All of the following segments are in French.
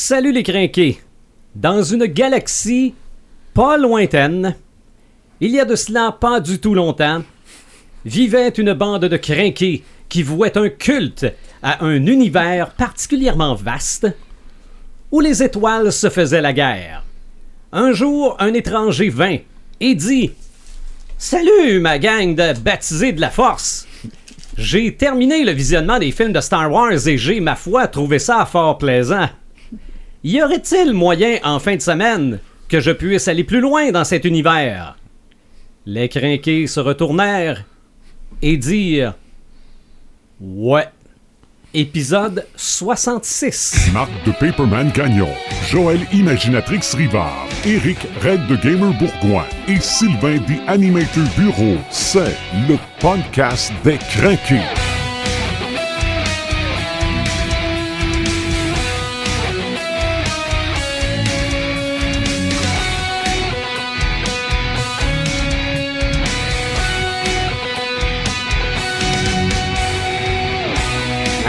Salut les crinqués! Dans une galaxie pas lointaine, il y a de cela pas du tout longtemps, vivait une bande de crinqués qui vouait un culte à un univers particulièrement vaste où les étoiles se faisaient la guerre. Un jour, un étranger vint et dit Salut, ma gang de baptisés de la force! J'ai terminé le visionnement des films de Star Wars et j'ai, ma foi, trouvé ça fort plaisant. Y aurait-il moyen, en fin de semaine, que je puisse aller plus loin dans cet univers? Les crinqués se retournèrent et dirent Ouais. Épisode 66. Marc de Paperman Gagnon, Joël Imaginatrix Rivard, Eric Red de Gamer Bourgoin et Sylvain des Animator Bureau. C'est le podcast des craqués.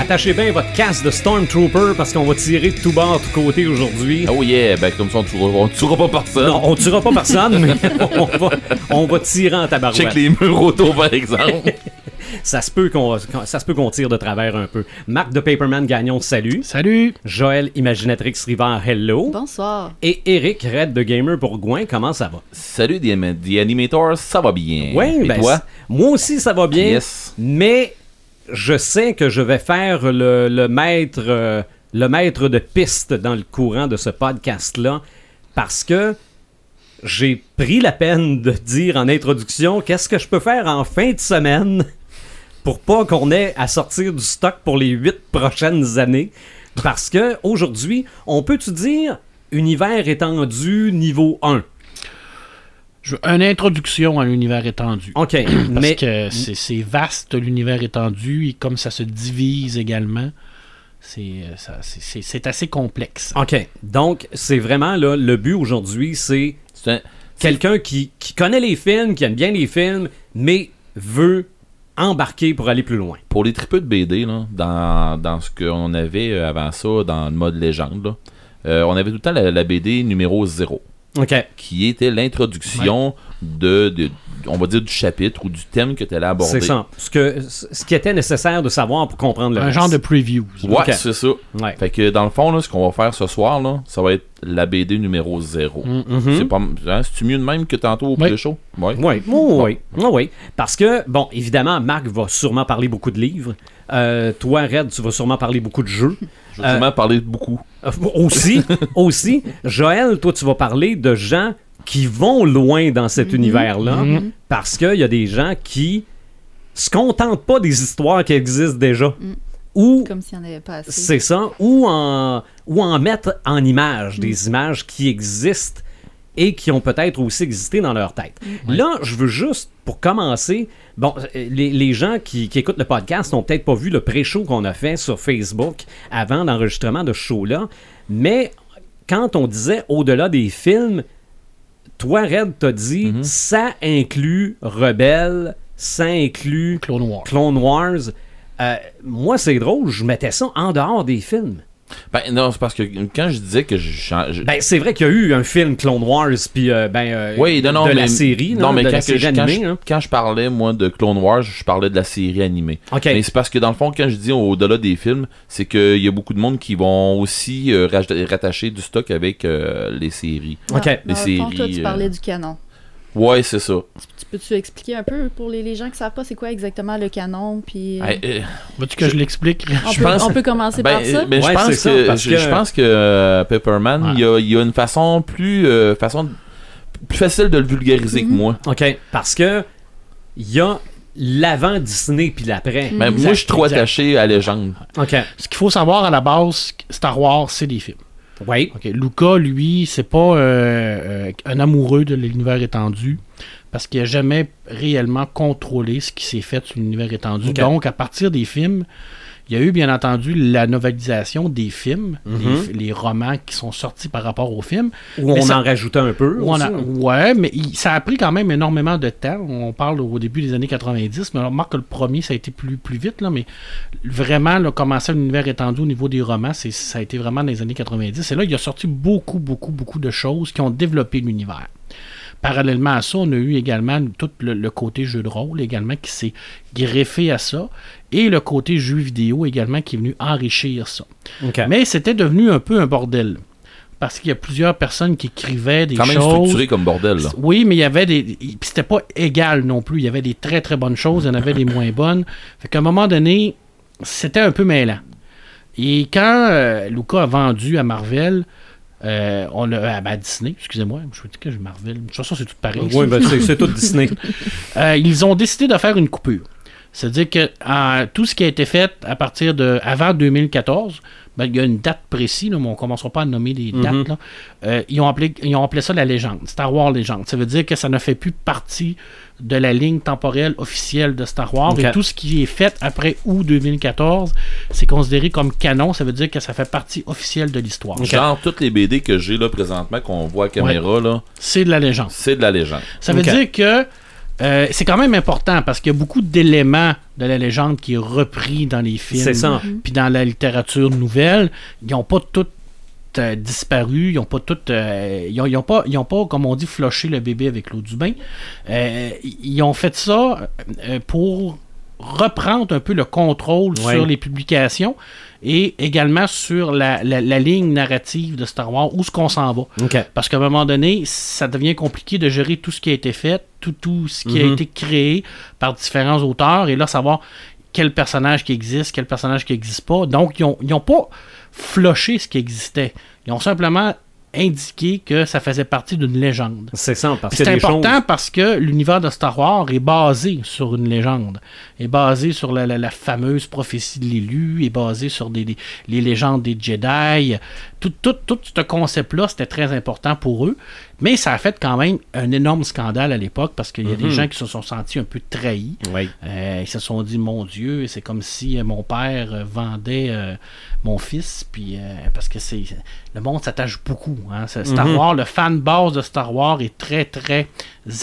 Attachez bien votre casque de Stormtrooper parce qu'on va tirer de tout bord, de tout côté aujourd'hui. Oh yeah, ben comme ça on tuera, on tuera pas personne. Non, on tuera pas personne, mais on va, on va tirer en tabarouette. Check les murs auto par exemple. Ça se peut qu'on ça se peut qu'on tire de travers un peu. Marc de Paperman Gagnon, salut. Salut! Joël Imaginatrix Rivard, hello. Bonsoir. Et Eric Red de Gamer Bourgoin, comment ça va? Salut The Animator, ça va bien. Oui, Et ben, toi? moi aussi ça va bien. Yes. Mais je sais que je vais faire le, le maître euh, le maître de piste dans le courant de ce podcast là parce que j'ai pris la peine de dire en introduction qu'est-ce que je peux faire en fin de semaine pour pas qu'on ait à sortir du stock pour les huit prochaines années. Parce que aujourd'hui on peut tu dire univers étendu niveau 1 Je veux une introduction à l'univers étendu. ok Parce mais que c'est c'est vaste l'univers étendu et comme ça se divise également, c'est euh, c'est- assez complexe. OK. Donc, c'est vraiment là, le but aujourd'hui, c'est C'est un- quelqu'un qui, qui connaît les films, qui aime bien les films, mais veut embarquer pour aller plus loin. Pour les tripeux de BD, là, dans, dans ce qu'on avait euh, avant ça, dans le mode légende, là, euh, on avait tout le temps la, la BD numéro 0, OK. qui était l'introduction de, de- on va dire, du chapitre ou du thème que tu allais aborder. C'est ça. Ce, que, ce qui était nécessaire de savoir pour comprendre le Un reste. genre de previews. Ouais, Ok. c'est ça. Ouais. Fait que dans le fond, là, ce qu'on va faire ce soir, là, ça va être la BD numéro 0. Mhm. C'est pas hein, c'est mieux de même que tantôt au Oui. pré-show? Ouais. Oui, oui, oui. Parce que, bon, évidemment, Marc va sûrement parler beaucoup de livres. Euh, toi, Red, tu vas sûrement parler beaucoup de jeux. Je vais sûrement parler beaucoup. Euh, aussi, aussi. Joël, toi, tu vas parler de gens qui vont loin dans cet univers-là Mhm. parce qu'il y a des gens qui se contentent pas des histoires qui existent déjà. Mm. Ou, Comme s'il n'y en avait pas assez. c'est ça, ou en, ou en mettre en images, des images qui existent et qui ont peut-être aussi existé dans leur tête. Là, je veux juste, pour commencer, bon, euh, les, les gens qui, qui écoutent le podcast n'ont peut-être pas vu le pré-show qu'on a fait sur Facebook avant l'enregistrement de ce show-là, mais quand on disait au-delà des films, toi, Red, t'as dit, Mhm. ça inclut Rebelle, ça inclut Clone Wars. Clone Wars. Euh, moi, c'est drôle, je mettais ça en dehors des films. Ben non, c'est parce que quand je disais que je change. Ben, c'est vrai qu'il y a eu un film Clone Wars, puis euh, ben, euh, oui, non, non, de mais, la série, non, mais de quand, la que série je, quand, animée. je, hein. quand je parlais, moi, de Clone Wars, je parlais de la série animée. OK. Mais c'est parce que, dans le fond, quand je dis au-delà des films, c'est qu'il y a beaucoup de monde qui vont aussi euh, rattacher du stock avec euh, les séries. OK. Dans Les le fond, toi, séries, tu euh, parlais du canon. Ouais, c'est ça. Tu peux-tu expliquer un peu pour les, les gens qui savent pas c'est quoi exactement le canon? Puis, euh, Hey, euh, Veux-tu que je, l'explique? on, je peut, pense- on peut commencer ben, par ça? euh, ben, Ouais, je pense ça, que, parce que- je pense que euh, Pepperman, Ouais. il y, a, il y a une façon plus euh, façon plus facile de le vulgariser que Mhm. moi. OK. Parce que il y a l'avant Disney puis l'après. Ben, moi, je suis trop attaché à légende. OK. Ce qu'il faut savoir à la base, Star Wars, c'est des films. Oui. Ok, Luca, lui, c'est pas euh, euh, un amoureux de l'univers étendu parce qu'il a jamais réellement contrôlé ce qui s'est fait sur l'univers étendu. Donc, à partir des films, Il y a eu, bien entendu, la novelisation des films, Mhm. les, les romans qui sont sortis par rapport aux films. Où on ça- en rajoutait un peu. Aussi. a- ouais, mais il- ça a pris quand même énormément de temps. On parle au début des années 90, mais on remarque que le premier, ça a été plus, plus vite, là, mais vraiment, là, commencer l'univers étendu au niveau des romans, ça a été vraiment dans les années 90. Et là, il a sorti beaucoup, beaucoup, beaucoup de choses qui ont développé l'univers. Parallèlement à ça, on a eu également tout le, le côté jeu de rôle également qui s'est greffé à ça et le côté jeu vidéo également qui est venu enrichir ça. Mais c'était devenu un peu un bordel parce qu'il y a plusieurs personnes qui écrivaient des Quand même choses. structuré comme bordel. Là. Oui, mais il y avait des. Puis c'était pas égal non plus. Il y avait des très très bonnes choses, il y en avait des moins bonnes. Fait qu'à un moment donné, c'était un peu mêlant. Et quand euh, Luca a vendu à Marvel, euh, on a, à, à Disney, excusez-moi, je veux dire que j'ai Marvel. De toute façon, c'est tout pareil. Oui, ben, c'est c'est tout Disney. Euh, ils ont décidé de faire une coupure. C'est-à-dire que tout ce qui a été fait à partir de avant 2014, ben, il y a une date précise, là, mais on ne commencera pas à nommer des dates. Mhm. là. Euh, ils, ont appelé, ils ont appelé ça la légende, Star Wars légende. Ça veut dire que ça ne fait plus partie de la ligne temporelle officielle de Star Wars. Et tout ce qui est fait après août 2014, c'est considéré comme canon. Ça veut dire que ça fait partie officielle de l'histoire. Genre, toutes les BD que j'ai là présentement, qu'on voit à caméra, là, C'est de la légende. c'est de la légende. Ça veut dire que euh, c'est quand même important parce qu'il y a beaucoup d'éléments de la légende qui est repris dans les films. C'est ça. Puis dans la littérature nouvelle, ils n'ont pas toutes euh, disparu, ils n'ont pas toutes. euh, ils, ont, ils ont pas, ils ont pas, comme on dit, floché le bébé avec l'eau du bain. Euh, ils ont fait ça euh, pour reprendre un peu le contrôle Ouais. sur les publications et également sur la, la- la ligne narrative de Star Wars, où est-ce qu'on s'en va. Parce qu'à un moment donné, ça devient compliqué de gérer tout ce qui a été fait, tout, tout ce qui a Mhm. été créé par différents auteurs, et là, savoir quel personnage qui existe, quel personnage qui n'existe pas. Donc, ils n'ont ils ont pas floché ce qui existait. Ils ont simplement indiqué que ça faisait partie d'une légende. C'est ça, parce que C'est important choses... parce que l'univers de Star Wars est basé sur une légende, est basé sur la, la- la fameuse prophétie de l'élu, est basé sur des, des- les légendes des Jedi. Tout, tout, tout ce concept-là, c'était très important pour eux. Mais ça a fait quand même un énorme scandale à l'époque parce qu'il y a des Mhm. gens qui se sont sentis un peu trahis. Oui. Euh, ils se sont dit, mon Dieu, c'est comme si euh, mon père euh, vendait euh, mon fils, puis euh, parce que c'est le monde s'attache beaucoup. Hein. Star Mhm. Wars, le fan base de Star Wars est très très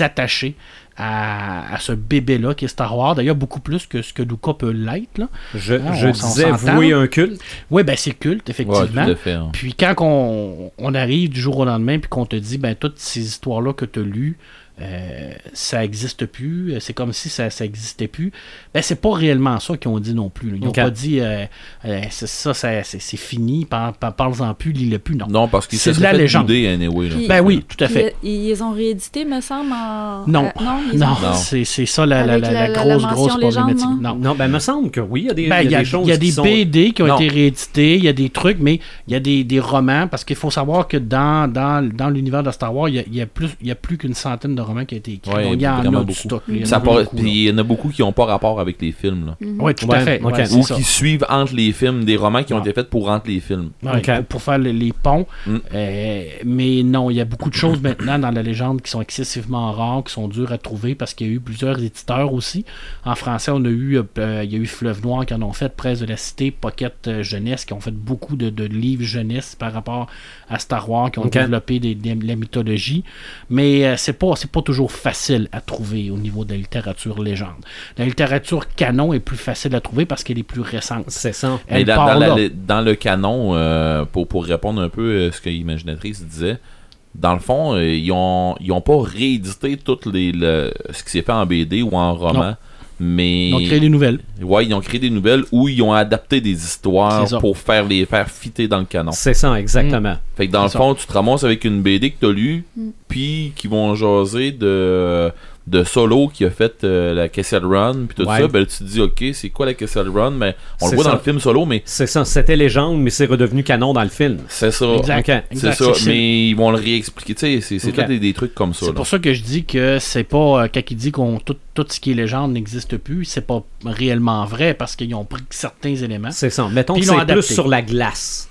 attaché à, à ce bébé-là qui est Star Wars. D'ailleurs, beaucoup plus que ce que Luca peut l'être. là. Je, Ah, je on disais vouer un culte. Oui, ben c'est culte, effectivement. fait. hein. Puis quand on, on arrive du jour au lendemain puis qu'on te dit ben toutes ces histoires-là que tu as lues, euh, ça existe plus, euh, c'est comme si ça ça existait plus. Ben c'est pas réellement ça qu'ils ont dit non plus. là. Ils n'ont pas dit euh, euh, c'est ça, ça c'est c'est fini, par- par- parle-en plus, lis-le plus. Non. Non, parce qu'il C'est se de la serait fait légende. anyway. Puis- Ben oui, tout à fait. Ils, ils les ont réédité, me semble, en... Non. euh, non, ils Non, c'est c'est ça la, la, la- la- la la- la grosse, grosse légende, problématique. non? Non. Non, ben, il me semble que oui, il y a des, Ben, il y a des il choses y a qui des sont... BD qui ont Non. été réédités, il y a des trucs, mais il y a des, des romans, parce qu'il faut savoir que dans, dans, dans l'univers de Star Wars, il y a, il y a plus, il y a plus qu'une centaine de romans qui ont été écrits. Ouais, Donc, il y en a du beaucoup. stock. Il y en a part- beaucoup, Puis il y en a beaucoup qui n'ont pas rapport avec les films. Là. Mhm. Oui, tout Ouais, à fait. Ou ça. qui suivent entre les films, des romans qui ont été faits pour entre les films. Ouais, Ok. pour, pour faire les, les ponts. Mm. Euh, mais non, il y a beaucoup de choses maintenant dans la légende qui sont excessivement rares, qui sont dures à trouver parce qu'il y a eu plusieurs éditeurs aussi. En français, on a eu, euh, il y a eu Fleuve Noir qui en ont fait, Presse de la Cité, Pocket euh, Jeunesse, qui ont fait beaucoup de, de livres jeunesse par rapport à Star Wars, qui ont développé des, des- la mythologie. Mais euh, c'est pas, pas toujours facile à trouver au niveau de la littérature légende. La littérature canon est plus facile à trouver parce qu'elle est plus récente. C'est ça. Mais Elle dans, part dans la- là. dans le canon, euh, pour, pour répondre un peu à ce que Imaginatrice disait, dans le fond, euh, ils ont, ils ont pas réédité tout les, le- ce qui s'est fait en BD ou en roman. Mais Ils ont créé des nouvelles. ouais, ils ont créé des nouvelles où ils ont adapté des histoires pour faire les faire fitter dans le canon. C'est ça, exactement. Fait que dans le fond, tu te ramasses avec une BD que t'as lue, Mm. puis qui vont jaser de, de Solo qui a fait euh, la Kessel Run, puis tout Ouais. ça. Ben tu te dis, ok, c'est quoi la Kessel Run? Mais on le voit ça. dans le film Solo, mais C'est ça. C'était légende, mais c'est redevenu canon dans le film. c'est ça. Exact. C'est exact. ça, mais ils vont le réexpliquer. Tu sais, c'est c'est Ok. tout des, des trucs comme ça. C'est là. pour ça que je dis que c'est pas euh, quand il dit qu'on tout, tout ce qui est légende n'existe plus, c'est pas réellement vrai parce qu'ils ont pris certains éléments. C'est ça. Mettons Puis que ils l'ont c'est plus adapté. sur la glace.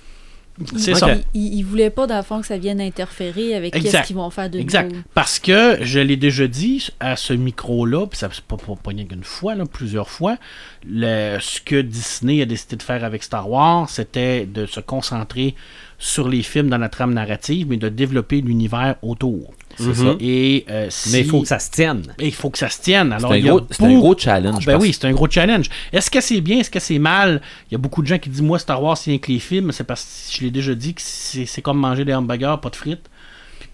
C'est il, ça. Il, il voulait pas, dans le fond, que ça vienne interférer avec Exact. qu'est-ce qu'ils vont faire de Exact. nouveau. Parce que je l'ai déjà dit à ce micro-là, puis ça c'est pas, pas, pas qu'une fois, là, plusieurs fois, le- ce que Disney a décidé de faire avec Star Wars, c'était de se concentrer sur les films dans la trame narrative, mais de développer l'univers autour. C'est ça. Et euh, si- Mais il faut que ça se tienne. et il faut que ça se tienne. C'est un, gros, un gros challenge. ben parce- oui, c'est un gros challenge. Est-ce que c'est bien, est-ce que c'est mal? Il y a beaucoup de gens qui disent moi Star Wars c'est rien que les films, c'est parce que je l'ai déjà dit que c'est comme manger des hamburgers, pas de frites,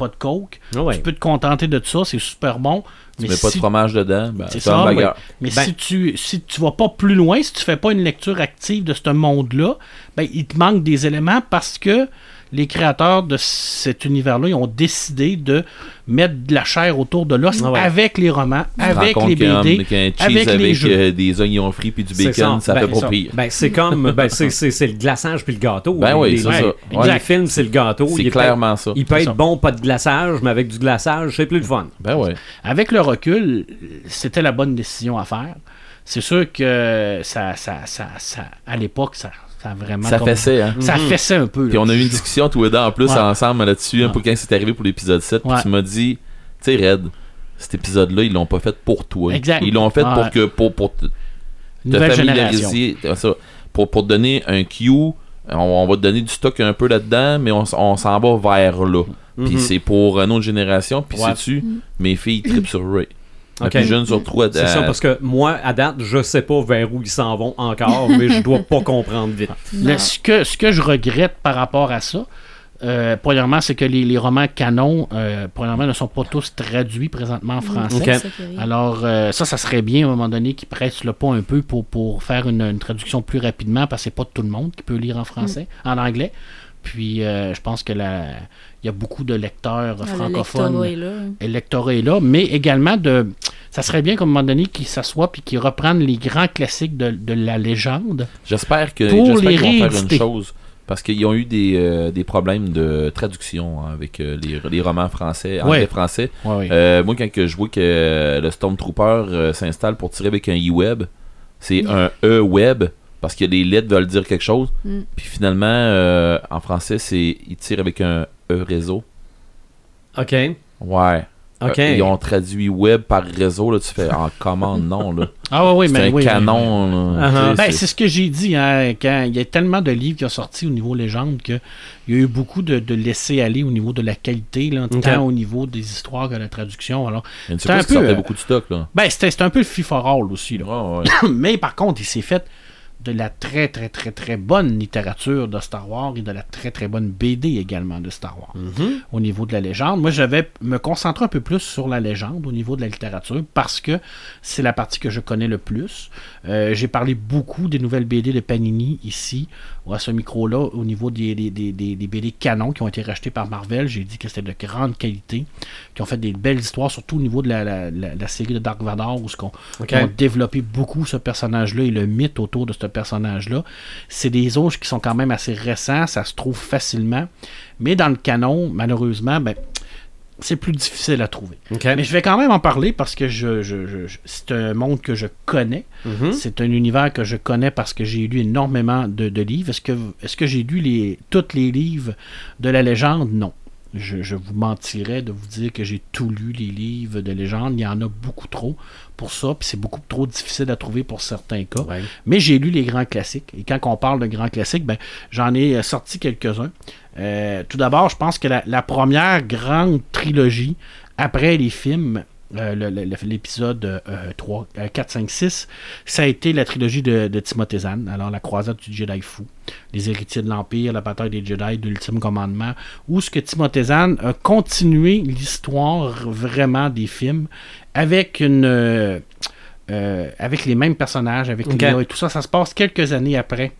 pas de coke. Ah ouais. Tu peux te contenter de ça, c'est super bon. Tu mais mets pas de fromage dedans, ben, c'est ça, bagarre. Mais Ben- si tu si tu vas pas plus loin, si tu fais pas une lecture active de ce monde-là, ben il te manque des éléments parce que les créateurs de cet univers-là, ils ont décidé de mettre de la chair autour de l'os ouais. avec les romans, Tu avec les BD, cheese avec les avec jeux. euh, des oignons frits puis du C'est bacon, ça, Ben, fait pas ça. pire. Ben, c'est comme. Ben, c'est, c'est, c'est le glaçage puis le gâteau. Ben oui, Les- c'est les- ça. Les Ouais. films, c'est le gâteau. C'est peut clairement ça. Il peut C'est être ça. bon, pas de glaçage, mais avec du glaçage, c'est plus le fun. Ben ouais. Avec le recul, c'était la bonne décision à faire. C'est sûr que ça, ça, ça, ça- à l'époque, ça, ça a vraiment. Ça comme- hein? Ça fessait un peu. Puis on a eu une discussion tous les deux en plus Ouais. ensemble là-dessus, un Ouais. peu quand c'est arrivé pour l'épisode 7. Puis tu m'as dit, tu sais, Red, cet épisode-là, ils l'ont pas fait pour toi. Exact. Ils l'ont fait Ouais. pour que pour, pour te, Nouvelle familiariser. ça. pour, pour te donner un cue, on, on va te donner du stock un peu là-dedans, mais on, s'en va vers là. Puis Mhm. c'est pour une autre génération. Puis Ouais. sais-tu, mes filles tripent sur Ray. La Ok. plus jeune sur trois. C'est ça, parce que moi, à date, je sais pas vers où ils s'en vont encore, mais je dois pas comprendre vite. Ce, que, ce que je regrette par rapport à ça, euh, premièrement, c'est que les, les romans canons, euh, premièrement, ne sont pas tous traduits présentement en français. Alors, euh, ça, ça serait bien à un moment donné qu'ils pressent le pas un peu pour, pour faire une, une traduction plus rapidement, parce que c'est pas tout le monde qui peut lire en français, en anglais. Puis, euh, je pense que la, il y a beaucoup de lecteurs Ah, francophones. lectorat est lectorat est là, mais également de. Ça serait bien qu'à un moment donné qu'ils s'assoient puis qu'ils reprennent les grands classiques de, de la légende. J'espère que Pour j'espère les qu'ils vont faire une chose. Parce qu'ils ont eu des, euh, des problèmes de traduction hein, avec euh, les, les romans français, Ouais. anglais-français. Ouais, ouais. Euh, moi, quand que je vois que euh, le Stormtrooper euh, s'installe pour tirer avec un e-web, c'est un e-web parce que les lettres veulent dire quelque chose. Mm. Puis finalement, euh, en français, c'est il tire avec un e-réseau. OK. Ouais. OK. Euh, ils ont traduit web par réseau. Là, tu fais en commande, non. Là. Ah oui, c'est mais un oui, oui, canon. là. Uh-huh. Tu sais, Ben, c'est- c'est ce que j'ai dit. Hein, quand il y a tellement de livres qui ont sorti au niveau légende qu'il y a eu beaucoup de, de laisser-aller au niveau de la qualité, là, tant au niveau des histoires que de la traduction. Alors, c'est un peu, sortait euh, beaucoup de stock. Là. ben, c'était un peu le FIFA All aussi. Là. Ouais, ouais. Mais par contre, il s'est fait de la très, très, très, très bonne littérature de Star Wars et de la très, très bonne BD également de Star Wars. Au niveau de la légende, moi, je vais me concentrer un peu plus sur la légende au niveau de la littérature parce que c'est la partie que je connais le plus. Euh, J'ai parlé beaucoup des nouvelles BD de Panini ici, à ce micro-là, au niveau des, des, des, des- des BD canons qui ont été rachetés par Marvel. J'ai dit que c'était de grande qualité, qui ont fait des belles histoires, surtout au niveau de la, la, la- la série de Dark Vador, où ce qu'on OK. ont développé beaucoup ce personnage-là et le mythe autour de ce personnage-là. C'est des auges qui sont quand même assez récents, ça se trouve facilement. Mais dans le canon, malheureusement, ben, c'est plus difficile à trouver. Mais je vais quand même en parler parce que je, je- je- je- c'est un monde que je connais. Mhm. C'est un univers que je connais parce que j'ai lu énormément de, de livres. Est-ce que, est-ce que j'ai lu les, tous les livres de la légende? Non. Je, je vous mentirais de vous dire que j'ai tout lu les livres de légende. Il y en a beaucoup trop pour ça, puis c'est beaucoup trop difficile à trouver pour certains cas. Ouais. Mais j'ai lu les grands classiques. Et quand on parle de grands classiques, ben, j'en ai euh, sorti quelques-uns. Euh, tout d'abord, je pense que la, la première grande trilogie après les films, euh, l'épisode euh, 3, euh, 4, 5, 6, ça a été la trilogie de, de Timothée Zahn. Alors, la croisade du Jedi fou, les héritiers de l'Empire, la bataille des Jedi, de l'ultime commandement, où ce que Timothée Zahn a continué l'histoire vraiment des films avec une... euh, avec les mêmes personnages, avec Ok. Léa et tout ça. Ça se passe quelques années après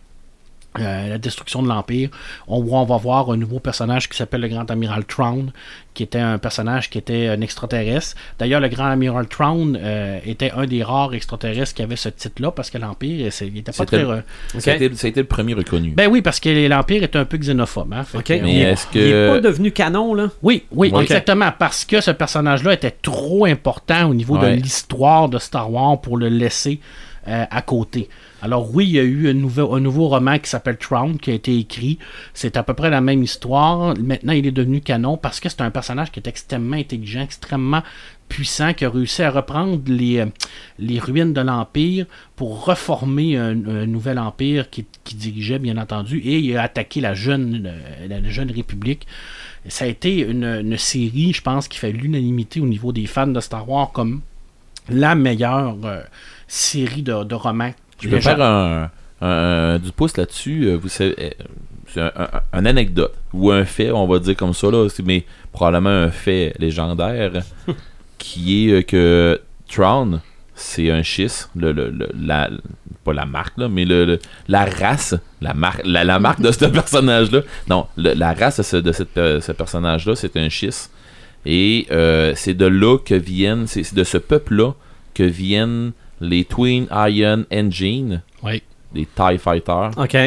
euh, la destruction de l'Empire. On, va voir un nouveau personnage qui s'appelle le Grand Amiral Thrawn, qui était un personnage qui était un extraterrestre. D'ailleurs, le Grand Amiral Thrawn euh, était un des rares extraterrestres qui avait ce titre-là, parce que l'Empire, il était pas C'était très... le- Ça, a été, ça a été le premier reconnu. Ben oui, parce que l'Empire est un peu xénophobe. Hein, Mais il est- Il est que- pas devenu canon, là. oui, oui, exactement, parce que ce personnage-là était trop important au niveau Ouais. de l'histoire de Star Wars pour le laisser euh, à côté. Alors oui, il y a eu un nouveau, roman qui s'appelle Tron qui a été écrit. C'est à peu près la même histoire. Maintenant, il est devenu canon parce que c'est un personnage qui est extrêmement intelligent, extrêmement puissant, qui a réussi à reprendre les, euh, ruines de l'Empire pour reformer un, nouvel empire qui, dirigeait, bien entendu, et il a attaqué la jeune, euh, la jeune République. Ça a été une, une série, je pense, qui fait l'unanimité au niveau des fans de Star Wars comme la meilleure série de, de romans. Je peux faire un, un- du pouce là-dessus. euh, Vous savez, euh, c'est un, un- un anecdote ou un fait, on va dire comme ça, là, mais probablement un fait légendaire qui est euh, que Tron, c'est un schiste, le, le- le- la, pas la marque, là, mais le, la race, la, marque la, la marque de ce personnage-là. Non, la race de ce, de cette, ce personnage-là, c'est un schiste. Et euh, c'est de là que viennent, c'est de ce peuple-là que viennent les Twin Iron Engine, Oui. les TIE Fighters. OK.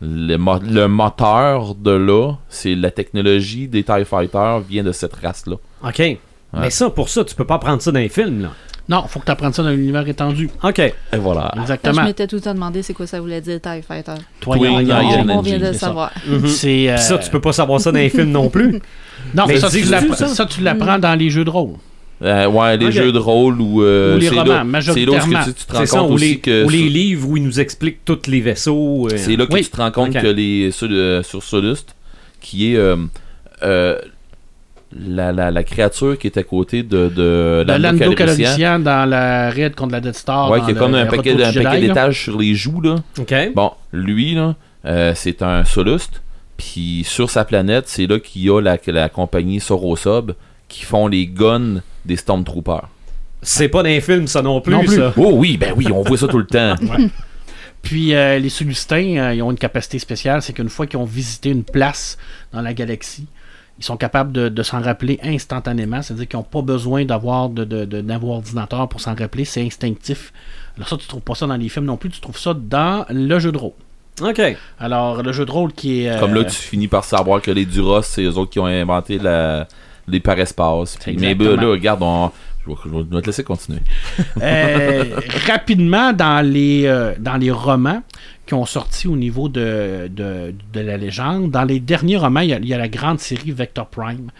Le, mo- le moteur de là, c'est la technologie des TIE Fighters vient de cette race-là. OK. Mais ça, pour ça, tu peux pas prendre ça dans les films, là. Non, faut que tu apprennes ça dans l'univers étendu. OK. Et voilà. Je Exactement. m'étais tout le temps demandé c'est quoi ça voulait dire TIE Fighter. Toi, Twin Iron on, on vient de Engine, le ça. savoir. Mhm. C'est euh, Puis ça, tu peux pas savoir ça dans les films non plus. Non, Mais ça, tu ça? ça, l'apprends dans les jeux de rôle. Euh, ouais, les Ok. jeux de rôle ou, euh, Ou les c'est romans, là- C'est là majoritairement. que tu, tu te rends ça, compte ou aussi les, que ou les livres où ils nous expliquent tous les vaisseaux. euh, c'est là que Oui. tu te rends compte Ok. que les sur, sur Solust, qui est euh, euh, la, la, la créature qui est à côté de, de De Lando Calrissian. Dans la raid contre la Death Star. Ouais, qui a comme un paquet, d'étages sur les joues, là. OK. Bon, lui, là, euh, c'est un Solust. Puis sur sa planète, c'est là qu'il y a la, la compagnie Sorosob qui font les guns des Stormtroopers. C'est pas dans les films, ça non plus, Non plus. ça. Oh oui, ben oui, on voit ça tout le temps. Puis euh, les Sulustins, euh, ils ont une capacité spéciale, c'est qu'une fois qu'ils ont visité une place dans la galaxie, ils sont capables de, de s'en rappeler instantanément, c'est-à-dire qu'ils n'ont pas besoin d'avoir de, de, de- d'avoir ordinateur pour s'en rappeler, c'est instinctif. Alors ça, tu trouves pas ça dans les films non plus, tu trouves ça dans le jeu de rôle. OK. Alors, le jeu de rôle qui est... euh, Comme là, tu finis par savoir que les Duros, c'est eux autres qui ont inventé la, l'hyperespace. Puis- Mais ben, là, regarde, on- je, vais, je vais te laisser continuer. Euh, rapidement, dans les, euh, dans les romans qui ont sorti au niveau de, de, de la légende, dans les derniers romans, il y, a, il y a la grande série Vector Prime.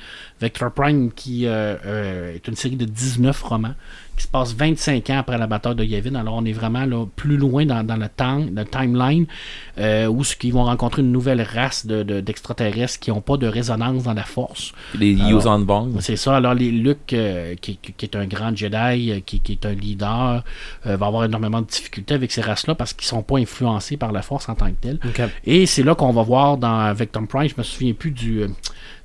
Vector Prime qui euh, est une série de 19 romans qui se passe 25 ans après la bataille de Yavin. Alors on est vraiment là, plus loin dans, dans le temps, le timeline, euh, où ce qu'ils vont rencontrer une nouvelle race de, de- d'extraterrestres qui n'ont pas de résonance dans la force. Les Yuuzhan Vong. C'est ça. Alors, les Luke, euh, qui, qui- qui est un grand Jedi, euh, qui, qui est un leader, euh, va avoir énormément de difficultés avec ces races-là parce qu'ils sont pas influencés par la force en tant que telle. Et c'est là qu'on va voir dans Vector Prime, je me souviens plus du.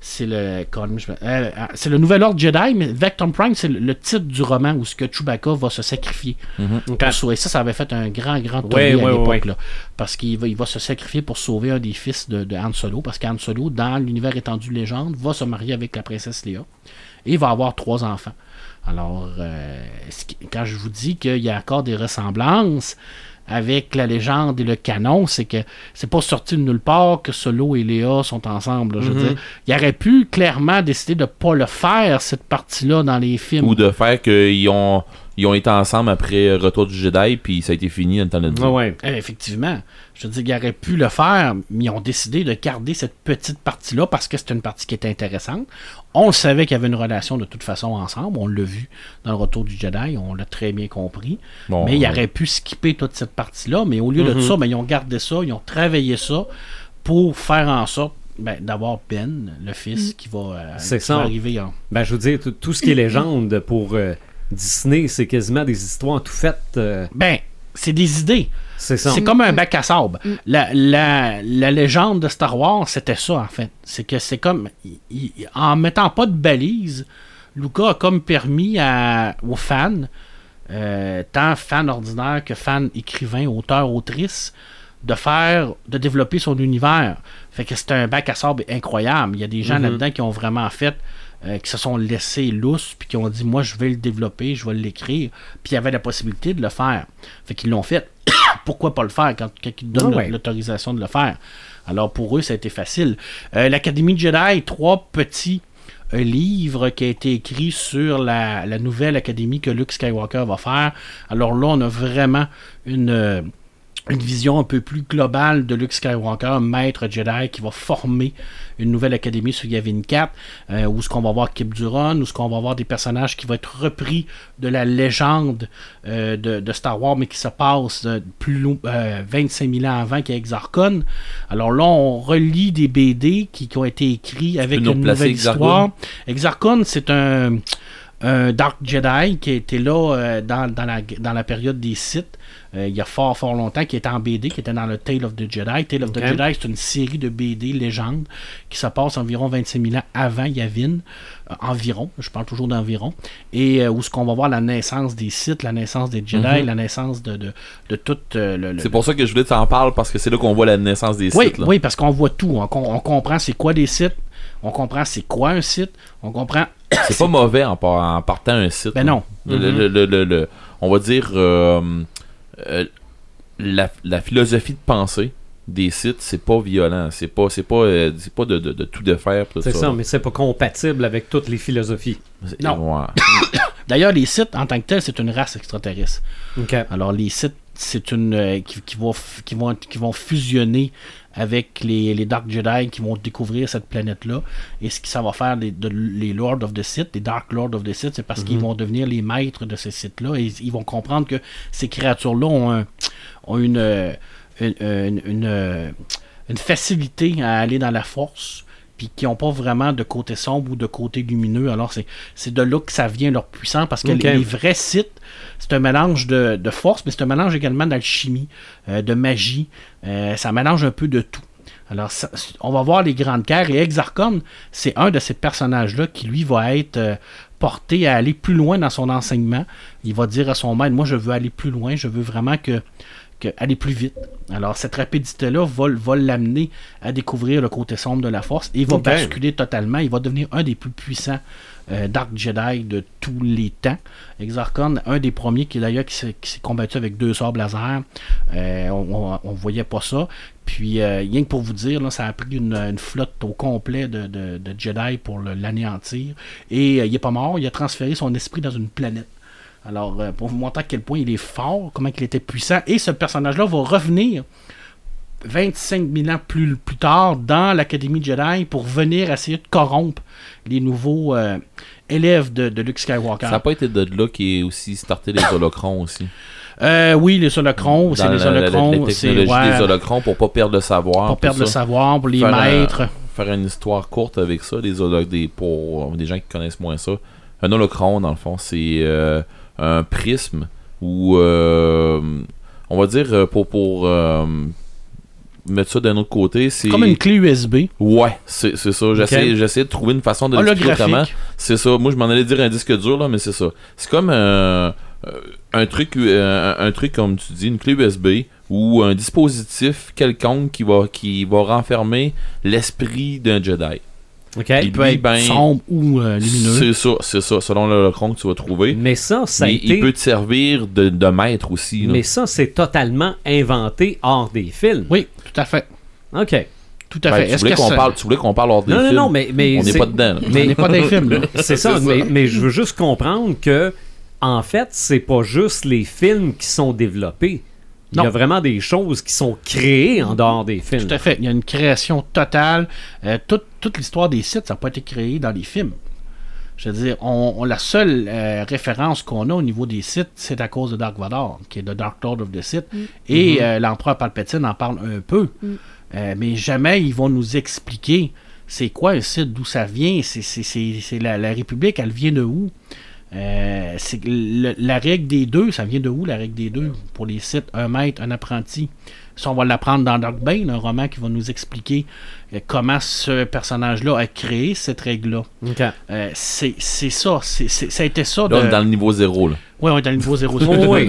Euh, c'est le. euh, euh, c'est le Nouvel Ordre Jedi, mais Vector Prime, c'est le, le titre du roman où ce que Chewbacca va se sacrifier. OK. Pour sauver ça, ça avait fait un grand, grand tollé à l'époque. là. Parce qu'il va, il va se sacrifier pour sauver un des fils de, de Han Solo. Parce qu'Han Solo, dans l'univers étendu de légende, va se marier avec la princesse Léa. Et il va avoir trois enfants. Alors, euh, quand je vous dis qu'il y a encore des ressemblances avec la légende et le canon, c'est que c'est pas sorti de nulle part que Solo et Léa sont ensemble. là. Je veux Mhm. dire, il aurait pu clairement décider de pas le faire, cette partie-là, dans les films. Ou de faire qu'ils ont, ils ont été ensemble après Retour du Jedi, puis ça a été fini dans le temps ouais. Eh, effectivement. Je veux dire, ils auraient pu le faire, mais ils ont décidé de garder cette petite partie-là parce que c'est une partie qui était intéressante. On le savait qu'il y avait une relation de toute façon ensemble. On l'a vu dans le retour du Jedi. On l'a très bien compris. Bon, mais ils auraient pu skipper toute cette partie-là. Mais au lieu de Mhm. ça, ben, ils ont gardé ça. Ils ont travaillé ça pour faire en sorte ben, d'avoir Ben, le fils, qui va, euh, C'est qui ça. va arriver en, Ben, je veux dire, tout, tout ce qui est légende pour euh, Disney, c'est quasiment des histoires tout faites. euh, Ben, c'est des idées. c'est ça. C'est comme un bac à sable. La, la, la légende de Star Wars, c'était ça, en fait. C'est que c'est comme. il- il- en mettant pas de balises, Luca a comme permis à, aux fans, euh, tant fans ordinaires que fans écrivains, auteurs, autrices, de faire, de développer son univers. Fait que c'est un bac à sable incroyable. Il y a des gens Mhm. là-dedans qui ont vraiment fait, euh, qui se sont laissés lousses, puis qui ont dit, moi, je vais le développer, je vais l'écrire. Puis il y avait la possibilité de le faire. Fait qu'ils l'ont fait. Pourquoi pas le faire quand, quand ils donnent Ah ouais. l'autorisation de le faire? Alors pour eux, ça a été facile. Euh, L'Académie Jedi, trois petits un livre qui a été écrit sur la, la nouvelle académie que Luke Skywalker va faire. Alors là, on a vraiment une, euh, une vision un peu plus globale de Luke Skywalker, un maître Jedi qui va former une nouvelle académie sur Yavin 4, euh, où ce qu'on va voir Kip Duron, où ce qu'on va voir des personnages qui vont être repris de la légende euh, de, de Star Wars, mais qui se passe euh, plus long, euh, 25 000 ans avant qu'avec Zarkon. Alors là, on relit des BD qui, qui ont été écrits avec une nouvelle Exarchon? histoire. Exarchon, c'est un, un Dark Jedi qui était là euh, dans, dans, la, dans la période des Sith. Euh, il y a fort fort longtemps, qui était en BD, qui était dans le Tale of the Jedi. Tale of the Jedi, c'est une série de BD légende qui se passe environ 25 000 ans avant Yavin, euh, environ, je parle toujours d'environ, et euh, où ce qu'on va voir la naissance des Sith, la naissance des Jedi, Mhm. la naissance de, de, de tout euh, le, le- C'est pour ça que je voulais t'en parler parce que c'est là qu'on voit la naissance des oui, sites. là. oui, parce qu'on voit tout. On, on comprend c'est quoi des sites. On comprend c'est quoi un site. On comprend. C'est pas mauvais en, en partant un site. Ben non. Le- le- le- on va dire euh, la, la philosophie de pensée des sites, c'est pas violent. C'est pas, c'est pas, euh, c'est pas de, de- de tout défaire. tout C'est ça, là. mais c'est pas compatible avec toutes les philosophies. C'est- Non. ouais. D'ailleurs, les sites en tant que tels, c'est une race extraterrestre. Alors, les sites, c'est une. euh, qui, qui vont, qui, vont, qui vont fusionner avec les, les Dark Jedi qui vont découvrir cette planète-là. Et ce que ça va faire, les, de- les Lords of the Sith, les Dark Lords of the Sith, c'est parce qu'ils vont devenir les maîtres de ces sites-là. Et ils vont comprendre que ces créatures-là ont, un- ont une, euh, une, une, une, euh, une facilité à aller dans la force. Puis qui n'ont pas vraiment de côté sombre ou de côté lumineux. Alors, c'est de là que ça vient leur puissance. Parce que Ok. les, les vrais sites, c'est un mélange de, de force, mais c'est un mélange également d'alchimie, euh, de magie. Euh, ça mélange un peu de tout. Alors, ça- on va voir les grandes guerres. Et Exarchon, c'est un de ces personnages-là qui, lui, va être euh, porté à aller plus loin dans son enseignement. Il va dire à son maître, moi, je veux aller plus loin, je veux vraiment que, que aller plus vite. Alors, cette rapidité-là va, va l'amener à découvrir le côté sombre de la force et il va basculer totalement. Il va devenir un des plus puissants euh, Dark Jedi de tous les temps. Exarchon, un des premiers qui d'ailleurs qui s'est qui s'est combattu avec deux sorts laser. Euh, on, on voyait pas ça. Puis, euh, rien que pour vous dire, là, ça a pris une, une flotte au complet de, de- de Jedi pour l'anéantir. Et il est pas mort, il a transféré son esprit dans une planète. Alors, euh, pour vous montrer à quel point il est fort, comment il était puissant. Et ce personnage-là va revenir 25 000 ans plus, plus tard dans l'Académie Jedi pour venir essayer de corrompre les nouveaux euh, élèves de, de Luke Skywalker. Ça n'a pas été de là qui est aussi starté les holocrons aussi. Euh, oui, les holocrons, c'est les holocrons, c'est technologie ouais, des holocrons pour pas perdre le savoir. pour perdre le savoir, pour les Faire un- maîtres. faire une histoire courte avec ça, des des, pour des gens qui connaissent moins ça. Un holocron, dans le fond, c'est euh, un prisme où, euh, on va dire, euh, pour, pour euh, mettre ça d'un autre côté, c'est... Comme une clé USB. Ouais, c'est ça. J'essaie j'essaie de trouver une façon de. Holographique. C'est ça. Moi, je m'en allais dire un disque dur, là, mais c'est ça. C'est comme un, un truc, un, un truc, comme tu dis, une clé USB ou un dispositif quelconque qui va, qui va renfermer l'esprit d'un Jedi. OK. Il peut lui, être ben, sombre ou euh, lumineux. C'est ça, c'est ça, selon que tu vas trouver. Mais ça, ça a Mais été... il peut te servir de, de maître aussi. là. Mais ça, c'est totalement inventé hors des films. Oui, tout à fait. OK. Tout à Ben, fait. tu, Est-ce voulais que qu'on ça- parle, tu voulais qu'on parle hors des Non, non, films? non, mais... mais On n'est pas dedans. là. Mais On n'est pas les films, là. C'est ça, ça. Mais, mais je veux juste comprendre que, en fait, c'est pas juste les films qui sont développés. Il y a vraiment des choses qui sont créées en dehors des films. Tout à fait. Il y a une création totale. Euh, toute, toute l'histoire des sites, ça n'a pas été créé dans les films. Je veux dire, on, on- la seule euh, référence qu'on a au niveau des sites, c'est à cause de Dark Vador, qui est le Dark Lord of the Sith. Et euh, l'empereur Palpatine en parle un peu. Euh, mais jamais ils vont nous expliquer c'est quoi un site, d'où ça vient, c'est, la République, elle vient de où Euh, c'est la règle des deux, ça vient de où la règle des deux Pour les sites, un maître, un apprenti? Ça, on va l'apprendre dans Dark Bane, un roman qui va nous expliquer comment ce personnage-là a créé cette règle-là? Euh, c'est, ça, c'est, ça a été ça. Là, de... on est dans le niveau zéro. Là. Oui, on est dans le niveau 0. Oui.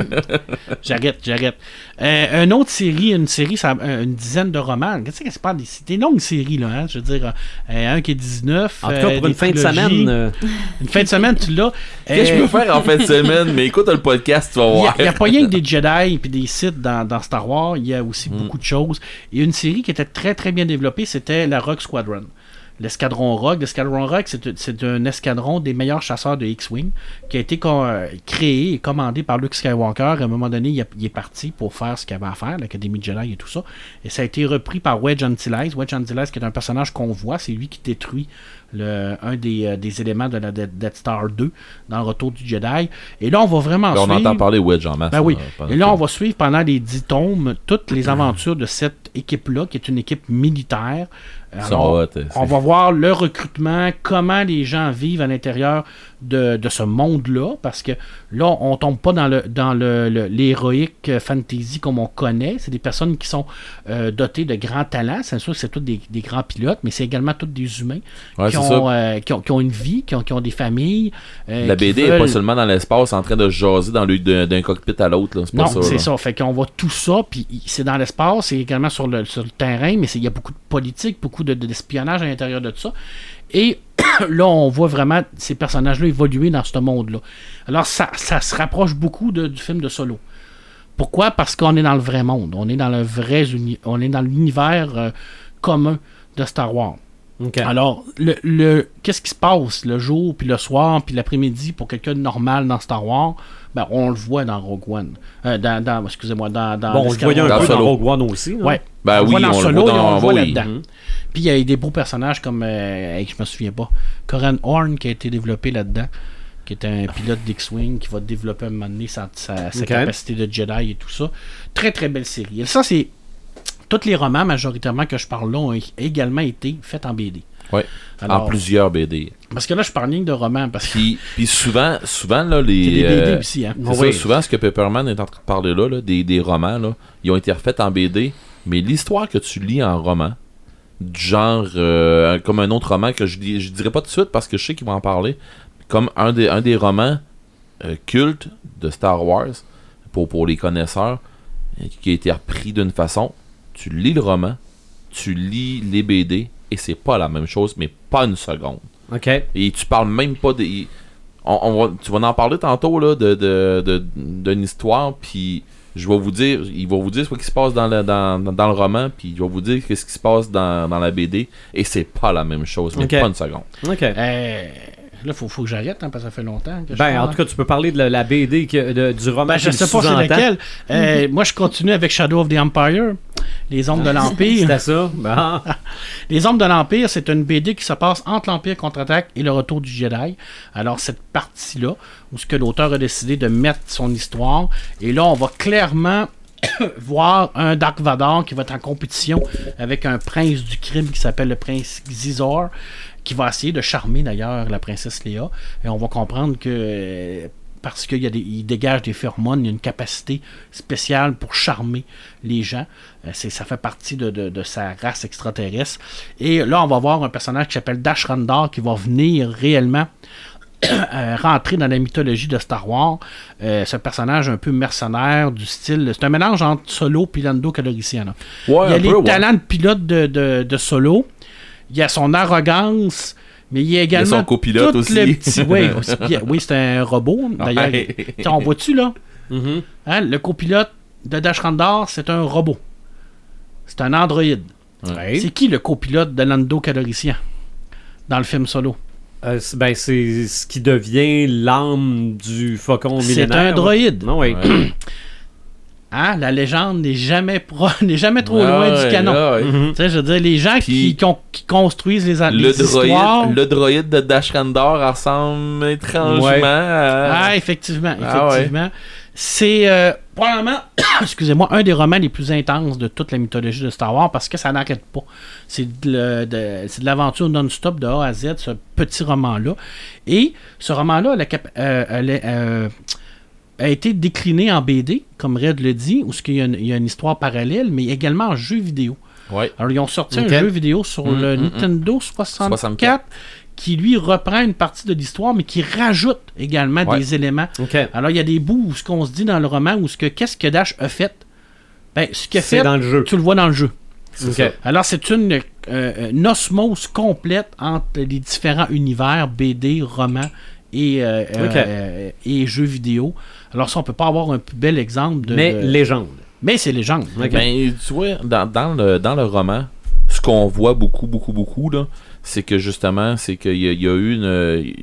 J'arrête, j'arrête. Euh, une autre série, une série, ça, euh, une dizaine de romans. Qu'est-ce que c'est pas des, c'est des longues séries, là, hein? Je veux dire, euh, un qui est 19. En tout cas, pour une fin de semaine, euh, Une fin de semaine, tu l'as. Qu'est-ce que je peux faire en fin de semaine? Mais écoute le podcast, tu vas Il n'y voir. a, pas rien que des Jedi et des Sith dans, dans Star Wars. Il y a aussi beaucoup de choses. Et une série qui était très très bien développée, c'était la Rock Squadron. L'escadron Rogue. L'escadron Rogue, c'est c'est un escadron des meilleurs chasseurs de X-Wing qui a été euh, créé et commandé par Luke Skywalker. À un moment donné, il, a- il est parti pour faire ce qu'il avait à faire, l'Académie Jedi et tout ça. Et ça a été repris par Wedge Antilles. Wedge Antilles, qui est un personnage qu'on voit, c'est lui qui détruit le, un des, euh, des éléments de la Death Star 2 dans le retour du Jedi. Et là, on va vraiment Là, on suivre... entend parler Wedge en masse. Ben oui. pendant Et là, on va suivre pendant les 10 tomes toutes les aventures de cette équipe-là, qui est une équipe militaire. Alors, on va voir le recrutement, comment les gens vivent à l'intérieur de, de ce monde-là, parce que là, on tombe pas dans le dans le, le- l'héroïque fantasy comme on connaît. C'est des personnes qui sont euh, dotées de grands talents. C'est sûr que c'est tous des, des grands pilotes, mais c'est également tous des humains Ouais, qui, c'est ça. ont, euh, qui, ont, qui ont une vie, qui ont, qui ont des familles. euh, La BD est veulent- pas seulement dans l'espace en train de jaser dans d'un cockpit à l'autre. Non, c'est ça. Fait qu'on voit tout ça, puis c'est dans l'espace, c'est également sur le, sur le terrain, mais il y a beaucoup de politique, beaucoup de- de- d'espionnage à l'intérieur de ça. Et là, on voit vraiment ces personnages-là évoluer dans ce monde-là. Alors, ça, ça se rapproche beaucoup de- du film de Solo. Pourquoi? Parce qu'on est dans le vrai monde. On est dans le vrai on est dans l'univers euh, commun de Star Wars. OK. Alors, le, le- qu'est-ce qui se passe le jour, puis le soir, puis l'après-midi pour quelqu'un de normal dans Star Wars? Ben, on le voit dans Rogue One. Euh, dans, dans- excusez-moi, dans, dans bon, on le voyait un Dans peu dans. Rogue One aussi. là. Ouais. Ben on le oui, voit dans on le Solo voit et on le voit oui. là-dedans. Mhm. Puis il y a des beaux personnages comme, euh, je me souviens pas, Coran Horn qui a été développé là-dedans, qui est un pilote d'X-Wing qui va développer à un moment donné sa, sa- sa Ok. capacité de Jedi et tout ça. Très très belle série. Et ça, c'est. Tous les romans majoritairement que je parle là ont également été faits en BD. Alors, En plusieurs BD. Parce que là, je parle que de romans. Parce que Puis, puis souvent, souvent là, les. c'est des BD euh, aussi. Hein. c'est Ah ça, oui. souvent, ce que Pepperman est en train de parler là, là, des, des romans, là, ils ont été refaits en BD, mais l'histoire que tu lis en roman, du genre, euh, comme un autre roman que je, dis- je dirais pas tout de suite parce que je sais qu'ils vont en parler, comme un des, un des romans euh, cultes de Star Wars, pour, pour les connaisseurs, qui a été repris d'une façon, tu lis le roman, tu lis les BD, et c'est pas la même chose, mais pas une seconde. OK. Et tu parles même pas de. On, on va, tu vas en parler tantôt là, de, de, de- d'une histoire, puis je vais vous dire, il va vous dire ce qui se passe dans le, dans, dans- dans le roman, puis il va vous dire ce qui se passe dans, dans la BD, et c'est pas la même chose, mais Ok. pas une seconde. OK. Euh, là, faut, faut que j'arrête, hein, parce que ça fait longtemps que je Ben, parle, en tout cas, tu peux parler de la, la BD que- de- du roman. Ben, je sais pas c'est lequel. Euh, Moi, je continue avec Shadow of the Empire, Les Ombres de l'Empire. C'était ça. Ben, Les Ombres de l'Empire, c'est une BD qui se passe entre l'Empire contre-attaque et le retour du Jedi. Alors, cette partie-là, où ce que l'auteur a décidé de mettre son histoire, et là, on va clairement voir un Dark Vador qui va être en compétition avec un prince du crime qui s'appelle le prince Xizor, qui va essayer de charmer d'ailleurs la princesse Léa. Et on va comprendre que euh, parce qu'il dégage des phéromones, il y a une capacité spéciale pour charmer les gens. Euh, c'est, ça fait partie de, de- de sa race extraterrestre. Et là, on va voir un personnage qui s'appelle Dash Randar qui va venir réellement euh, rentrer dans la mythologie de Star Wars. Euh, un personnage un peu mercenaire du style. C'est un mélange entre Solo et Lando Calrissian. là. Ouais, il y a les peu, ouais. talents de pilote de- de Solo. Il y a son arrogance. Mais il y a également. son copilote tout aussi. le petit- oui, oui, c'est un robot. D'ailleurs, on voit-tu là? Mhm. Hein, Le copilote de Dash Randar, c'est un robot. C'est un androïde. Ouais. C'est qui le copilote de Lando Calrissian dans le film Solo? Euh, c'est- ben, c'est ce qui devient l'âme du faucon C'est millénaire. un droïde. Non, oui. Ouais. Hein, la légende n'est jamais, pro- n'est jamais trop Ouais, loin du canon. là. Mhm. Tu sais, je veux dire, les gens qui, Puis- qui ont- qui construisent les, les Le histoires. droïde, le droïde de Dash Randor ressemble étrangement Ouais. à... Ah, effectivement, Ah ouais. effectivement. C'est euh, probablement, excusez-moi, un des romans les plus intenses de toute la mythologie de Star Wars parce que ça n'arrête pas. C'est de, le- de- c'est de l'aventure non-stop de A à Z, ce petit roman-là. Et ce roman-là la cap- euh, elle est, euh, a été décliné en BD, comme Red le dit, où il y, a une, il y a une histoire parallèle, mais également en jeu vidéo. Ouais. Alors, ils ont sorti un jeu vidéo sur Mm, le mm, mm. Nintendo 64, 64. qui, lui, reprend une partie de l'histoire, mais qui rajoute également Ouais. des éléments. Alors, il y a des bouts où ce qu'on se dit dans le roman, où ce que qu'est-ce que Dash a fait, ben, ce qu'il a fait, dans le jeu. tu le vois dans le jeu. Alors, c'est une, euh, une osmose complète entre les différents univers, BD, romans et, euh, euh, euh, et jeux vidéo. Alors, ça, on peut pas avoir un plus bel exemple de. Mais de- légende. Mais c'est légende. Ok. Ben, tu vois, dans, dans le, dans le roman, ce qu'on voit beaucoup, beaucoup, beaucoup, là, c'est que justement, c'est qu'il y, y a eu une.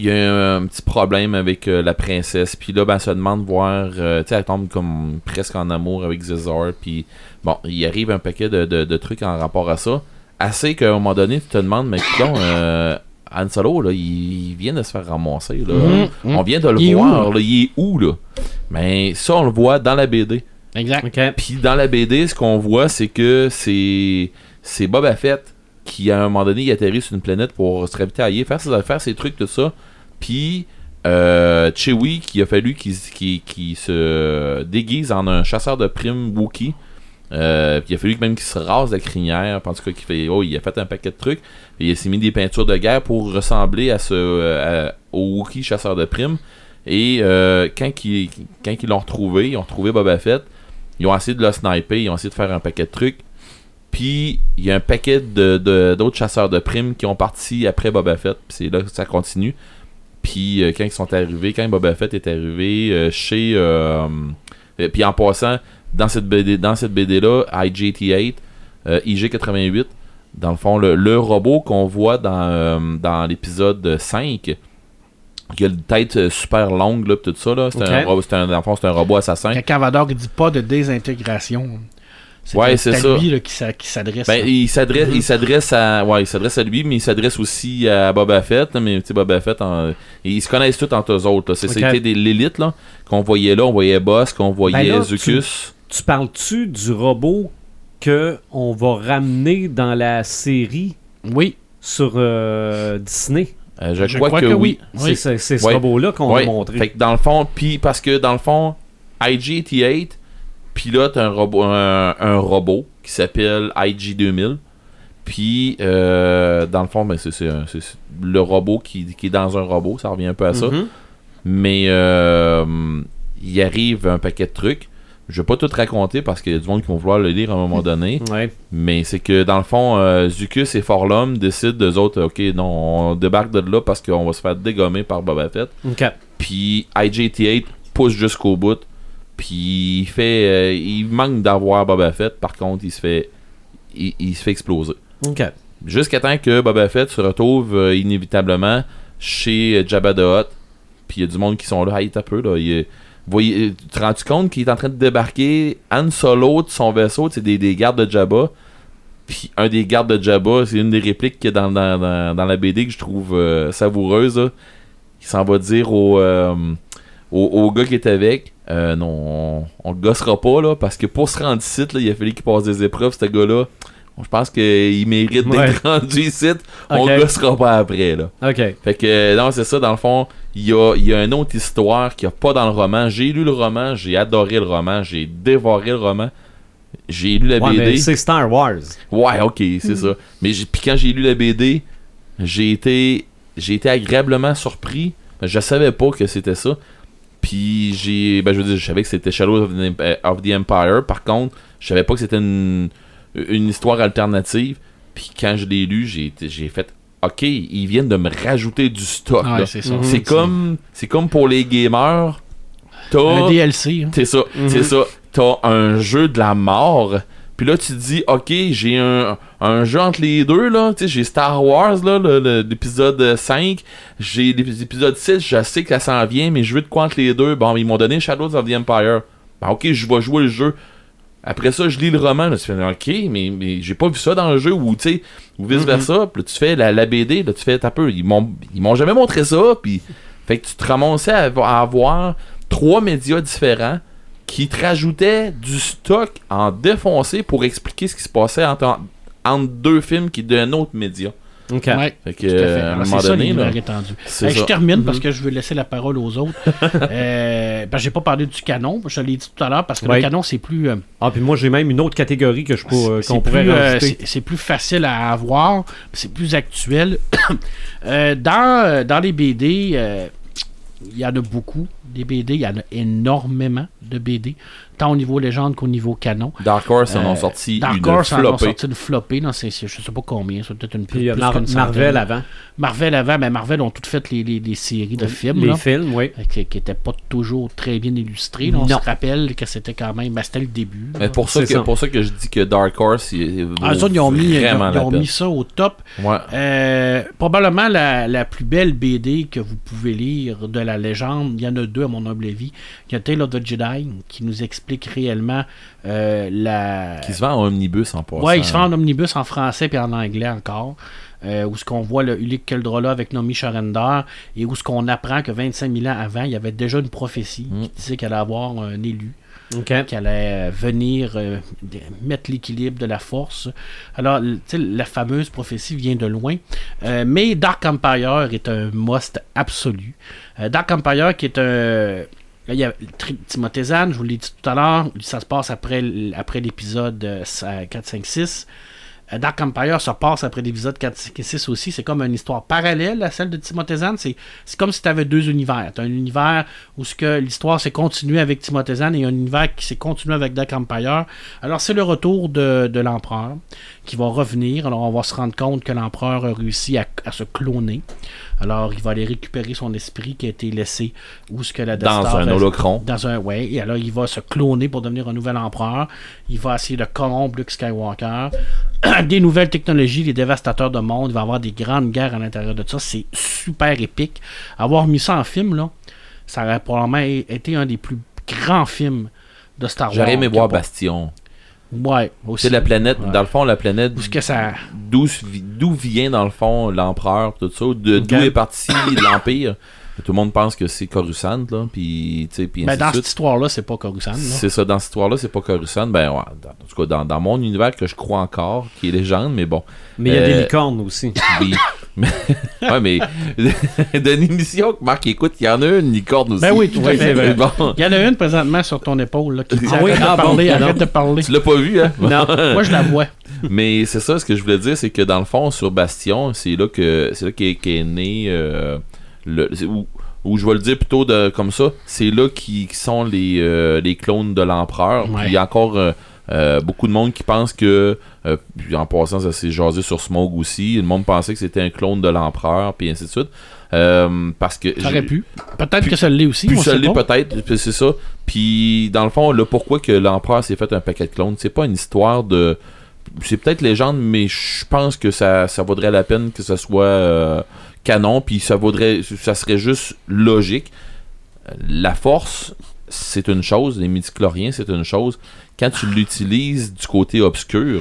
Il y a un, un petit problème avec euh, la princesse. Puis là, ben, elle se demande voir. euh, tu sais, elle tombe comme presque en amour avec Zizar. Puis bon, il arrive un paquet de, de- de trucs en rapport à ça. Assez qu'à un moment donné, tu te demandes, mais euh, Han Solo, là, il, il vient de se faire ramasser. Là. Mhm, mhm. On vient de le Il voir. là? là, il est où, là? Mais ça, on le voit dans la BD. Exact. Puis dans la BD, ce qu'on voit, c'est que c'est c'est Boba Fett qui, à un moment donné, il atterrit sur une planète pour se ravitailler, faire ses affaires, ses trucs, tout ça. Puis euh, Chewie, qui a fallu qu'il qu'il- qu'il se déguise en un chasseur de primes Wookie. Euh, puis il a fallu même qu'il se rase la crinière. En tout cas, qu'il fait, oh, il a fait un paquet de trucs. Il s'est mis des peintures de guerre pour ressembler à ce, euh, au Wookie chasseur de primes. Et euh, quand ils quand ils l'ont retrouvé, ils ont retrouvé Boba Fett. Ils ont essayé de le sniper, ils ont essayé de faire un paquet de trucs. Puis il y a un paquet de- de- d'autres chasseurs de primes qui ont parti après Boba Fett. C'est là que ça continue. Puis euh, quand ils sont arrivés, quand Boba Fett est arrivé euh, chez. euh, puis en passant, dans cette BD, dans cette BD là, IGT8, euh, IG88, dans le fond, le, le robot qu'on voit dans, euh, dans l'épisode 5, qui a une tête euh, super longue, là, pis tout ça, là. C'est un, robot- un, dans le fond, c'est un robot assassin. Quand Cavador dit pas de désintégration, Ouais, c'est ça. lui là, qui s'a- qui s'adresse. Ben, il s'adresse, Mhm. il s'adresse à, ouais, il s'adresse à lui, mais il s'adresse aussi à Boba Fett. Mais tu sais, Boba Fett, en- ils se connaissent tous entre eux autres. C'est-. C'était l'élite là qu'on voyait là. On voyait Boss, qu'on voyait Ben là, Zucus. Tu parles-tu du robot que on va ramener dans la série Oui, sur euh, Disney? Euh, je, crois, que, oui. C'est ce robot-là qu'on va montrer. Fait que dans le fond, puis parce que dans le fond, IG-88 pilote un robot, un, un robot qui s'appelle IG-2000. Puis euh, dans le fond, ben, c'est le robot qui, qui est dans un robot. Ça revient un peu à ça. Mhm. Mais euh, il arrive un paquet de trucs. Je vais pas tout raconter parce qu'il y a du monde qui vont vouloir le lire à un moment donné. Ouais. Mais c'est que dans le fond, euh, Zucus et Forlom décident d'eux autres, ok, non, on débarque de là parce qu'on va se faire dégommer par Boba Fett. OK. Puis IJT8 pousse jusqu'au bout. Puis il fait, euh, il manque d'avoir Boba Fett. Par contre, il se fait, il, il se fait exploser. OK. Jusqu'à temps que Boba Fett se retrouve euh, inévitablement chez Jabba the Hutt. Puis il y a du monde qui sont là. Hey, t'as peu là. Il, voyez, tu te rends compte qu'il est en train de débarquer Han Solo de son vaisseau, c'est des, des gardes de Jabba? Puis un des gardes de Jabba, c'est une des répliques qu'il y a dans, la BD que je trouve euh, savoureuse. Il s'en va dire au, euh, au, au gars qui est avec. euh, non, on, gossera pas là, parce que pour se rendre ici, là, il a fallu qu'il passe des épreuves, ce gars-là. Je pense qu'il mérite Ouais. d'être rendu ici. On le gossera pas après là. OK. Fait que euh, non, c'est ça, dans le fond, il y a, il y a une autre histoire qu'il n'y a pas dans le roman. J'ai lu le roman, j'ai adoré le roman, j'ai dévoré le roman. J'ai lu la Ouais, mais BD. c'est Star Wars. Ouais, ok, c'est ça. Mais j'ai- puis quand j'ai lu la BD, j'ai été j'ai été agréablement surpris. Je savais pas que c'était ça. Puis j'ai ben je veux dire, je savais que c'était Shadows of the, Emp- of the Empire. Par contre, je savais pas que c'était une une histoire alternative. Puis quand je l'ai lu, j'ai fait OK, ils viennent de me rajouter du stock. Ouais, c'est. Mhm. Comme c'est comme pour les gamers. T'as Un DLC. hein. c'est ça, c'est ça. T'as un jeu de la mort. Puis là, tu te dis, ok, j'ai un, un jeu entre les deux, là. Tu sais, j'ai Star Wars, là, l'épisode 5. J'ai l'épisode 6, je sais que ça s'en vient, mais je veux de quoi entre les deux. Bon, ils m'ont donné Shadows of the Empire. Ben, ok, je vais jouer le jeu. Après ça, je lis le roman. Là, tu fais, ok, mais, mais j'ai pas vu ça dans le jeu, ou tu sais, ou vice versa. Puis là, tu fais la, la BD, là, tu fais, t'as peu. Ils m'ont ils m'ont jamais montré ça. Puis, fait que tu te ramassais à, à avoir trois médias différents qui te rajoutaient du stock en défoncé pour expliquer ce qui se passait entre, entre deux films qui d'un autre média. OK. Ouais, Fait que, tout à fait. euh, à un moment ça donné, là, Hey, je termine parce que je veux laisser la parole aux autres. euh, que j'ai pas parlé du canon. Je l'ai dit tout à l'heure parce que Ouais. le canon, c'est plus. euh, Ah, puis moi, j'ai même une autre catégorie que je peux, euh, c'est qu'on plus, pourrait euh, rajouter. c'est- plus facile à avoir, c'est plus actuel. Dans, dans les BD, il y en a beaucoup des BD, il y en a énormément de BD. tant au niveau légende qu'au niveau canon. Dark Horse en Euh, ont sorti Dark une Horse en ont sorti une flopée. Non, c'est, c'est- je sais pas combien, c'est peut-être une plus, euh, plus Mar- qu'une centaine. Marvel avant. Marvel avant, ben Marvel ont toutes fait les, les- les séries de films. Les là. films, oui. Euh, qui n'étaient pas toujours très bien illustrés. là. On Non. se rappelle que c'était quand même. ben, c'était le début. Mais pour ça, C'est que, ça. pour ça que je dis que Dark Horse, il, Ah, ils ont mis, ils ont- ils mis ça au top. Ouais. Euh, probablement la, la plus belle BD que vous pouvez lire de la légende. Il y en a deux à mon humble avis. Il y a Tale of the Jedi qui nous explique réellement euh, la. Qui se vend en omnibus en passant. Ouais, il se fait en omnibus en français et en anglais encore. Euh, où ce qu'on voit le Ulick Keldrola avec Nomi Sharender et où ce qu'on apprend que 25 000 ans avant, il y avait déjà une prophétie Mm. qui disait qu'elle allait avoir un élu Qui allait euh, venir euh, mettre l'équilibre de la force. Alors, la fameuse prophétie vient de loin. Euh, mais Dark Empire est un must absolu. Dark Empire qui est un... Là, il y a Timothée je vous l'ai dit tout à l'heure, ça se passe après, l'épisode euh, 4, 5, 6. Euh, Dark Empire se passe après l'épisode 4, 5 et 6 aussi. C'est comme une histoire parallèle à celle de Timothée. C'est comme si tu avais deux univers. Tu as un univers où l'histoire s'est continuée avec Timothée et un univers qui s'est continué avec Dark Empire. Alors, c'est le retour de, l'empereur qui va revenir. Alors, on va se rendre compte que l'empereur a réussi à se cloner. Alors, il va aller récupérer son esprit qui a été laissé où ce que la Death Dans Star un holocron. dans un ouais et alors il va se cloner pour devenir un nouvel empereur il va essayer de corrompre Luke Skywalker des nouvelles technologies les dévastateurs de monde il va y avoir des grandes guerres à l'intérieur de ça c'est super épique avoir mis ça en film là ça aurait probablement été un des plus grands films de Star Wars J'aurais aimé voir Bastion. Ouais aussi C'est la planète, Ouais. dans le fond, la planète où que ça d'où vi- d'où vient dans le fond l'empereur tout ça de d'où est parti l'empire? Tout le monde pense que c'est Coruscant là puis tu sais puis ben, dans cette suite. histoire là c'est pas Coruscant c'est ça dans cette histoire là c'est pas Coruscant ben ouais dans, en tout cas dans, dans mon univers que je crois encore qui est légende mais bon Mais il y a des Euh, licornes aussi. oui Mais- ouais mais d'une émission que Marc écoute il y en a une licorne aussi ben oui tout à fait c'est vrai. bon il y en a une présentement sur ton épaule là, qui dit Ah oui? arrête Ah de bon, parler non. arrête de parler tu l'as pas vu hein? Non. moi je la vois Mais c'est ça, ce que je voulais dire, c'est que dans le fond, sur Bastion, c'est là que c'est là qu'est qu'est né euh, le, ou, ou je vais le dire plutôt de, comme ça, c'est là qui, qui sont les, euh, les clones de l'empereur. Puis il y a encore euh, euh, beaucoup de monde qui pense que, puis en passant, ça s'est jasé sur Smoke aussi, le monde pensait que c'était un clone de l'empereur, puis ainsi de suite. Parce que aurait pu. Peut-être que ça l'est aussi. puis ça l'est peut-être, c'est ça. Puis dans le fond, le pourquoi que l'empereur s'est fait un paquet de clones, c'est pas une histoire de. C'est peut-être légende, mais je pense que ça, ça vaudrait la peine que ça soit canon, puis ça vaudrait. Ça serait juste logique. La force, c'est une chose, les midi-chloriens, c'est une chose. Quand tu l'utilises du côté obscur,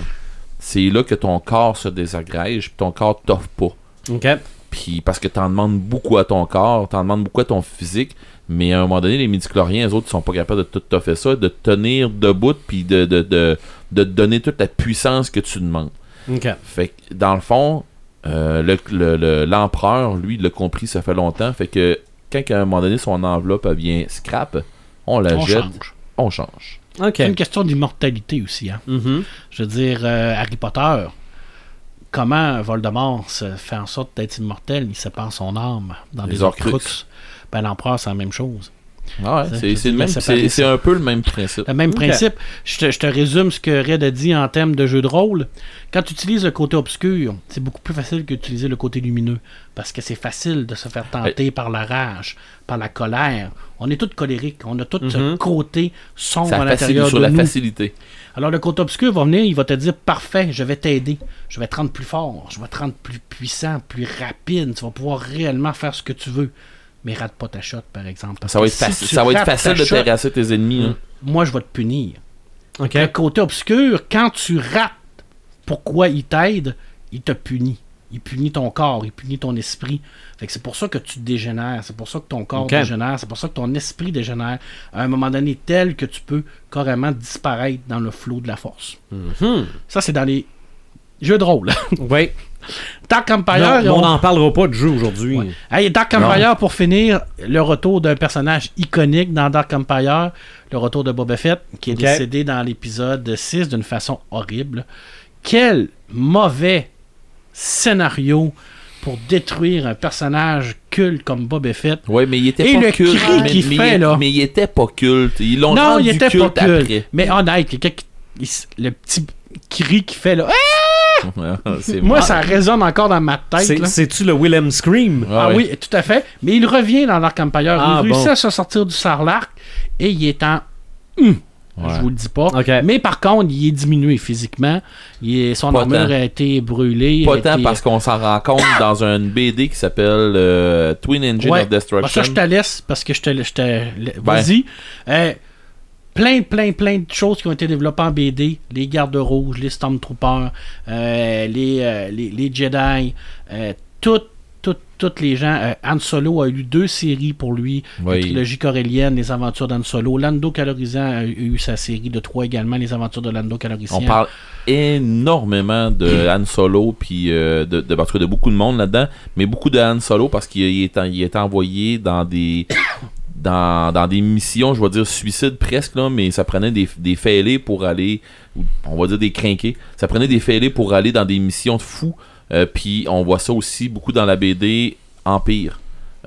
c'est là que ton corps se désagrège, puis ton corps t'offre pas. OK. Puis parce que t'en demandes beaucoup à ton corps, t'en demandes beaucoup à ton physique, mais à un moment donné, les midi-chloriens, les autres, ils sont pas capables de tout t'offrir ça, de te tenir debout, puis de, de, de, de te donner toute la puissance que tu demandes. OK. Fait que, dans le fond, euh, le- le- le- l'empereur, lui, il l'a compris, ça fait longtemps. Fait que, quand à un moment donné, son enveloppe elle vient scrap, on la On jette, change. on change. C'est une question d'immortalité aussi. Hein. Mhm. Je veux dire, euh, Harry Potter, comment Voldemort se fait en sorte d'être immortel? Il sépare son âme dans Les des. Horcruxes. Ben, l'empereur, c'est la même chose. Ah ouais, c'est un peu le même principe. Le même principe. Je te, je te résume ce que Red a dit en termes de jeu de rôle. Quand tu utilises le côté obscur, c'est beaucoup plus facile que d'utiliser le côté lumineux. Parce que c'est facile de se faire tenter par la rage, par la colère. On est tous colériques. On a tout ce Mhm. côté sombre Ça à l'intérieur sur de la nous. facilité. Alors le côté obscur va venir, il va te dire parfait, je vais t'aider, je vais te rendre plus fort, je vais te rendre plus puissant, plus rapide, tu vas pouvoir réellement faire ce que tu veux. Mais rate pas ta shot, par exemple. Parce Ça va être, si facile- tu ça va être rates facile ta de shot, terrasser tes ennemis. hein. Moi, je vais te punir. Le côté obscur, quand tu rates pourquoi il t'aide, il te punit. Il punit ton corps, il punit ton esprit. Fait que c'est pour ça que tu dégénères, c'est pour ça que ton corps dégénère, c'est pour ça que ton esprit dégénère à un moment donné tel que tu peux carrément disparaître dans le flot de la force. Mhm. Ça, c'est dans les jeux de rôle. Oui. Dark Empire, on n'en parlera pas de jeu aujourd'hui. Ouais. Hey, Dark Non. Empire, pour finir, le retour d'un personnage iconique dans Dark Empire, le retour de Boba Fett, qui est décédé dans l'épisode 6 d'une façon horrible. Quel mauvais scénario pour détruire un personnage culte comme Boba Fett. Ouais, mais il était Et pas le culte. cri mais, fait, là. mais il était pas culte. Ils l'ont Non, rendu il était pas culte culte. après. Mais honnête, le petit cri qu'il fait là. C'est Moi, ça résonne encore dans ma tête. C'est- là. C'est-tu le Willem Scream? Ah ouais. oui, tout à fait. Mais il revient dans l'Arc Empire. Ah, il réussit bon. à se sortir du sarlarc et il est en. Hum, Ouais. Je vous le dis pas. Ok. Mais par contre, il est diminué physiquement. Il est- son Pas armure tant. a été brûlée. Pas tant été- parce qu'on s'en rend compte dans une BD qui s'appelle euh, Twin Engine Ouais. of Bah, Destruction. ça, je te laisse parce que je te. Je te Ben. Vas-y. Euh, plein, plein, plein de choses qui ont été développées en BD. Les gardes rouges, les Stormtroopers, euh, les, euh, les, les Jedi, euh, tout, tout, tous les gens. Euh, Han Solo a eu deux séries pour lui. Oui. La trilogie corélienne, Les Aventures d'Han Solo. Lando Calrissian a eu sa série de trois également, Les Aventures de Lando Calrissian. On parle énormément de Han Solo, puis euh, de, de, tout de beaucoup de monde là-dedans, mais beaucoup de Han Solo parce qu'il il est, il est envoyé dans des dans, dans des missions, je vais dire suicide presque, là, mais ça prenait des, des fêlés pour aller, on va dire des crinqués, ça prenait des fêlés pour aller dans des missions de fous, euh, puis on voit ça aussi beaucoup dans la BD Empire.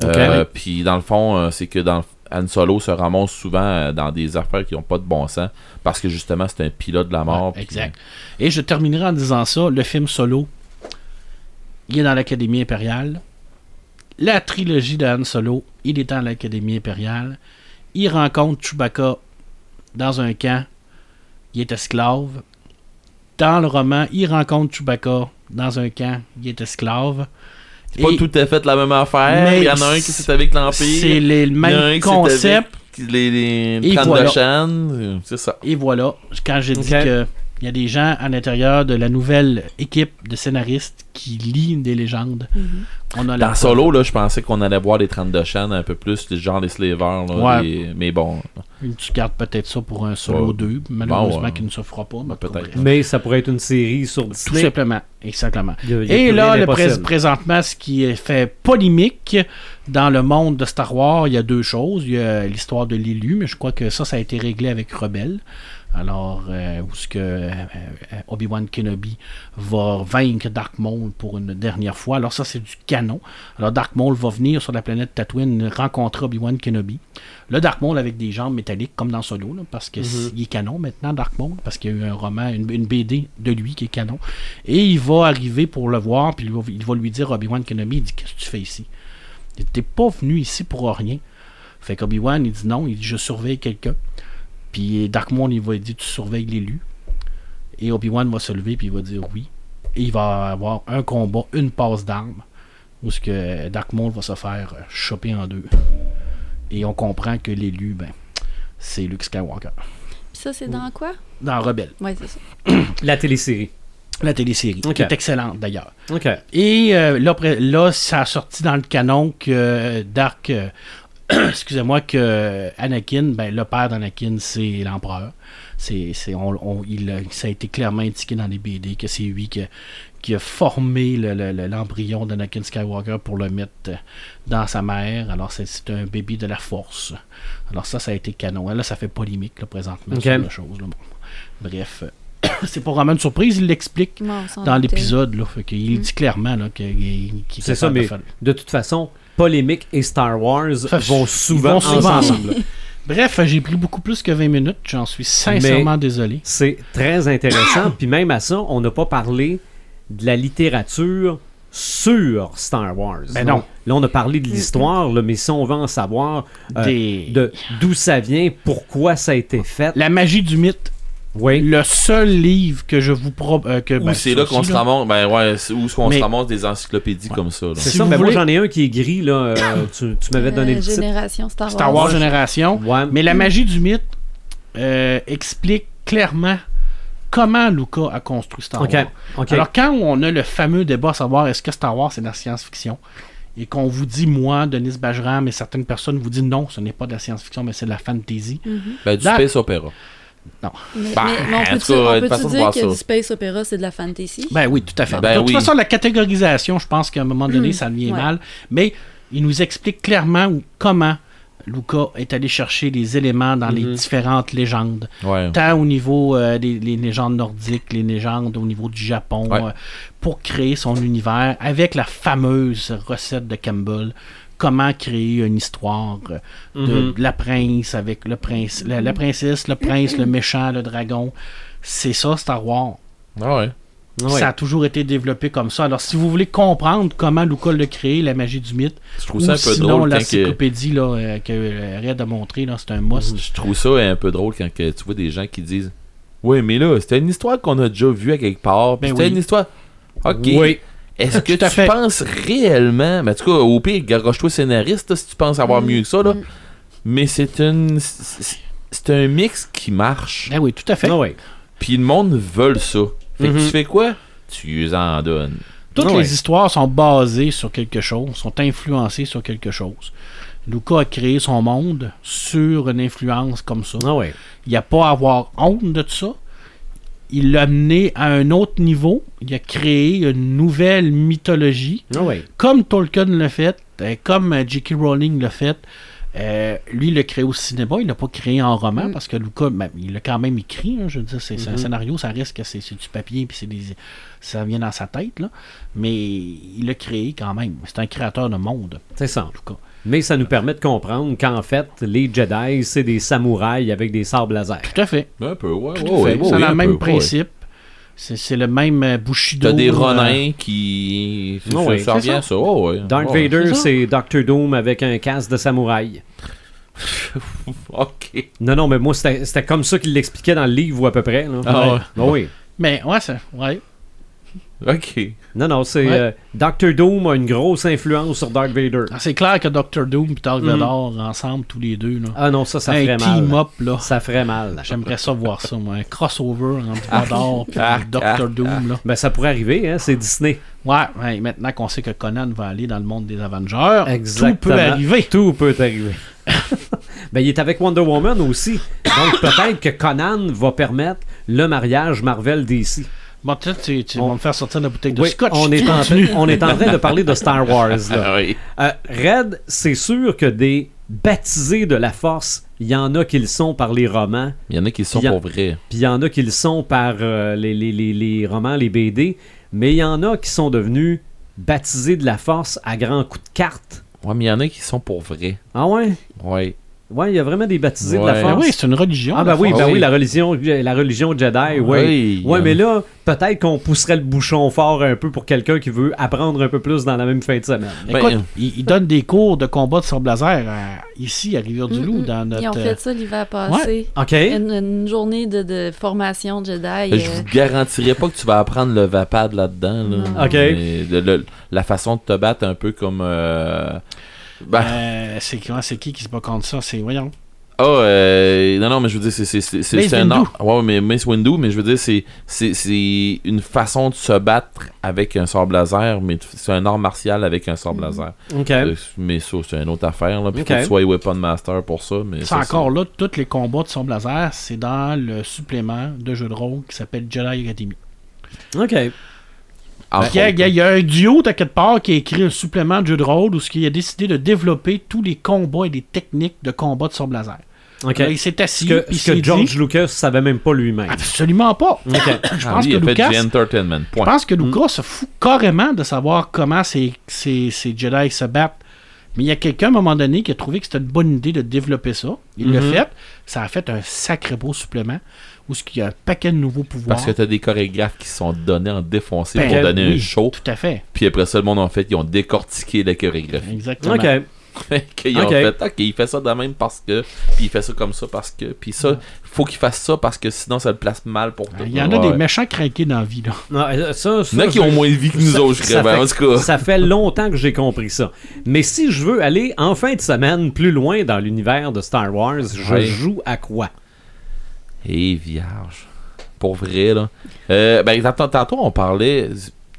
Euh, Puis dans le fond, euh, c'est que dans Han Solo se ramasse souvent dans des affaires qui n'ont pas de bon sens parce que justement c'est un pilote de la mort. Ouais, puis- exact. Et je terminerai en disant ça. Le film Solo, il est dans l'Académie impériale. La trilogie de Han Solo, il est dans l'Académie impériale. Il rencontre Chewbacca dans un camp. Il est esclave. Dans le roman, il rencontre Chewbacca dans un camp. Il est esclave. C'est pas tout à fait la même affaire. Mais Il y en a un qui c'est avec l'Empire. C'est le même concept. Les, les voilà. c'est ça. Et voilà, quand j'ai dit que il y a des gens à l'intérieur de la nouvelle équipe de scénaristes qui lit des légendes. On a la Dans Solo, là, je pensais qu'on allait voir les 30 de Shan un peu plus, les- genre les slavers. Là, Ouais. les- Mais bon, Tu gardes peut-être ça pour un solo Ouais. 2, malheureusement Bon, ouais. qui ne se fera pas. mais Peut-être. Mais ça pourrait être une série sur Tout Disney. simplement, exactement. Il y a- il y a Et là, le présentement, ce qui est fait polémique dans le monde de Star Wars, il y a deux choses. Il y a l'histoire de l'élu, mais je crois que ça, ça a été réglé avec Rebelle. Alors, euh, où ce que euh, euh, Obi-Wan Kenobi va vaincre Dark Maul pour une dernière fois. Alors ça, c'est du canon. Alors Dark Maul va venir sur la planète Tatooine rencontrer Obi-Wan Kenobi. Le Dark Maul avec des jambes métalliques comme dans Solo, là, parce que Mhm. il est canon maintenant, Dark Maul, parce qu'il y a eu un roman, une, une BD de lui qui est canon. Et il va arriver pour le voir, puis il va, il va lui dire Obi-Wan Kenobi, il dit Qu'est-ce que tu fais ici? T'es pas venu ici pour rien. Fait qu'Obi-Wan, il dit non, il dit Je surveille quelqu'un. Puis Dark Maul, il va dire Tu surveilles l'élu. Et Obi-Wan va se lever, puis il va dire oui. Et il va avoir un combat, une passe d'armes, où ce que Dark Maul va se faire euh, choper en deux. Et on comprend que l'élu, ben, c'est Luke Skywalker. Puis ça, c'est dans quoi? Dans Rebelle, Ouais, c'est ça. La télésérie. la télésérie, qui est excellente d'ailleurs. OK. Et euh, là, après- là, ça a sorti dans le canon que euh, Dark, euh, excusez-moi, que Anakin, ben, le père d'Anakin, c'est l'empereur. C'est, c'est, on, on- il, a- ça a été clairement indiqué dans les BD que c'est lui qui a, qui a formé le- le- le- l'embryon d'Anakin Skywalker pour le mettre dans sa mère. Alors, c'est, c'est un bébé de la force. Alors, ça, ça a été canon. Là, ça fait polémique, là, présentement, Ok. sur la chose. là. Bon. Bref, c'est pas vraiment une surprise, il l'explique dans l'épisode. Là, fait qu'il Mm. dit clairement là, qu'il qu'il- qu'il est C'est ça, de mais faire- de toute façon, polémique et Star Wars vont souvent, vont souvent ensemble. Bref, j'ai pris beaucoup plus que 20 minutes. J'en suis sincèrement désolé. C'est très intéressant. Puis même à ça, on n'a pas parlé de la littérature sur Star Wars. Ben non. Là, on a parlé de l'histoire, mais si on veut en savoir euh, Des- de d'où ça vient, pourquoi ça a été fait. La magie du mythe. Oui. Le seul livre que je vous propose. que Ou ben, c'est là qu'on se ramasse, ben ouais, où est-ce qu'on Mais- se ramasse des encyclopédies comme ça. C'est Si ça, mais voulez- moi j'en ai un qui est gris, là. euh, tu tu m'avais donné Euh, le titre. Génération Star Wars. Star Wars Génération. Ouais. Mais la magie du mythe euh, explique clairement comment Luca a construit Star. Wars. ok. Alors, quand on a le fameux débat à savoir est-ce que Star Wars c'est de la science-fiction, et qu'on vous dit, moi, Denis Bajram, et certaines personnes vous disent non, ce n'est pas de la science-fiction, mais c'est de la fantasy. Mhm. Ben, du space opéra. Mais, Ben, mais- mais en on tout peut-tu cas, on une peut-tu façon de dire que ça. du space opéra, c'est de la fantasy? Ben oui, tout à fait. Ben de toute oui. façon, la catégorisation, je pense qu'à un moment donné, Mm. ça devient Ouais. mal. Mais il nous explique clairement où- comment Luca est allé chercher des éléments dans les Mhm. différentes légendes. Ouais. Tant au niveau euh, des les légendes nordiques, les légendes au niveau du Japon, Ouais. euh, pour créer son univers avec la fameuse recette de Campbell. Comment créer une histoire euh, de, Mhm. de la prince avec le prince, la, la princesse, le prince, le méchant, le dragon. C'est ça Star Wars. Ah ouais. Ouais. Ça a toujours été développé comme ça. Alors, si vous voulez comprendre comment Luca l'a créé, la magie du mythe, Je trouve ou ça un peu sinon drôle quand que... l'encyclopédie là, euh, que euh, Red a montré, là, c'est un must. Je trouve ça un peu drôle quand que tu vois des gens qui disent Oui, mais là, c'était une histoire qu'on a déjà vue à quelque part. Ben c'était oui. une histoire. Ok. Oui. Est-ce que tu fait. penses réellement. Mais en tout cas, au pire, garoche-toi scénariste là, si tu penses avoir Mm. mieux que ça. Là. Mm. Mais c'est une. c'est- un mix qui marche. Ben oui, tout à fait. Ah ouais. Puis le monde veut ça. Fait que tu fais quoi? Tu les en donnes. Toutes Ah les ouais. histoires sont basées sur quelque chose, sont influencées sur quelque chose. Luca a créé son monde sur une influence comme ça. Ah ouais. Il n'y a pas à avoir honte de ça. Il l'a amené à un autre niveau. Il a créé une nouvelle mythologie. Ah. Comme Tolkien l'a fait, euh, comme euh, J.K. Rowling l'a fait. Euh, lui, il l'a créé au cinéma, il l'a pas créé en roman Mm. parce que Luca, ben, il l'a quand même écrit. hein, je veux dire, c'est un Mhm. scénario, ça reste que c'est du papier puis c'est des, ça vient dans sa tête là. Mais il l'a créé quand même. C'est un créateur de monde, C'est ça. Luca. Mais ça nous permet de comprendre qu'en fait, les Jedi, c'est des samouraïs avec des sabres laser. Tout à fait. Un peu, ouais. Tout ouais, à ouais, fait. ouais, c'est le même peu, principe. C'est c'est le même Bushido. T'as des euh, Ronins qui. Ah ouais, ça c'est revient ça. Darth. Vader, c'est c'est Doctor Doom avec un casque de samouraï. Ok. Non, non, mais moi, c'était c'était comme ça qu'il l'expliquait dans le livre, ou à peu près. Là. Ah ouais. Ah oui. Mais ouais, ça, ouais. Ok. Non, non, c'est. Ouais. euh, Doctor Doom a une grosse influence sur Darth Vader. Ah, C'est clair que Doctor Doom et Dark Mhm. Vador ensemble tous les deux là. Ah non, ça, ça un ferait team mal. up là. Ça ferait mal. J'aimerais ça voir ça, moi. Un crossover entre Vador et Ah, Doctor ah, Doom, là. Ben, ça pourrait arriver, hein, c'est Disney. Ouais, ouais, maintenant qu'on sait que Conan va aller dans le monde des Avengers, Exactement. tout peut arriver. Tout peut arriver. ben, il est avec Wonder Woman aussi. Donc, peut-être que Conan va permettre le mariage Marvel-DC. Bon, tu, tu, tu On- vas me faire sortir la bouteille de Oui, scotch. on est, en train, on est en train de parler de Star Wars. là. Ah oui. Euh, Red, c'est sûr que des baptisés de la Force, il y en a qui le sont par les romans, Il y en a qui sont y a- pour vrai. puis il y en a qui le sont par euh, les, les- les- les romans, les BD, mais il y en a qui sont devenus baptisés de la Force à grands coups de carte. Ouais, mais il y en a qui sont pour vrai. Ah ouais? Ouais. Ouais, il y a vraiment des baptisés de la Ouais. Ben Force. oui, c'est une religion. Ah ben oui, force. ben oui. oui, la religion, la religion Jedi, oui. Oui, Ouais, euh, mais là, peut-être qu'on pousserait le bouchon fort un peu pour quelqu'un qui veut apprendre un peu plus dans la même fin de semaine. Écoute, Ben, il, il donne des cours de combat de laser à- ici à Rivière-du-Loup Mm, dans notre. Ils ont fait ça l'hiver passé. OK? Une, une journée de, de formation Jedi. Je euh, vous garantirais pas que tu vas apprendre le vapad là-dedans. Là. Ok. Mais le- le- la façon de te battre un peu comme. euh, Ben, euh, c'est qui qui se bat contre ça C'est voyons. Ah, euh, non, non, mais je veux dire, c'est un art. Ouais, mais Mace Windu, mais je veux dire, c'est c'est- c'est une façon de se battre avec un sort laser, mais c'est un art martial avec un sort laser. OK. Euh, Mais ça, c'est une autre affaire. Là. Puis Ok. faut que tu sois Weapon Master pour ça. Mais C'est ça, encore là, tous les combats de sable laser, c'est dans le supplément de jeu de rôle qui s'appelle Jedi Academy. OK. Il y, a, il y a- un duo, à quelque part, qui a écrit un supplément de jeu de rôle où il a décidé de développer tous les combats et les techniques de combat de sable laser. OK. Là, il s'est Ce assis, que, ce George dit, Lucas savait même pas lui-même. absolument pas. Je Ah, pense Lucas, je pense que Lucas se fout carrément de savoir comment ces, ces, ces Jedi se battent. Mais il y a quelqu'un à un moment donné qui a trouvé que c'était une bonne idée de développer ça. Il l'a Mhm. fait. Ça a fait un sacré beau supplément où il y a un paquet de nouveaux pouvoirs. Parce que t'as des chorégraphes qui sont donnés en défoncé Ben, pour donner un show. Tout à fait. Puis après ça, le monde en fait, ils ont décortiqué la chorégraphie. Exactement. OK. Qu'ils ont fait, ok, il fait ça de même parce que, puis il fait ça comme ça parce que, puis ça, faut qu'il fasse ça parce que sinon ça le place mal pour tout. Il y en a Ouais. des méchants craqués dans la vie. Là. Non, ça, ça, Il y en a qui ont moins de vie que nous ça- autres, je. Ben, fait- en tout cas. Ça fait longtemps que j'ai compris ça. Mais si je veux aller en fin de semaine plus loin dans l'univers de Star Wars, je Ouais. joue à quoi? Et vierge. Pour vrai, là. Euh, ben, tantôt, tantôt, on parlait.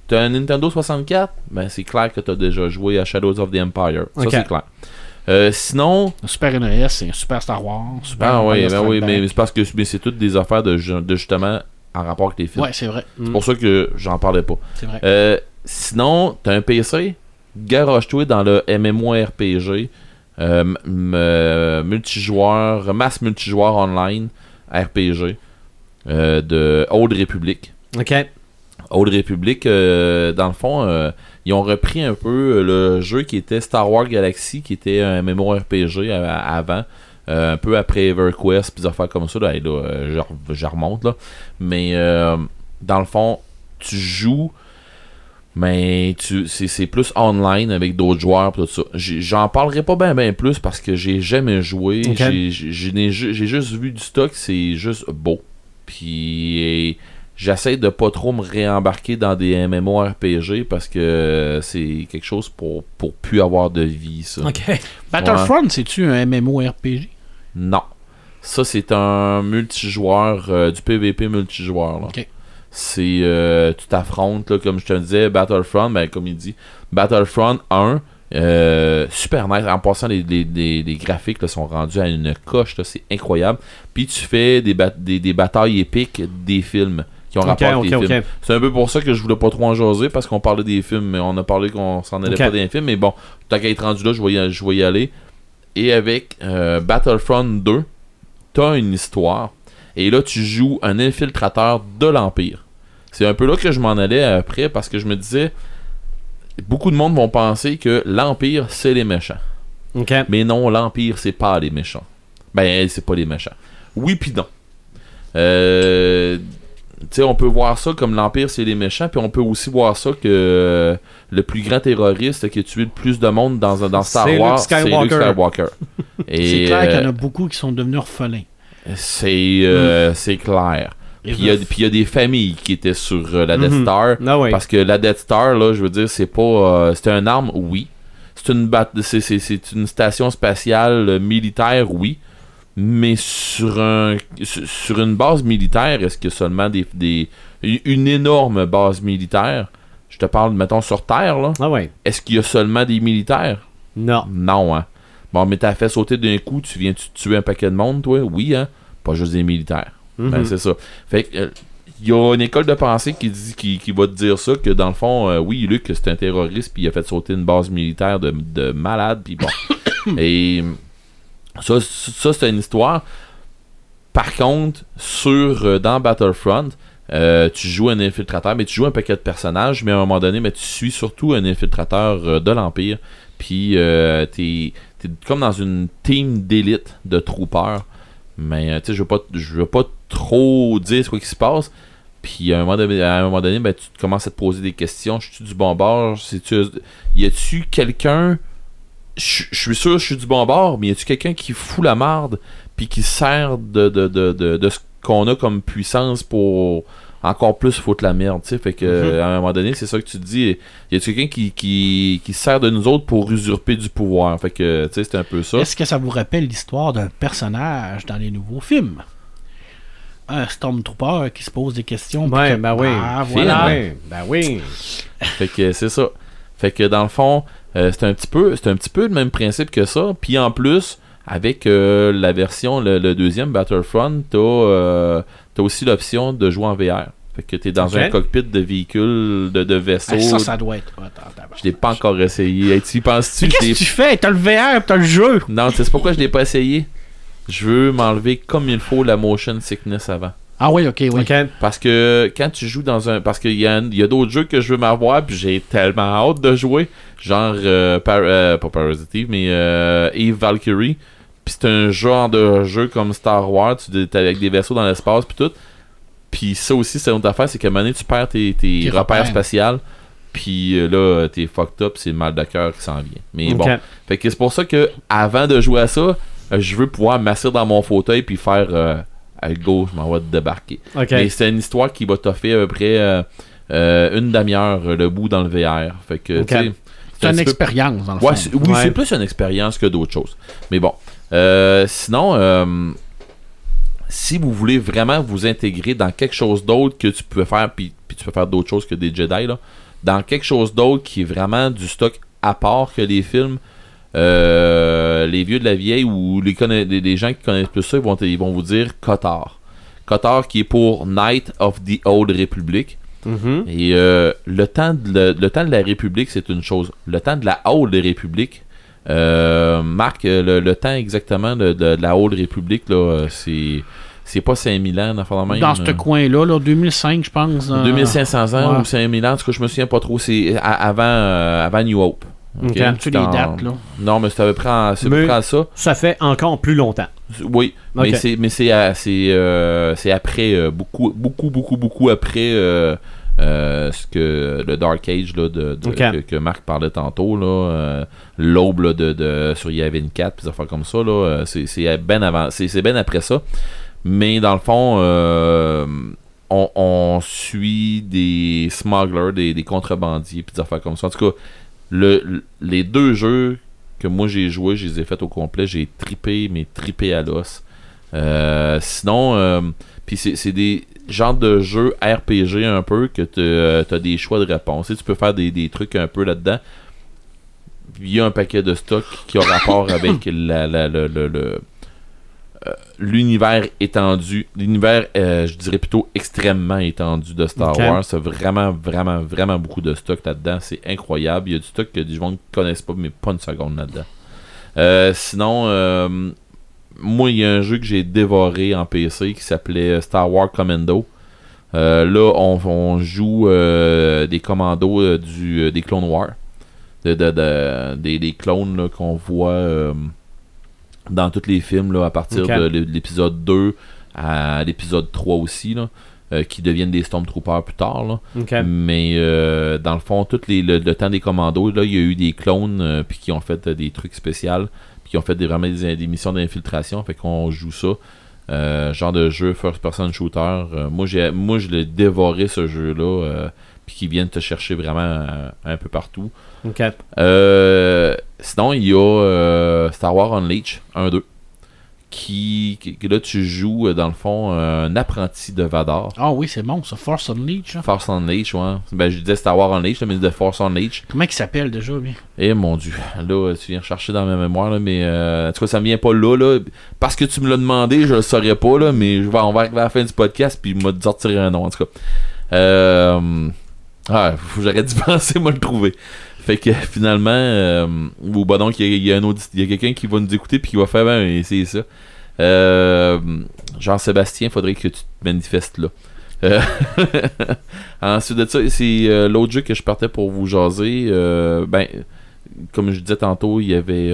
T'as un Nintendo 64? Ben, c'est clair que t'as déjà joué à Shadows of the Empire. Ça, c'est clair. Euh, sinon. Un Super NES, c'est un Super Star Wars. Super Ah oui, ben oui, Back. mais c'est parce que mais c'est toutes des affaires de, ju- de justement en rapport avec les films. Ouais, c'est vrai. C'est pour ça que j'en parlais pas. C'est vrai. Euh, sinon, t'as un PC, garoche-toi dans le MMORPG euh, m- m- euh, multijoueur, masse multijoueur online, RPG, euh, de Old Republic. OK. Old Republic, euh, dans le fond, euh, ils ont repris un peu le jeu qui était Star Wars Galaxy, qui était un MMORPG euh, avant, euh, un peu après EverQuest, puis des affaires comme ça. Là, je, re- je remonte, là. Mais dans le fond, tu joues, mais tu c'est plus online avec d'autres joueurs, tout ça. J'en parlerai pas bien ben plus parce que j'ai jamais joué. J'ai- juste vu du stock, c'est juste beau. Puis j'essaie de pas trop me réembarquer dans des MMORPG parce que c'est quelque chose pour, pour plus avoir de vie, ça. Battlefront, c'est-tu un MMORPG? Non. Ça, c'est un multijoueur, euh, du PVP multijoueur. là. C'est, euh, tu t'affrontes, comme je te disais, Battlefront, ben, comme il dit, Battlefront 1, euh, super nice. En passant, les, les- les- les graphiques là, sont rendus à une coche, c'est incroyable. Puis tu fais des, des, des batailles épiques des films qui ont rapport OK. films. C'est un peu pour ça que je voulais pas trop en jaser parce qu'on parlait des films, mais on a parlé qu'on s'en allait pas des films. Mais bon, tant qu'à être rendu là, je vais y, je vais y aller. Et avec euh, Battlefront 2, t'as une histoire. Et là, tu joues un infiltrateur de l'Empire. C'est un peu là que je m'en allais après parce que je me disais, beaucoup de monde vont penser que l'Empire, c'est les méchants. OK. Mais non, l'Empire, c'est pas les méchants. Ben, c'est pas les méchants. Oui, puis non. Euh, tu sais, on peut voir ça comme l'Empire, c'est les méchants, puis on peut aussi voir ça que euh, le plus grand terroriste qui a tué le plus de monde dans, dans Star Wars, c'est Luke Skywalker. C'est clair qu'il y en euh, a beaucoup qui sont devenus orphelins. C'est euh, c'est clair. Puis il y a- des familles qui étaient sur euh, la Death Mhm. Star. Ah. Parce que la Death Star, là, je veux dire, c'est pas. euh, c'est un arme, oui. C'est une, bat- c'est, c'est- c'est une station spatiale militaire, oui. Mais sur, un, sur, une base militaire, est-ce qu'il y a seulement des, des, une énorme base militaire? Je te parle, mettons, sur Terre, là. Ah ouais. Est-ce qu'il y a seulement des militaires? Non. Non, hein. Bon, mais t'as fait sauter d'un coup, tu viens tu tuer un paquet de monde, toi? Oui, hein? Pas juste des militaires. Mhm. Ben, c'est ça. Fait que, euh, il y a une école de pensée qui dit qui, qui va te dire ça, que dans le fond, euh, oui, Luc, c'est un terroriste, puis il a fait sauter une base militaire de, de malade, puis bon. Et ça, ça c'est une histoire. Par contre, sur euh, dans Battlefront, euh, tu joues un infiltrateur, mais tu joues un paquet de personnages, mais à un moment donné, mais tu suis surtout un infiltrateur euh, de l'Empire. Puis euh, t'es es comme dans une team d'élite de troopers. Mais euh, tu sais, je veux pas veux pas trop dire ce qui se passe. Puis à un moment donné, à un moment donné ben, tu commences à te poser des questions. Je suis du bon bord? C'est-tu- Y a-tu quelqu'un? Je suis sûr que je suis du bon bord, mais y a-tu quelqu'un qui fout la marde puis qui sert de, de, de, de ce qu'on a comme puissance pour encore plus foutre la merde, tu sais. Fait que Mhm. à un moment donné, c'est ça que tu te dis. Y a-tu quelqu'un qui, qui, qui sert de nous autres pour usurper du pouvoir? Fait que, tu sais, c'est un peu ça. Est-ce que ça vous rappelle l'histoire d'un personnage dans les nouveaux films? Un Stormtrooper qui se pose des questions. Ouais, que- ben oui. Ah, voilà. Ben oui. Ben oui. Fait que c'est ça. Fait que dans le fond, euh, c'est un petit peu c'est un petit peu le même principe que ça. Puis en plus, avec euh, la version, le, le deuxième Battlefront, t'as euh, t'as aussi l'option de jouer en VR. Fait que t'es dans un cockpit de véhicule, de, de vaisseau. Ah, ça, ça doit être tabarnak. Je l'ai pas encore essayé. Hey, tu y penses-tu? Qu'est-ce que tu fais? T'as le VR, t'as le jeu. Non, tu sais pourquoi je l'ai pas essayé? Je veux m'enlever comme il faut la motion sickness avant. Ah oui, ok, oui. OK. Parce que quand tu joues dans un. Parce qu'il y a, il y a d'autres jeux que je veux m'avoir, puis j'ai tellement hâte de jouer. Genre, euh, Par- euh, pas Parasitive, mais euh, Eve Valkyrie. Puis c'est un genre de jeu comme Star Wars, tu t'es avec des vaisseaux dans l'espace, puis tout. Puis ça aussi, c'est une autre affaire, c'est qu'à un moment donné, tu perds tes, tes Tes repères repères. spatials. Puis euh, là, t'es fucked up, c'est le mal de cœur qui s'en vient. Mais bon. OK. Fait que c'est pour ça que avant de jouer à ça, euh, je veux pouvoir m'asseoir dans mon fauteuil puis faire Allez, go, je m'en vais te débarquer. Mais c'est une histoire qui va t'offrir à peu près euh, euh, une demi-heure le bout dans le VR. Fait que, C'est un une peu- expérience, dans le Ouais, fond. oui, Ouais. c'est plus une expérience que d'autres choses. Mais bon. Euh, sinon, euh, si vous voulez vraiment vous intégrer dans quelque chose d'autre que tu peux faire, puis, puis tu peux faire d'autres choses que des Jedi, là, dans quelque chose d'autre qui est vraiment du stock à part que les films, euh, les vieux de la vieille ou les, conna- les, les gens qui connaissent plus ça, ils vont, te- ils vont vous dire Kotar. Kotar qui est pour Night of the Old Republic. Mhm. Et euh, le, temps de, le, le temps de la République, c'est une chose. Le temps de la Haute République, Euh, Marc, euh, le, le temps exactement de, de- de la Old euh, c'est c'est pas 5000 ans, dans, même, Dans ce coin-là, là, 2005, je pense. euh, 2500 ans ouais. ou 5000 ans, en tout cas, je me souviens pas trop. C'est euh, avant New Hope. Tu les Dans- dates, là? Non, mais c'est à peu près, en- à peu près ça. Ça fait encore plus longtemps. Oui, mais Ok. c'est mais c'est euh, après euh, beaucoup beaucoup beaucoup beaucoup après euh, ce que le Dark Age là, de, que, que Marc parlait tantôt l'aube de, de sur Yavin 4 puis des affaires comme ça c'est ben avant ben après ça. Mais dans le fond on, on suit des smugglers, des, des contrebandiers puis des affaires comme ça. En tout cas, le, le- les deux jeux que moi j'ai joué, je les ai faits au complet, j'ai tripé, mais tripé à l'os. Euh, sinon, euh, puis c'est des genres de jeux RPG un peu que tu as des choix de réponse. Tu sais, tu peux faire des, des trucs un peu là-dedans. Il y a un paquet de stock qui a rapport avec la, la- le- le- le, euh, l'univers étendu, l'univers, euh, je dirais plutôt extrêmement étendu de Star. Wars. C'est vraiment, vraiment, vraiment beaucoup de stock là-dedans. C'est incroyable. Il y a du stock que des gens ne connaissent pas, mais pas une seconde là-dedans. Euh, sinon, moi, il y a un jeu que j'ai dévoré en PC qui s'appelait Star Wars Commando. Là, on, on joue des commandos du, des Clone Wars. De, de- de- des, des clones qu'on voit dans tous les films là, à partir de l'é- l'épisode 2 à l'épisode 3 aussi, là, euh, qui deviennent des Stormtroopers plus tard. Là. Mais euh, dans le fond, tout les, le, le temps des commandos, là, il y a eu des clones euh, puis qui ont fait des trucs spéciaux, puis qui ont fait des, vraiment des, des missions d'infiltration. Fait qu'on joue ça. Genre de jeu first person shooter. Moi, j'ai, moi, je l'ai dévoré ce jeu-là. euh, puis qui viennent te chercher vraiment un peu partout. OK. Euh, sinon, il y a euh, Star Wars Unleashed 1-2. Qui, là, tu joues, euh, dans le fond, un apprenti de Vador. Ah oui, c'est bon, ça. Force Unleashed. hein. Force Unleashed, ouais. Ben, je disais Star Wars Unleashed, mais de Force Unleashed. Comment il s'appelle déjà, lui? Eh mon dieu, là, tu viens chercher dans ma mémoire, là, mais euh, en tout cas, ça me vient pas là, là. Parce que tu me l'as demandé, je le saurais pas, là, mais je vais, on va arriver à la fin du podcast, puis il m'a sortir un nom, en tout cas. Euh, ah, faut que j'aurais dû penser, moi, le trouver. Fait que finalement, ou bah donc, il y a, quelqu'un qui va nous écouter, puis qui va faire, ben, essayer ça. Euh, Jean-Sébastien, faudrait que tu te manifestes là. Euh, Ensuite de ça, c'est euh, l'autre jeu que je partais pour vous jaser. ben, comme je disais tantôt, il y avait.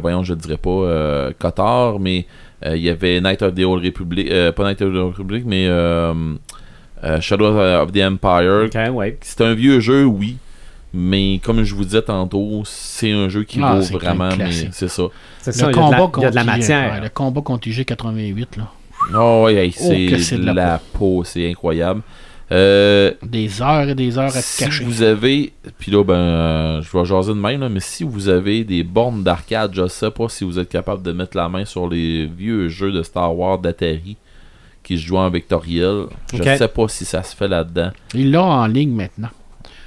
voyons, je ne dirais pas Qatar, mais il y avait Night of the Old Republic. pas Night of the Old Republic, mais euh, euh, Shadow of the Empire. Ouais. C'est un vieux jeu, oui. Mais comme je vous disais tantôt, c'est un jeu qui Ah, vaut vraiment. C'est ça. C'est Le ça, il y, a de la, matière. ouais, le combat contre IG-88, là. Oh, ouais, hey, Oh, c'est de la, la peau, c'est incroyable. Euh, Des heures et des heures à te si cacher. vous avez, puis là, ben, euh, je vais jaser de même, là, mais si vous avez des bornes d'arcade, je sais pas si vous êtes capable de mettre la main sur les vieux jeux de Star Wars d'Atari qui se jouent en vectoriel. Je Ok. sais pas si ça se fait là-dedans. Il l'a en ligne maintenant.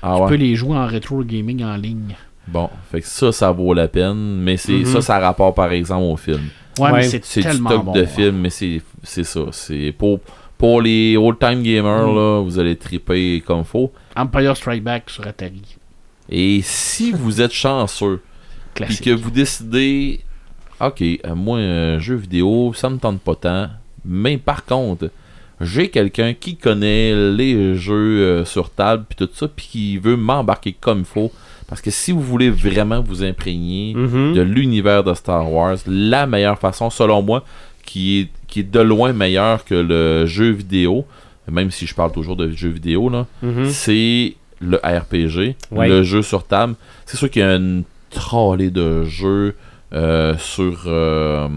Ah Tu ouais. peux les jouer en rétro gaming en ligne. Bon, fait que ça, ça vaut la peine, mais c'est Mhm. ça, ça a rapport par exemple au film. Ouais, Ouais, mais c'est C'est du tellement stock bon. de film, mais c'est c'est ça. C'est pour pour les old-time gamers Mm. là, vous allez triper comme faut. Empire Strike Back sur Atari. Et si vous êtes chanceux, Classique. que vous décidez, ok, euh, moi un jeu vidéo, ça me tente pas tant, mais par contre, j'ai quelqu'un qui connaît les jeux euh, sur table puis tout ça, puis qui veut m'embarquer comme il faut, parce que si vous voulez vraiment vous imprégner Mhm. de l'univers de Star Wars, la meilleure façon, selon moi, qui est, qui est de loin meilleure que le jeu vidéo, même si je parle toujours de jeu vidéo, là, Mhm. c'est le RPG, Ouais. le jeu sur table. C'est sûr qu'il y a une trollée de jeux euh, sur euh,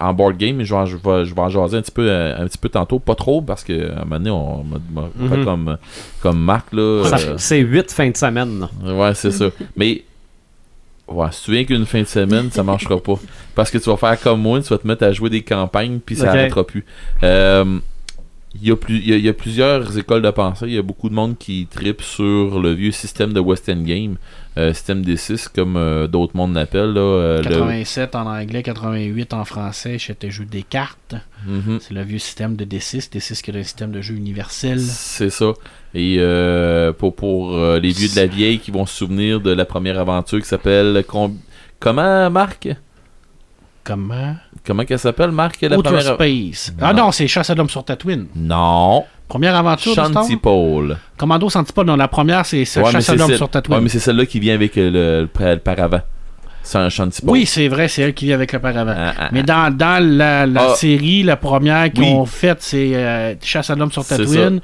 en board game, je vais, en- je vais, je vais en jaser un petit peu euh, un petit peu tantôt, pas trop parce que à un moment donné, on m'a- fait comme comme Marc là. Euh, C'est huit fins de semaine. Ouais, c'est ça. Mais, ouais, si tu viens qu'une fin de semaine, ça marchera pas. Parce que tu vas faire comme moi, tu vas te mettre à jouer des campagnes, puis ça Ok. arrêtera plus. Il y, a plus, il, y a, il y a plusieurs écoles de pensée. Il y a beaucoup de monde qui tripe sur le vieux système de West End Game, euh, système D6, comme euh, d'autres mondes l'appellent. là, euh, le- 87 en anglais, 88 en français, c'était jeu des cartes. Mhm. C'est le vieux système de D6. D6 qui est un système de jeu universel. C'est ça. Et pour, pour les vieux de la vieille qui vont se souvenir de la première aventure qui s'appelle. com- Comment, Marc? Comment? Comment qu'elle s'appelle, Marc la Outer première... Space. Ah non, c'est Chasse à l'homme sur Tatooine. Non. Première aventure? Chantipole. Commando Santipole, non, la première, c'est Ouais, Chasse à l'homme sur Tatooine. Ouais, mais c'est celle-là qui vient avec euh, le, le, pa- le paravent. C'est un Chantipole. Oui, c'est vrai, c'est elle qui vit avec le paravent. Ah, ah, Mais dans, dans la, la Ah. série, la première qu'ils Oui. ont faite, c'est euh, Chasse à l'homme sur Tatooine.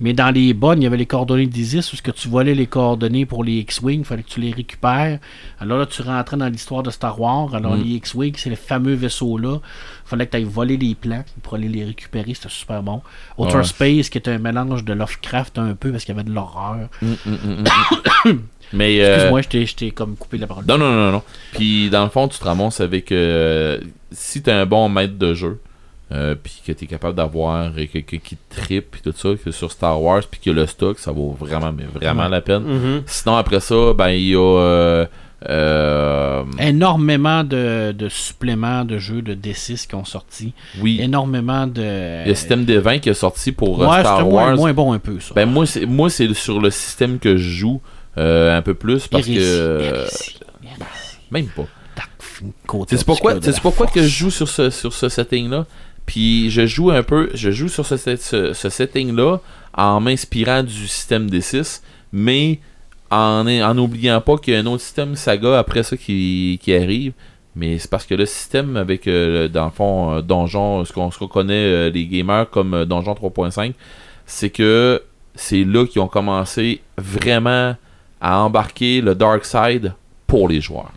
Mais dans les bonnes, il y avait les coordonnées d'Isis, où ce que tu volais les coordonnées pour les X-Wing, il fallait que tu les récupères. Alors là, tu rentrais dans l'histoire de Star Wars. Alors Mm. les X-Wing, c'est les fameux vaisseaux-là. Il fallait que tu ailles voler les plans pour aller les récupérer. C'était super bon. Outer Ouais. Space, qui était un mélange de Lovecraft un peu, parce qu'il y avait de l'horreur. hum, hum. Mais. euh, Excuse-moi, je t'ai- je t'ai comme coupé la parole. Non, non, non, non. Puis dans le fond, tu te ramasses avec. euh, si t'es un bon maître de jeu, euh, puis que t'es capable d'avoir euh, quelqu'un qui tripe, puis tout ça, que sur Star Wars, puis que le stock, ça vaut vraiment, mais vraiment Ouais. la peine. Mhm. Sinon, après ça, ben, il y a. euh, euh, Énormément de, de suppléments de jeux de D6 qui ont sorti. oui, Énormément de. il y a le système des 20 qui est sorti pour Ouais, Star Wars. moins, moins bon un peu, ça. Ben, moi, c'est moi c'est sur le système que je joue euh, un peu plus parce Hérésie, que. hérésie, hérésie. Même pas. C'est pourquoi, c'est pourquoi que je joue sur ce, sur ce setting-là? Puis je joue un peu, je joue sur ce, set- ce, ce setting-là en m'inspirant du système D6, mais en, en n'oubliant pas qu'il y a un autre système saga après ça qui, qui arrive. Mais c'est parce que le système avec, euh, dans le fond, euh, Donjon, ce qu'on ce qu'on connaît euh, les gamers comme Donjon 3.5, c'est que c'est là qu'ils ont commencé vraiment à embarquer le Dark Side pour les joueurs.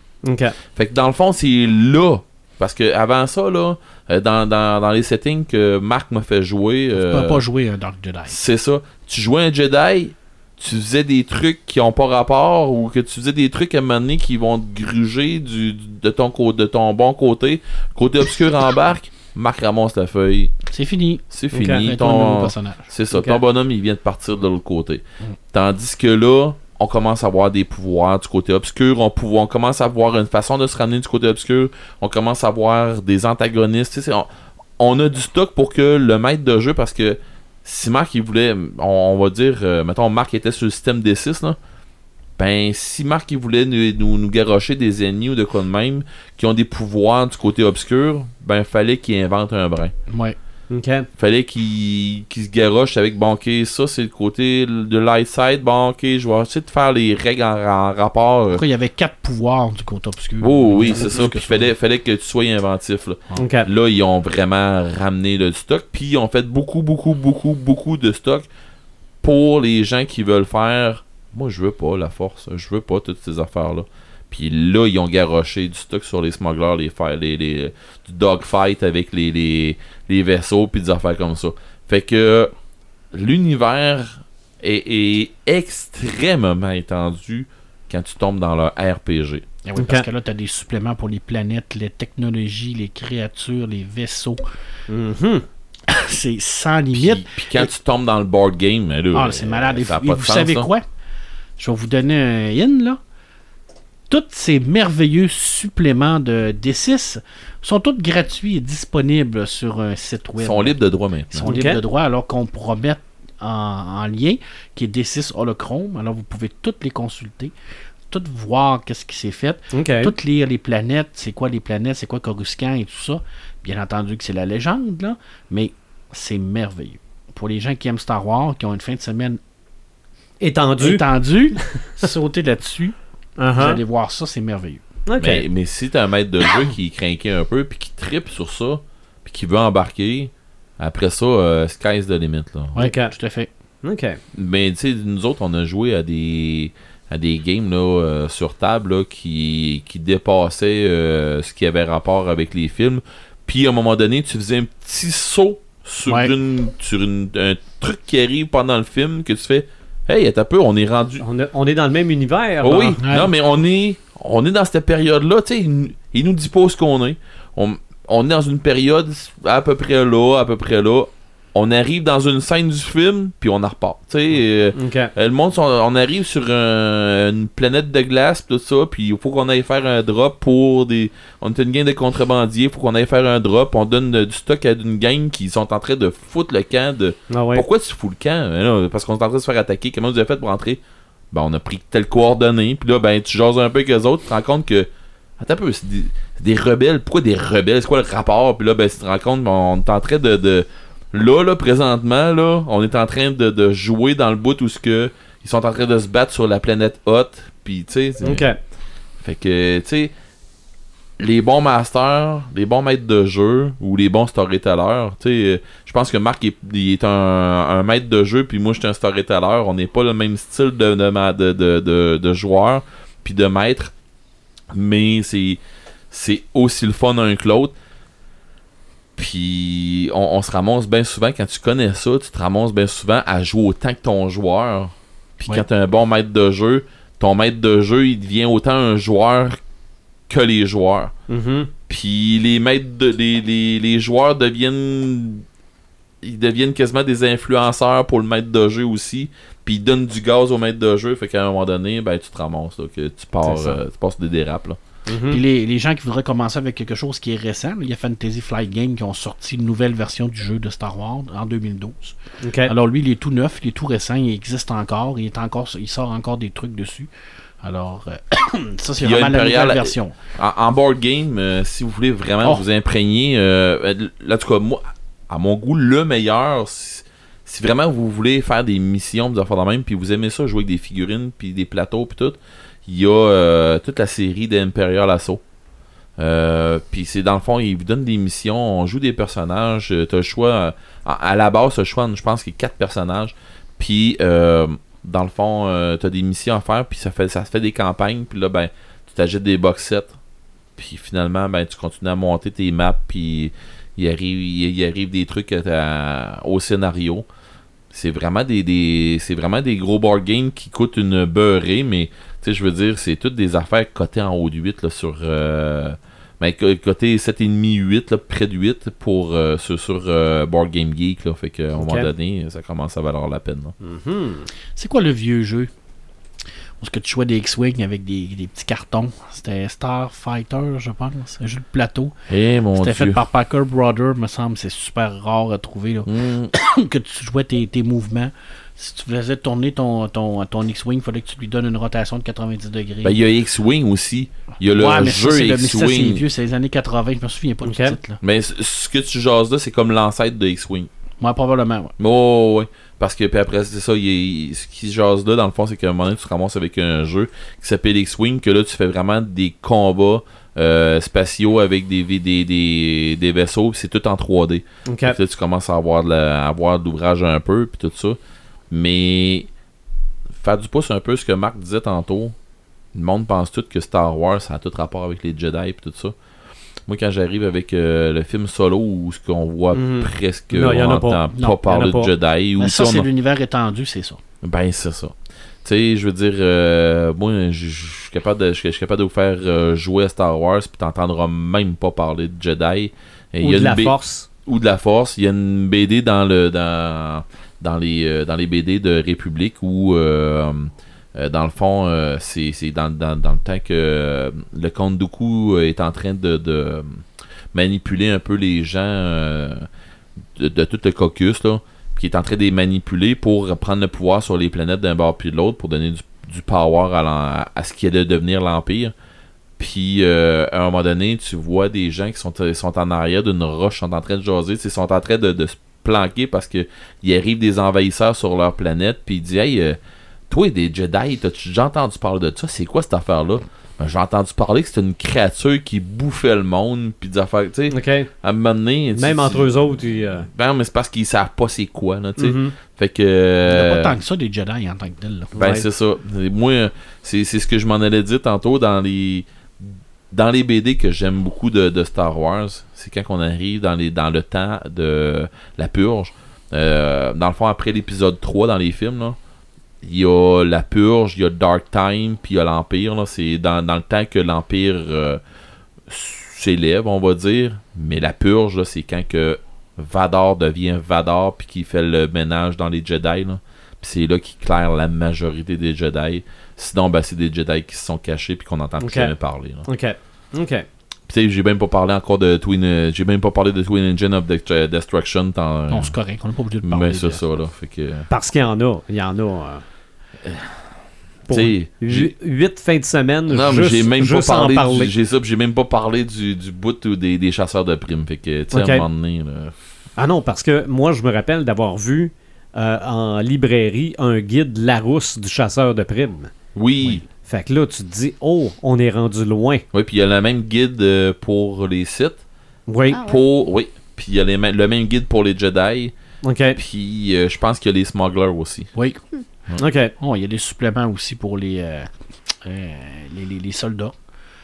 Fait que dans le fond, c'est là. Parce que avant ça, là, dans, dans, dans les settings que Marc m'a fait jouer. Tu euh, peux pas jouer un Dark Jedi. c'est ça. Tu jouais un Jedi, tu faisais des trucs qui ont pas rapport ou que tu faisais des trucs à un moment donné qui vont te gruger du, du- de, ton, de ton bon côté. Côté obscur embarque, Marc ramasse ta feuille. C'est fini. C'est fini. Ton, c'est ça. Ton bonhomme, il vient de partir de l'autre côté. Mm. Tandis que là, on commence à avoir des pouvoirs du côté obscur. On, commence à avoir une façon de se ramener du côté obscur. On commence à avoir des antagonistes. On, a du stock pour que le maître de jeu, parce que si Marc, il voulait, on, va dire, euh, mettons, Marc était sur le système D6, là. Ben, si Marc il voulait nous, nous, nous garrocher des ennemis ou de quoi de même qui ont des pouvoirs du côté obscur, ben, fallait qu'il invente un brin Ouais. OK. fallait qu'il qu'il se garoche avec bon ok ça c'est le côté de light side bon ok je vais essayer de faire les règles en, en rapport Après, il y avait quatre pouvoirs du côté obscur. oh oui c'est ça que puis fallait, fallait que tu sois inventif là. OK. là ils ont vraiment ramené le stock puis ils ont fait beaucoup beaucoup beaucoup beaucoup de stock pour les gens qui veulent faire moi je veux pas la force je veux pas toutes ces affaires là puis là ils ont garoché du stock sur les smugglers les, les, les du dogfight avec les, les, les vaisseaux puis des affaires comme ça fait que l'univers est, est extrêmement étendu quand tu tombes dans leur RPG Eh oui. Parce que là, tu as des suppléments pour les planètes, les technologies, les créatures, les vaisseaux. Mhm. c'est sans limite. puis quand tu tombes dans le board game là, Ah, c'est malade. Et vous, savez ça. quoi? Je vais vous donner un in, là. Tous ces merveilleux suppléments de D6 sont tous gratuits et disponibles sur un site ils web. sont libres de droit maintenant Ils sont libres de droit, alors qu'on pourra mettre en, en lien, qui est D6 Holochrome. Alors, vous pouvez toutes les consulter, toutes voir qu'est-ce qui s'est fait, OK. toutes lire les planètes, c'est quoi les planètes, c'est quoi Coruscant et tout ça. Bien entendu que c'est la légende, là, mais c'est merveilleux. Pour les gens qui aiment Star Wars, qui ont une fin de semaine Étendu. étendue, sautez là-dessus, vous Uh-huh. allez voir ça, c'est merveilleux. Mais, mais si t'as un maître de jeu qui est craqué un peu, puis qui tripe sur ça, puis qui veut embarquer, après ça, euh, sky's the limit. Là. Ouais, Ok. tout à fait. OK. Mais tu sais, nous autres, on a joué à des à des games là, euh, sur table là, qui, qui dépassaient euh, ce qui avait rapport avec les films. Puis à un moment donné, tu faisais un petit saut sur, Ouais. une, sur une- un truc qui arrive pendant le film que tu fais Hey, un peu, on est rendu. On, a- on est dans le même univers. Oh là. oui, Ouais. non, mais on est, on est dans cette période-là. Tu sais, il, il nous dit pas où ce qu'on est. On, on est dans une période à peu près là, à peu près là. On arrive dans une scène du film, puis on en repart. Tu sais, euh, euh, le monde, on arrive sur un- une planète de glace, pis tout ça, puis il faut qu'on aille faire un drop pour des. On est une gang de contrebandiers, il faut qu'on aille faire un drop. On donne euh, du stock à une gang qui sont en train de foutre le camp de. Ah ouais. Pourquoi tu fous le camp? Ben là, Parce qu'on est en train de se faire attaquer. Comment vous avez fait pour entrer? Ben, on a pris telle coordonnée, puis là, ben, tu jases un peu avec eux autres, tu te rends compte que. Attends un peu, c'est des, des rebelles. Pourquoi des rebelles? C'est quoi le rapport? Puis là, ben, tu te rends compte, ben, on est en train de. de- Là, là, présentement, là, on est en train de, de jouer dans le bout où ce que ils sont en train de se battre sur la planète Hot. Puis, tu sais, fait que, tu sais, les bons masters, les bons maîtres de jeu ou les bons storytellers, tu sais, je pense que Marc est, il est un, un maître de jeu, puis moi je suis un storyteller. On n'est pas le même style de, de, de, de, de joueur, puis de maître, mais c'est, c'est aussi le fun un que l'autre. Puis on, on se ramasse bien souvent, quand tu connais ça, tu te ramasses bien souvent à jouer autant que ton joueur. Puis Ouais. quand tu un bon maître de jeu, ton maître de jeu, il devient autant un joueur que les joueurs. Mhm. Puis les maîtres de, les, les, les joueurs deviennent ils deviennent quasiment des influenceurs pour le maître de jeu aussi. Puis ils donnent du gaz au maître de jeu, fait qu'à un moment donné, ben tu te ramasses là, que tu pars euh, tu passes des dérapes là. Mhm. Puis les, les gens qui voudraient commencer avec quelque chose qui est récent, il y a Fantasy Flight Game qui ont sorti une nouvelle version du jeu de Star Wars en 2012. Ok. Alors lui, il est tout neuf, il est tout récent, il existe encore, il est encore, il sort encore des trucs dessus. Alors euh, ça c'est vraiment la nouvelle version. En, en board game, euh, si vous voulez vraiment Oh. vous imprégner, euh, euh, là, en tout cas, moi, à mon goût, le meilleur, si, si vraiment vous voulez faire des missions, des affaires de même, puis vous aimez ça, jouer avec des figurines, puis des plateaux, puis tout, il y a euh, toute la série d'Imperial Assault. Euh, puis c'est dans le fond, ils vous donnent des missions, on joue des personnages, euh, t'as le choix, à, la base, t'as le choix, je pense a quatre personnages, puis dans le fond, t'as des missions à faire, puis ça fait ça se fait des campagnes, puis là, ben, tu t'achètes des box sets, puis finalement, ben, tu continues à monter tes maps, puis il arrive, arrive des trucs au scénario. C'est vraiment des, des c'est vraiment des gros board games qui coûtent une beurrée, mais tu sais, je veux dire, c'est toutes des affaires cotées en haut de 8 là, sur. Euh, co- côté 7,5, 8, là, près de 8 pour, euh, sur, sur euh, Board Game Geek. Là, fait qu'à un moment donné, ça commence à valoir la peine. Mhm. C'est quoi le vieux jeu? Est-ce que tu jouais des X-Wing avec des, des petits cartons C'était Starfighter, je pense. Un jeu de plateau. Eh C'était fait par Parker Brothers, me semble. C'est super rare à trouver. Là. Hmm, que tu jouais tes, tes mouvements. Si tu faisais tourner ton, ton, ton X-Wing, il fallait que tu lui donnes une rotation de 90 degrés. ben, il y a X-Wing aussi. Il y a le ouais, mais jeu ça, c'est X-Wing. vieux, c'est les années 80. Je me souviens pas Ok. du titre. Là. Mais ce que tu jases là, c'est comme l'ancêtre de X-Wing. Ouais, probablement. Ouais. Oh, ouais. Parce que, puis après, c'est ça, il ce qui se jase là, dans le fond, c'est qu'à un moment donné, tu te ramasses avec un jeu qui s'appelle X-Wing, que là, tu fais vraiment des combats euh, spatiaux avec des, des, des, des, vaisseaux, puis c'est tout en 3D. Ok. Fait que là, tu commences à avoir de la- à avoir de l'ouvrage un peu, puis tout ça. Mais faire du pouce un peu ce que Marc disait tantôt. Le monde pense tout que Star Wars, ça a tout rapport avec les Jedi et tout ça. Moi, quand j'arrive avec euh, le film solo où ce qu'on voit Mhm. presque Non, on pas. entend Non, y en a parler pas. de Jedi ou Mais ça, c'est a- l'univers étendu, c'est ça. ben c'est ça. Tu sais, je veux dire, euh, moi, je suis capable de, capable de vous faire euh, jouer à Star Wars, puis t'entendras même pas parler de Jedi. Et il Ou y a de une la B- force. ou de la force. Il y a une BD dans le dans dans les euh, dans les BD de République où euh, euh, dans le fond c'est dans, dans, dans le temps que le comte Dooku est en train de, manipuler un peu les gens de, tout le caucus là qui est en train de les manipuler pour prendre le pouvoir sur les planètes d'un bord puis de l'autre pour donner du, du power à, à ce qui allait devenir l'Empire. Puis euh, à un moment donné, tu vois des gens qui sont, sont en arrière d'une roche, sont en train de jaser, ils sont en train de, de planquer parce que il arrive des envahisseurs sur leur planète, puis il dit Hey, euh, toi des Jedi, t'as-tu déjà entendu parler de ça? C'est quoi cette affaire-là? Ben, J'ai entendu parler que c'était une créature qui bouffait le monde, puis des affaires, tu sais, à un moment donné, Même entre eux autres, ils, euh, Ben, mais c'est parce qu'ils savent pas c'est quoi, là, tu sais. mhm. Fait que. Il n'y a euh, pas tant que ça des Jedi en tant que tel. là. ben, Ouais. c'est ça. Moi, c'est c'est ce que je m'en allais dire tantôt dans les dans les BD que j'aime beaucoup de, de Star Wars. C'est quand on arrive dans, les, dans le temps de la purge. Euh, dans le fond, après l'épisode 3 dans les films, il y a la purge, il y a Dark Time, puis il y a l'Empire. C'est dans, dans le temps que l'Empire euh, s'élève, on va dire. Mais la purge, c'est quand que Vador devient Vador puis qu'il fait le ménage dans les Jedi. Là. C'est là qu'il claire la majorité des Jedi. Sinon, ben, c'est des Jedi qui se sont cachés puis qu'on n'entend plus jamais parler. là. OK. OK. Puis tu sais, j'ai même pas parlé encore de Twin. euh, j'ai même pas parlé de Twin Engine of euh, Destruction. Tant, Non, c'est correct, on n'est pas obligé de parler. mais c'est de- ça, là. Fait que. Parce qu'il y en a. Il y en a. euh, pour Tu sais, huit, huit fins de semaine, Non, mais juste, j'ai même pas parlé, j'ai ça, j'ai même pas parlé du, du bout ou des, des chasseurs de primes. Fait que, tu sais, Ok. à un moment donné, là, Ah non, parce que moi, je me rappelle d'avoir vu euh, en librairie un guide Larousse du chasseur de primes. Oui, Fait que là, tu te dis, oh, on est rendu loin. oui, puis il y a le même guide euh, pour les sites. Oui. Ah ouais. Pour, oui, puis il y a les, le même guide pour les Jedi. OK. Puis euh, je pense qu'il y a les smugglers aussi. Oui. OK. Oh, il y a des suppléments aussi pour les, euh, euh, les, les- les soldats.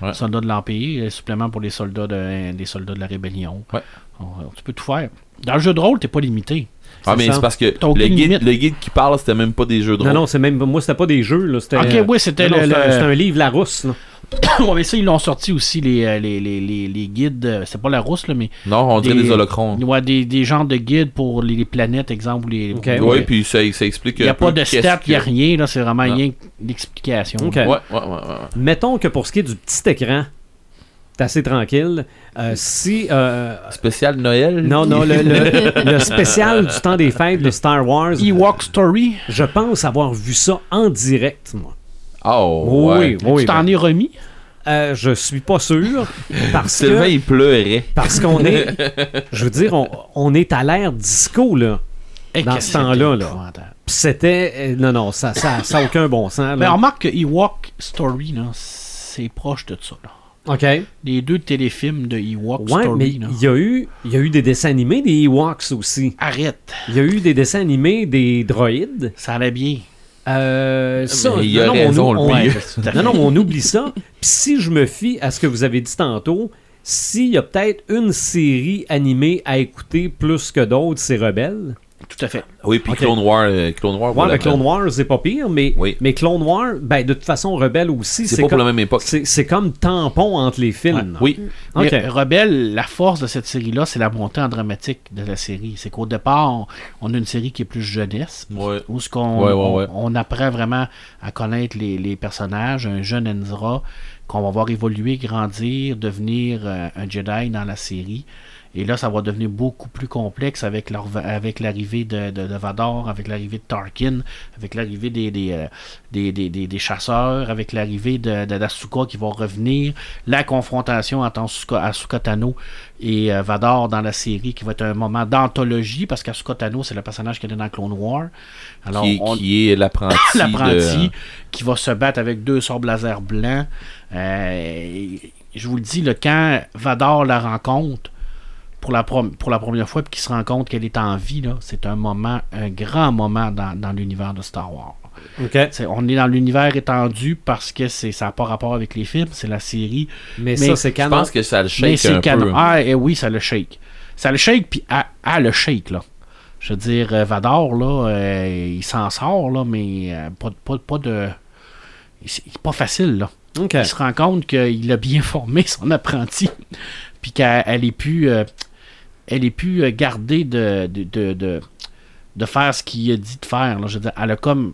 Ouais. Soldats de l'Empire, des suppléments pour les soldats de, des soldats de la Rébellion. Ouais. Oh, tu peux tout faire. Dans le jeu de rôle, t'es pas limité. Ah, mais c'est parce que le guide, limite. le guide qui parle, c'était même pas des jeux de Non, rôle. non, c'est même. Moi, c'était pas des jeux, là. C'était. Ok, oui, c'était non, non, le- c'était un- le- c'était un livre Larousse, là. ouais, mais ça, ils l'ont sorti aussi, les, euh, les, les, les, les guides. euh, C'est pas la rousse, là, mais. Non, on dirait des, holocrons. Ouais, des, des genres de guides pour les, les planètes, exemple. Les, Oui, ouais. puis ça, ça explique Il n'y a pas de stats, il n'y a rien, là, c'est vraiment Non. rien. Ouais, ouais, ouais, ouais. Mettons que pour ce qui est du petit écran, c'est assez tranquille. Euh, si. euh, Spécial Noël? non, non, le, le- le spécial du temps des fêtes de Star Wars, Ewok Story, je pense avoir vu ça en direct, moi. Oh, Oui, ouais. oui. tu t'en es remis? Euh, je suis pas sûr. Parce Sylvain, que. il pleurait. Parce qu'on est. Je veux dire, on, on est à l'ère disco, là. Eh, Dans ce temps-là, c'était là. c'était. Non, non, ça n'a ça, aucun bon sens. Mais Là. remarque que Ewok Story, là, c'est proche de ça. Là. OK. Les deux téléfilms de Ewok Ouais, Story. mais il y, a eu, il y a eu des dessins animés des Ewoks aussi. Arrête, Il y a eu des dessins animés des droïdes. ça allait bien. Euh, ça, a non, raison, on. Ouais, non, non, on oublie ça. Puis si je me fie à ce que vous avez dit tantôt, s'il y a peut-être une série animée à écouter plus que d'autres, c'est Rebelle. Tout à fait. Oui, puis. Clone War, euh, Clone War, Ouais, voilà. mais Clone Wars, c'est pas pire, mais, Oui. mais Clone Wars, ben, de toute façon, Rebelle aussi, C'est c'est pas pour comme, la même époque. c'est, c'est comme tampon entre les films. Oui. Mais Rebelle, la force de cette série-là, c'est la montée en dramatique de la série. C'est qu'au départ, on, on a une série qui est plus jeunesse. ouais. Où ce qu'on Ouais, ouais, ouais. On, on apprend vraiment à connaître les, les personnages, un jeune Enzra qu'on va voir évoluer, grandir, devenir euh, un Jedi dans la série. Et là, ça va devenir beaucoup plus complexe avec leur- avec l'arrivée de, de, de Vador, avec l'arrivée de Tarkin, avec l'arrivée des, des, euh, des, des, des- des chasseurs, avec l'arrivée de, de d'Asuka qui va revenir, la confrontation entre Asuka, Tano et euh, Vador dans la série qui va être un moment d'anthologie parce qu'Asuka Tano, c'est le personnage qui est dans Clone War. Alors, qui, on- qui est l'apprenti. l'apprenti de- qui va se battre avec deux sorts laser blancs. Euh, je vous le dis, le quand Vador la rencontre pour la, pour la première fois, puis qu'il se rend compte qu'elle est en vie, là, c'est un moment, un grand moment dans, dans l'univers de Star Wars. OK. C'est- on est dans l'univers étendu parce que c'est, ça n'a pas rapport avec les films, c'est la série. Mais, Mais ça, c'est Je canon. pense que ça le mais shake c'est un canon. peu. Ah, et oui, ça le shake. Ça le shake, puis à, à le shake, là. Je veux dire, euh, Vador, là, euh, il s'en sort, là, mais euh, pas, pas, pas de. C'est c'est pas facile, là. OK. Il se rend compte qu'il a bien formé son apprenti, puis qu'elle elle est plus. euh, elle est plus euh, gardée de, de, de, de, de faire ce qu'il a dit de faire. là. Je veux dire, elle a comme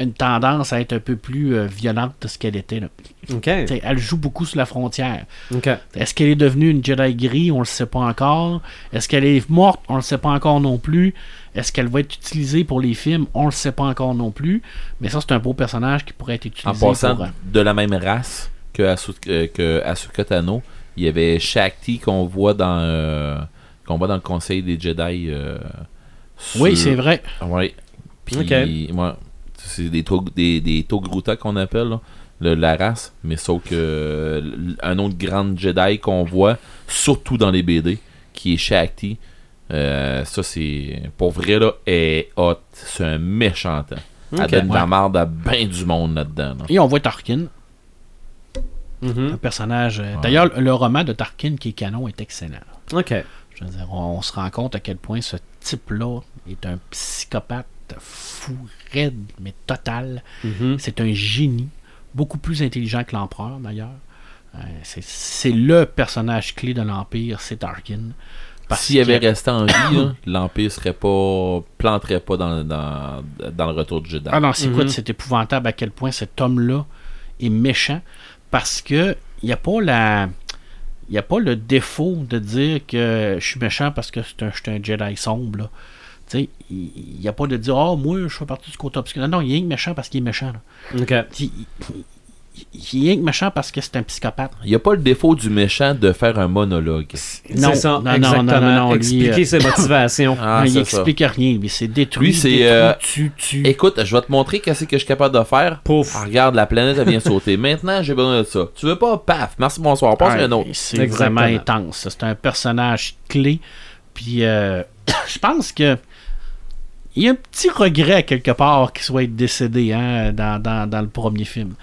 une tendance à être un peu plus euh, violente de ce qu'elle était. Là. Elle joue beaucoup sur la frontière. Est-ce qu'elle est devenue une Jedi gris? On le sait pas encore. Est-ce qu'elle est morte? On le sait pas encore non plus. Est-ce qu'elle va être utilisée pour les films? On le sait pas encore non plus. Mais ça, c'est un beau personnage qui pourrait être utilisé En passant pour, euh, de la même race que, Asu- euh, que Asuka Tano, il y avait Shakti qu'on voit dans euh, qu'on voit dans le Conseil des Jedi. euh, Oui, c'est vrai. Ouais. Puis, Ok. ouais, c'est des, des, des Togruta qu'on appelle, là, le- la race. Mais sauf que euh, un autre grand Jedi qu'on voit, surtout dans les BD, qui est Shakti. euh, ça, c'est. Pour vrai, là, est hot. C'est un méchant temps. Elle Ok. donne la merde à bien du monde là-dedans. là. Et on voit Tarkin, Mhm. un personnage. D'ailleurs, le roman de Tarkin qui est canon est excellent. OK. Je veux dire, on, on se rend compte à quel point ce type-là est un psychopathe fou, raide, mais total. Mhm. C'est un génie, beaucoup plus intelligent que l'empereur d'ailleurs. Euh, c'est- le personnage clé de l'Empire, c'est Tarkin. S'il avait que- resté en vie, l'Empire serait pas. planterait pas dans, dans, dans le retour de Jedi. Ah non, c'est écoute, c'est épouvantable à quel point cet homme-là est méchant parce que il n'y a pas la. Il n'y a pas le défaut de dire que je suis méchant parce que c'est un, je suis un Jedi sombre. là. Tu sais, il n'y a pas de dire Ah, moi, je fais partie du côté obscur. Non, non, il est méchant parce qu'il est méchant. Il, il- il est rien que méchant parce que c'est un psychopathe. Il n'y a pas le défaut du méchant de faire un monologue. Non, ça, non, non, non, non, non, Expliquer euh, ses motivations. Ah, il c'est ça. explique rien, mais c'est détruit. Lui, c'est, euh, tu, tu. Écoute, je vais te montrer qu'est-ce que je suis capable de faire. Pouf. Ah, regarde, la planète, elle vient sauter. Maintenant, j'ai besoin de ça. Tu veux pas? Paf! Merci, bonsoir. Passe Ah, un autre. C'est vraiment intense. C'est un personnage clé. Puis euh, je pense que il y a un petit regret quelque part qu'il soit décédé hein, dans, dans- dans le premier film.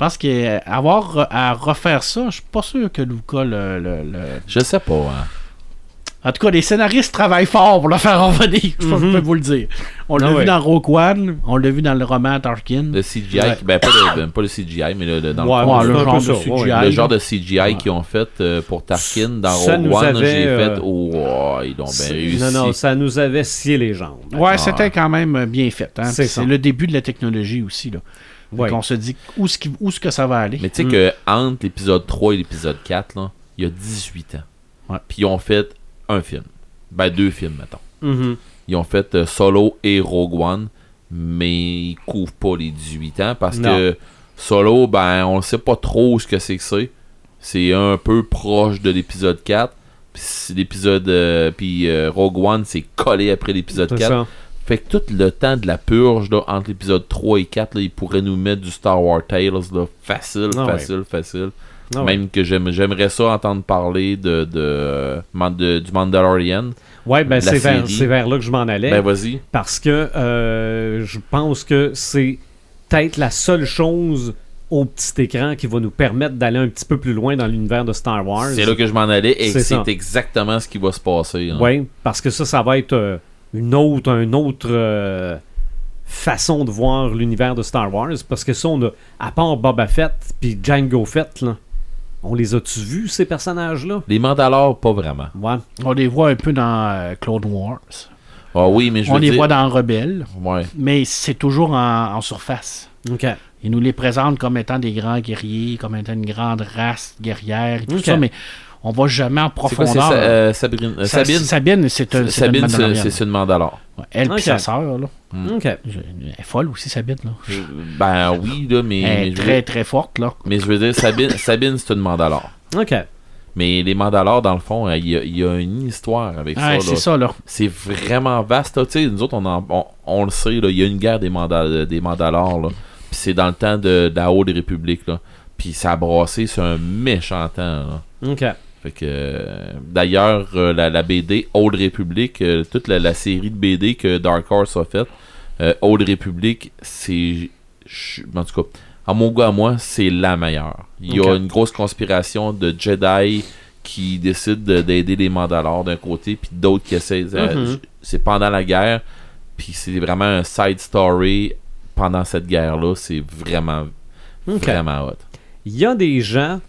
Je pense qu'avoir à refaire ça, je suis pas sûr que Luca le, le- le- Je sais pas, hein. En tout cas, les scénaristes travaillent fort pour le faire revenir. Je peux vous le dire. On l'a Ah vu ouais. dans Rogue One, on l'a vu dans le roman Tarkin. Le CGI, Ouais. ben pas le, ben, pas le CGI, mais le, le- dans le Ouais, le genre de CGI. ouais. le genre de CGI Ouais. qu'ils ont fait euh, pour Tarkin dans Ça Rogue nous One, avait, j'ai euh, fait oh, oh, ils l'ont bien réussi. Non, non, ça nous avait scié les jambes. Ouais, Ah. c'était quand même bien fait. hein. C'est Puis ça. C'est le début de la technologie aussi. Là. Ouais. On se dit où est-ce qui- où est-ce que ça va aller. Mais tu sais Mm. que entre l'épisode 3 et l'épisode 4, là, il y a 18 ans. Puis ils ont fait un film. Ben deux films, mettons. Mhm. Ils ont fait euh, Solo et Rogue One, mais ils couvrent pas les 18 ans parce Non. que Solo, ben on sait pas trop ce que c'est que c'est. C'est un peu proche de l'épisode 4. Puis c'est l'épisode euh, puis euh, Rogue One c'est collé après l'épisode C'est 4. ça. Fait que tout le temps de la purge là, entre l'épisode 3 et 4, là, ils pourraient nous mettre du Star Wars Tales là, facile, Ah ouais. facile, facile. Ah ouais. Même que j'aime- j'aimerais ça entendre parler de, de, Man- de- du Mandalorian. Ouais, ben c'est vers, là que je m'en allais. Ben vas-y. parce que euh, je pense que c'est peut-être la seule chose au petit écran qui va nous permettre d'aller un petit peu plus loin dans l'univers de Star Wars. C'est là que je m'en allais et C'est exactement ce qui va se passer. hein. Oui, parce que ça, ça va être euh, une autre, un autre euh, façon de voir l'univers de Star Wars. Parce que ça, on a, à part Boba Fett puis Django Fett, là, on les a-tu vus, ces personnages-là? Les Mandalores, pas vraiment. Ouais. On les voit un peu dans euh, Clone Wars. Ah oui, mais je On veux les dire- voit dans Rebelle, Ouais. mais c'est toujours en, en surface. OK. Ils nous les présentent comme étant des grands guerriers, comme étant une grande race guerrière et tout ça, mais on va jamais en C'est quoi, c'est profondeur. Sa- euh, Sabrine- euh, Sa- Sabine? Sabine, c'est un, c'est une Sabine, c'est c'est une Mandalore. Ouais, Elle et sa sœur, là. Mm. Je- Elle est folle aussi, Sabine, là. Ben oui, là, mais, Elle mais est je veux très, dire- très forte, là. mais je veux dire, Sabine, Sabine c'est une Mandalore. OK. Mais les Mandalores, dans le fond, il y, a- il y a une histoire avec Ouais, ça. là. c'est ça, là. C'est vraiment vaste. là. Tu sais, nous autres, on, en- on, on le sait, là, il y a une guerre des, Mandal des Mandalores. là. Puis c'est dans le temps de, de la Haute République. Là. Puis ça a brassé sur un méchant temps. là. OK. Fait que euh, d'ailleurs, euh, la, la BD Old Republic, euh, toute la, la série de BD que Dark Horse a faite, euh, Old Republic, c'est. En tout cas, à mon goût à moi, c'est la meilleure. Il y a une grosse conspiration de Jedi qui décident de- d'aider les Mandalores d'un côté, puis d'autres qui essaient. Mhm. C'est pendant la guerre, puis c'est vraiment un side story pendant cette guerre-là. C'est vraiment, vraiment hot. Il y a des gens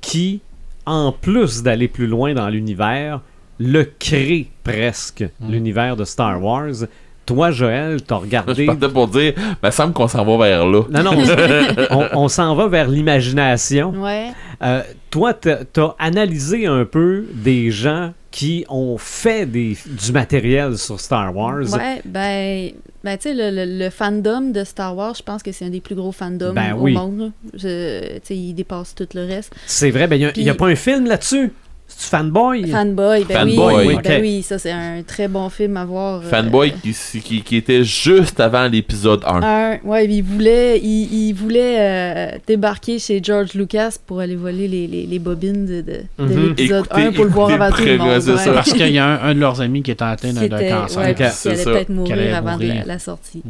qui, en plus d'aller plus loin dans l'univers, le créent presque, l'univers de Star Wars. Toi, Joël, t'as Je regardé... partais pour dire, il me semble qu'on s'en va vers là. Non, non, on, on s'en va vers l'imagination. Ouais. Euh, toi, t'as as analysé un peu des gens qui ont fait des, du matériel sur Star Wars. Ouais, ben, ben tu sais, le, le- le fandom de Star Wars, je pense que c'est un des plus gros fandoms Ben au oui. monde. Tu sais, il dépasse tout le reste. C'est vrai, ben, il n'y a, pas un film là-dessus? C'est-tu fanboy? Fanboy, ben Fanboy, oui. Ben oui, ça c'est un très bon film à voir. euh, Fanboy qui, qui, qui était juste avant l'épisode 1. Un, ouais, il voulait, il, il voulait euh, débarquer chez George Lucas pour aller voler les, les, les bobines de, de, de Mhm. l'épisode Écoutez- 1 pour le voir avant tout le monde. ouais, c'est ouais. ça. Parce qu'il y a un, un de leurs amis qui est atteint d'un cancer. ouais, C'est qui allait peut-être allait mourir avant la, sortie.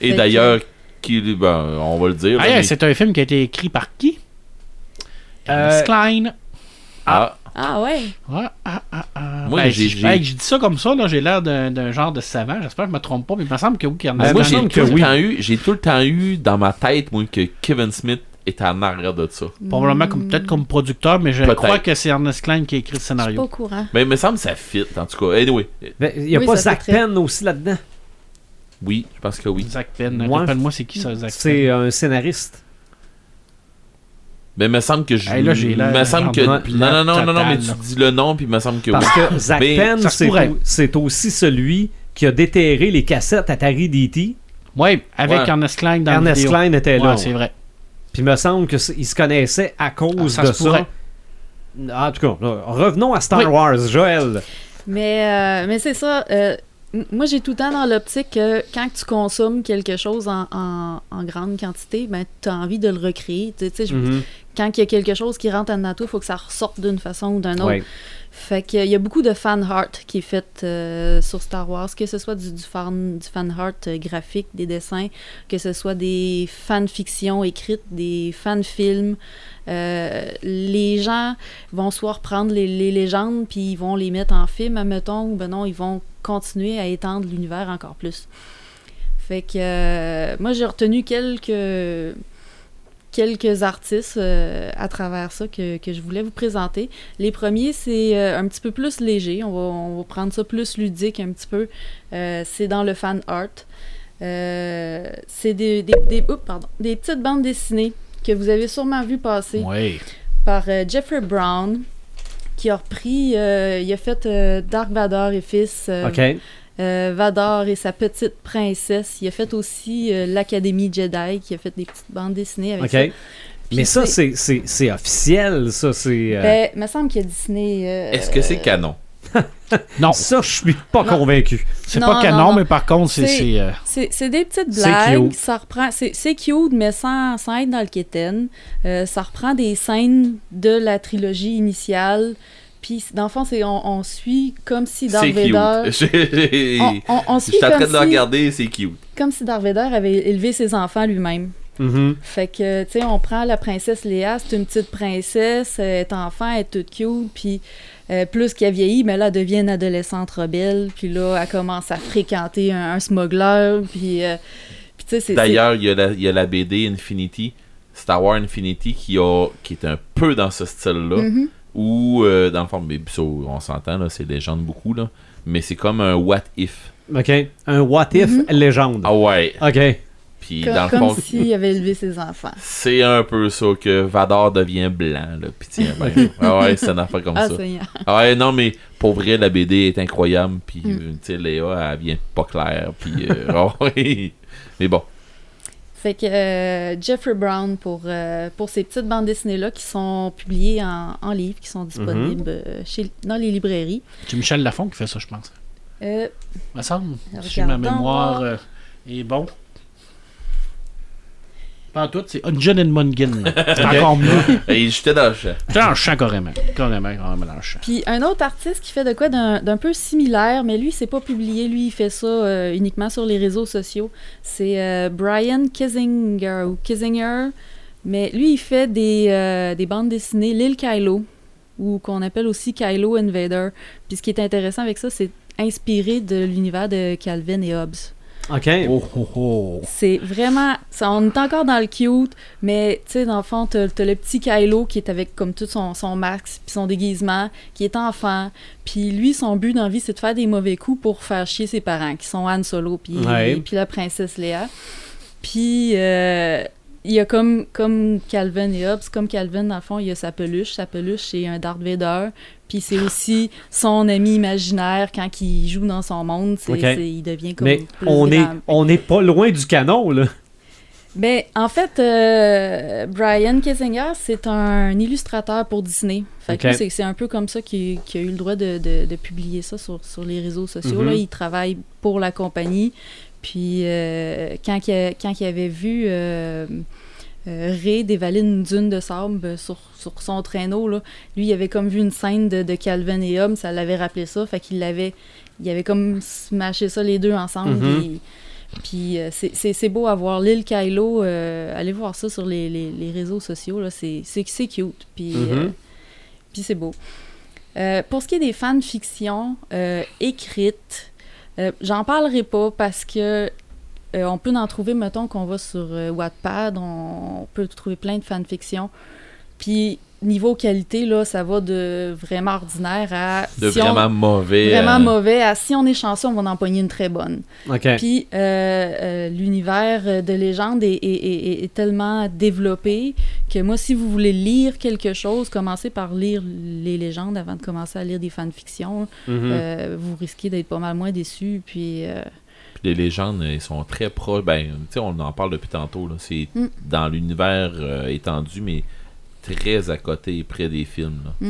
Et Fait d'ailleurs, qui, ben, on va le dire. Ah, mais- c'est un film qui a été écrit par qui? Euh, Klein. ah, Ah ouais? Ouais, ah, ah, ah. Moi, Ben, j'ai- je- j'ai- je dis ça comme ça, là, j'ai l'air d'un d'un genre de savant. J'espère que je me trompe pas, mais il me semble que oui, Ben, qu'Ernest moi, me j'ai tout, que le oui. temps eu, j'ai tout le temps eu dans ma tête, moi, que Kevin Smith est en arrière de ça. Probablement comme- peut-être comme producteur, mais je Peut-être. crois que c'est Ernest Klein qui a écrit le Je suis pas scénario. au courant. Mais il me semble que ça fit, en tout cas. Anyway, Ben, Il y a Oui, pas Zach très- Penn aussi là-dedans. oui, je pense que oui. Zach Penn. Moi, Rappelle-moi, c'est qui ça, Zach C'est Penn? un scénariste. Mais il me semble que je. Hey, là, j'ai l'air me semble que. Non, non, non, non, non, mais tu dis le nom, puis il me semble que oui. Parce que Zach Mais Penn, c'est aussi celui qui a déterré les cassettes Atari DT. Ouais, avec Ouais. Ernest Klein dans Ernest le vidéo. Klein était là. Ouais, c'est vrai. Puis il me semble qu'ils se connaissaient à cause Ah, ça de pourrait. ça. En tout cas, revenons à Star Oui. Wars, Joël. Mais, euh, mais c'est ça. euh, moi, j'ai tout le temps dans l'optique que quand tu consommes quelque chose en, en- en grande quantité, ben, tu as envie de le recréer. Tu sais, tu sais, je- Mhm. Quand il y a quelque chose qui rentre en nato, il faut que ça ressorte d'une façon ou d'une autre. Ouais. Fait qu'il y a beaucoup de fan art qui est fait euh, sur Star Wars, que ce soit du, du fan, du fan art euh, graphique, des dessins, que ce soit des fanfictions écrites, des fan-films. Euh, les gens vont soit reprendre les, les légendes, puis ils vont les mettre en film, admettons, ou ben non, ils vont continuer à étendre l'univers encore plus. Fait que moi, j'ai retenu quelques quelques artistes euh, à travers ça que, que je voulais vous présenter. Les premiers, c'est euh, un petit peu plus léger. On va, on va prendre ça plus ludique un petit peu. Euh, c'est dans le fan art. Euh, c'est des, des, des- pardon, des petites bandes dessinées que vous avez sûrement vu passer Ouais. par euh, Jeffrey Brown, qui a repris, euh, il a fait euh, Dark Vador et fils, euh. Euh, Vador et sa petite princesse. Il a fait aussi euh, l'Académie Jedi, qui a fait des petites bandes dessinées avec OK. ça. Mais ça, c'est- c'est c'est- c'est officiel, ça. C'est. euh, Ben, il me semble qu'il y a Disney. euh, Est-ce que c'est canon? Non, Ça, je suis pas Non. convaincu. c'est pas non, canon, non. mais par contre, c'est. C'est- euh, des petites blagues, cute. ça reprend, c'est c'est cute, mais sans, sans être dans le quétaine. Euh, ça reprend des scènes de la trilogie initiale. Puis, dans le fond, c'est- on, on suit comme si Darth C'est Vader... cute. On, on- on Je suit suis en train comme de le si, regarder, c'est cute. comme si Darth Vader avait élevé ses enfants lui-même. Mhm. Fait que, tu sais, on prend la princesse Léa, c'est une petite princesse, elle est enfant, elle est toute cute, puis euh, plus qu'elle vieillit, mais là, elle devient une adolescente rebelle, puis là, elle commence à fréquenter un, un smuggler, puis, euh, puis tu sais, c'est... D'ailleurs, il y, a la- il y a la BD Infinity, Star Wars Infinity, qui, a, qui est un peu dans ce style-là. Mhm. Où, euh, dans le fond, mais, ça, on s'entend, là, c'est légende beaucoup, là. Mais c'est comme un what if. OK. Un what if Mhm. légende. Ah ouais. OK. Puis, dans le Comme fond, s'il avait élevé ses enfants. c'est un peu ça que Vador devient blanc, là. Puis tiens, ben, ah ouais, c'est une affaire comme Ah, ça. Seigneur. Ah ouais, non, mais pour vrai, la BD est incroyable. Puis, Mm. euh, tu sais, Léa, elle vient pas claire. Puis, euh, ouais. Mais bon. Fait que euh, Jeffrey Brown pour, euh, pour ces petites bandes dessinées-là qui sont publiées en, en livre, qui sont disponibles euh, chez, dans les librairies. c'est Michel Lafon qui fait ça, je pense. Euh, Me semble. Si ma mémoire est bon. Pas en tout, c'est John Edmundgin. C'est encore mieux. Et j'étais dans le champ. C'est dans le champ carrément. Carrément, carrément dans le champ. Puis un autre artiste qui fait de quoi d'un d'un peu similaire, mais lui, c'est pas publié. Lui, il fait ça euh, uniquement sur les réseaux sociaux. C'est euh, Brian Kissinger ou Kissinger. Mais lui, il fait des, euh, des bandes dessinées Lil Kylo, ou qu'on appelle aussi Kylo Invader. Puis ce qui est intéressant avec ça, c'est inspiré de l'univers de Calvin et Hobbes. OK. Oh, oh, oh. C'est vraiment. ça- on est encore dans le cute, mais tu sais, dans le fond, t'as t'as le petit Kylo qui est avec comme tout son, son max puis son déguisement, qui est enfant. Puis lui, son but dans la vie, c'est de faire des mauvais coups pour faire chier ses parents, qui sont Han Solo puis Ouais. puis la princesse Léa. Puis euh, il y a comme, comme Calvin et Hobbes, comme Calvin, dans le fond, il y a sa peluche. Sa peluche, c'est un Darth Vader. Puis c'est aussi son ami imaginaire quand il joue dans son monde. c'est il devient comme Mais on est, grand. on est pas loin du canon, là. Ben, en fait, euh, Brian Kissinger, c'est un illustrateur pour Disney. Fait que c'est- un peu comme ça qu'il a eu le droit de, de- de publier ça sur, sur les réseaux sociaux. Mhm. Là, il travaille pour la compagnie. Puis, euh, quand, il a- quand il avait vu euh, euh, Ray dévaler une dune de sable sur, sur son traîneau, là, lui, il avait comme vu une scène de, de Calvin et Hobbes, ça l'avait rappelé ça. Fait qu'il l'avait... Il avait comme smashé ça les deux ensemble. Mhm. puis- puis euh, c'est- beau à voir. L'île Kylo, euh, allez voir ça sur les, les- les réseaux sociaux. là. C'est c'est- c'est cute. Puis Mhm. euh, puis c'est beau. Pour ce qui est des fanfictions écrites, euh, j'en parlerai pas parce que euh, on peut en trouver, mettons qu'on va sur euh, Wattpad, on, peut trouver plein de fanfictions. Puis niveau qualité, là, ça va de vraiment ordinaire à De si on- vraiment mauvais. vraiment euh, mauvais à si on est chanceux, on va en pogner une très bonne. OK. Puis euh, euh, l'univers de légende est, est- est- est tellement développé que moi, si vous voulez lire quelque chose, commencez par lire les légendes avant de commencer à lire des fanfictions. Mhm. Euh, vous risquez d'être pas mal moins déçus. Puis euh, Puis les légendes, ils sont très proches. Ben, tu sais, on en parle depuis tantôt. là. C'est Mm. dans l'univers euh, étendu, mais très à côté, près des films. là.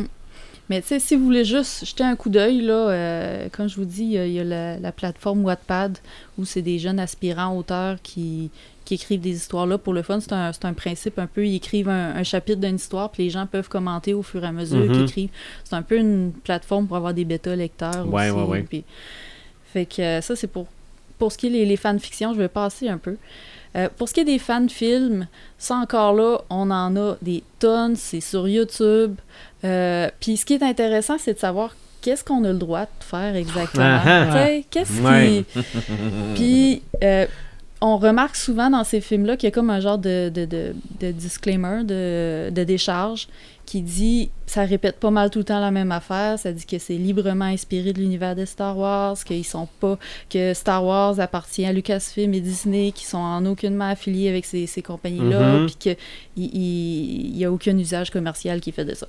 Mais tu sais, si vous voulez juste jeter un coup d'œil, là, euh, comme je vous dis, il y a, il y a la, la plateforme Wattpad où c'est des jeunes aspirants auteurs qui, qui écrivent des histoires là pour le fun. C'est un, c'est un principe un peu, ils écrivent un, un chapitre d'une histoire, puis les gens peuvent commenter au fur et à mesure Mhm. qu'ils écrivent. C'est un peu une plateforme pour avoir des bêta lecteurs Ouais, aussi. ouais, ouais. puis- fait que euh, ça, c'est pour, pour ce qui est les, les fanfictions, je vais passer un peu. Euh, pour ce qui est des fan-films, ça encore là, on en a des tonnes, c'est sur YouTube. Euh, Puis ce qui est intéressant, c'est de savoir qu'est-ce qu'on a le droit de faire exactement. Ah, ah. Qu'est-ce qui. Puis euh, on remarque souvent dans ces films-là qu'il y a comme un genre de, de, de, de disclaimer, de, de décharge, qui dit ça répète pas mal tout le temps la même affaire. Ça dit que c'est librement inspiré de l'univers de Star Wars, qu'ils sont pas. que Star Wars appartient à Lucasfilm et Disney, qui sont en aucunement affiliés avec ces, ces compagnies-là, Mhm. puis qu'il il, y a aucun usage commercial qui est fait de ça.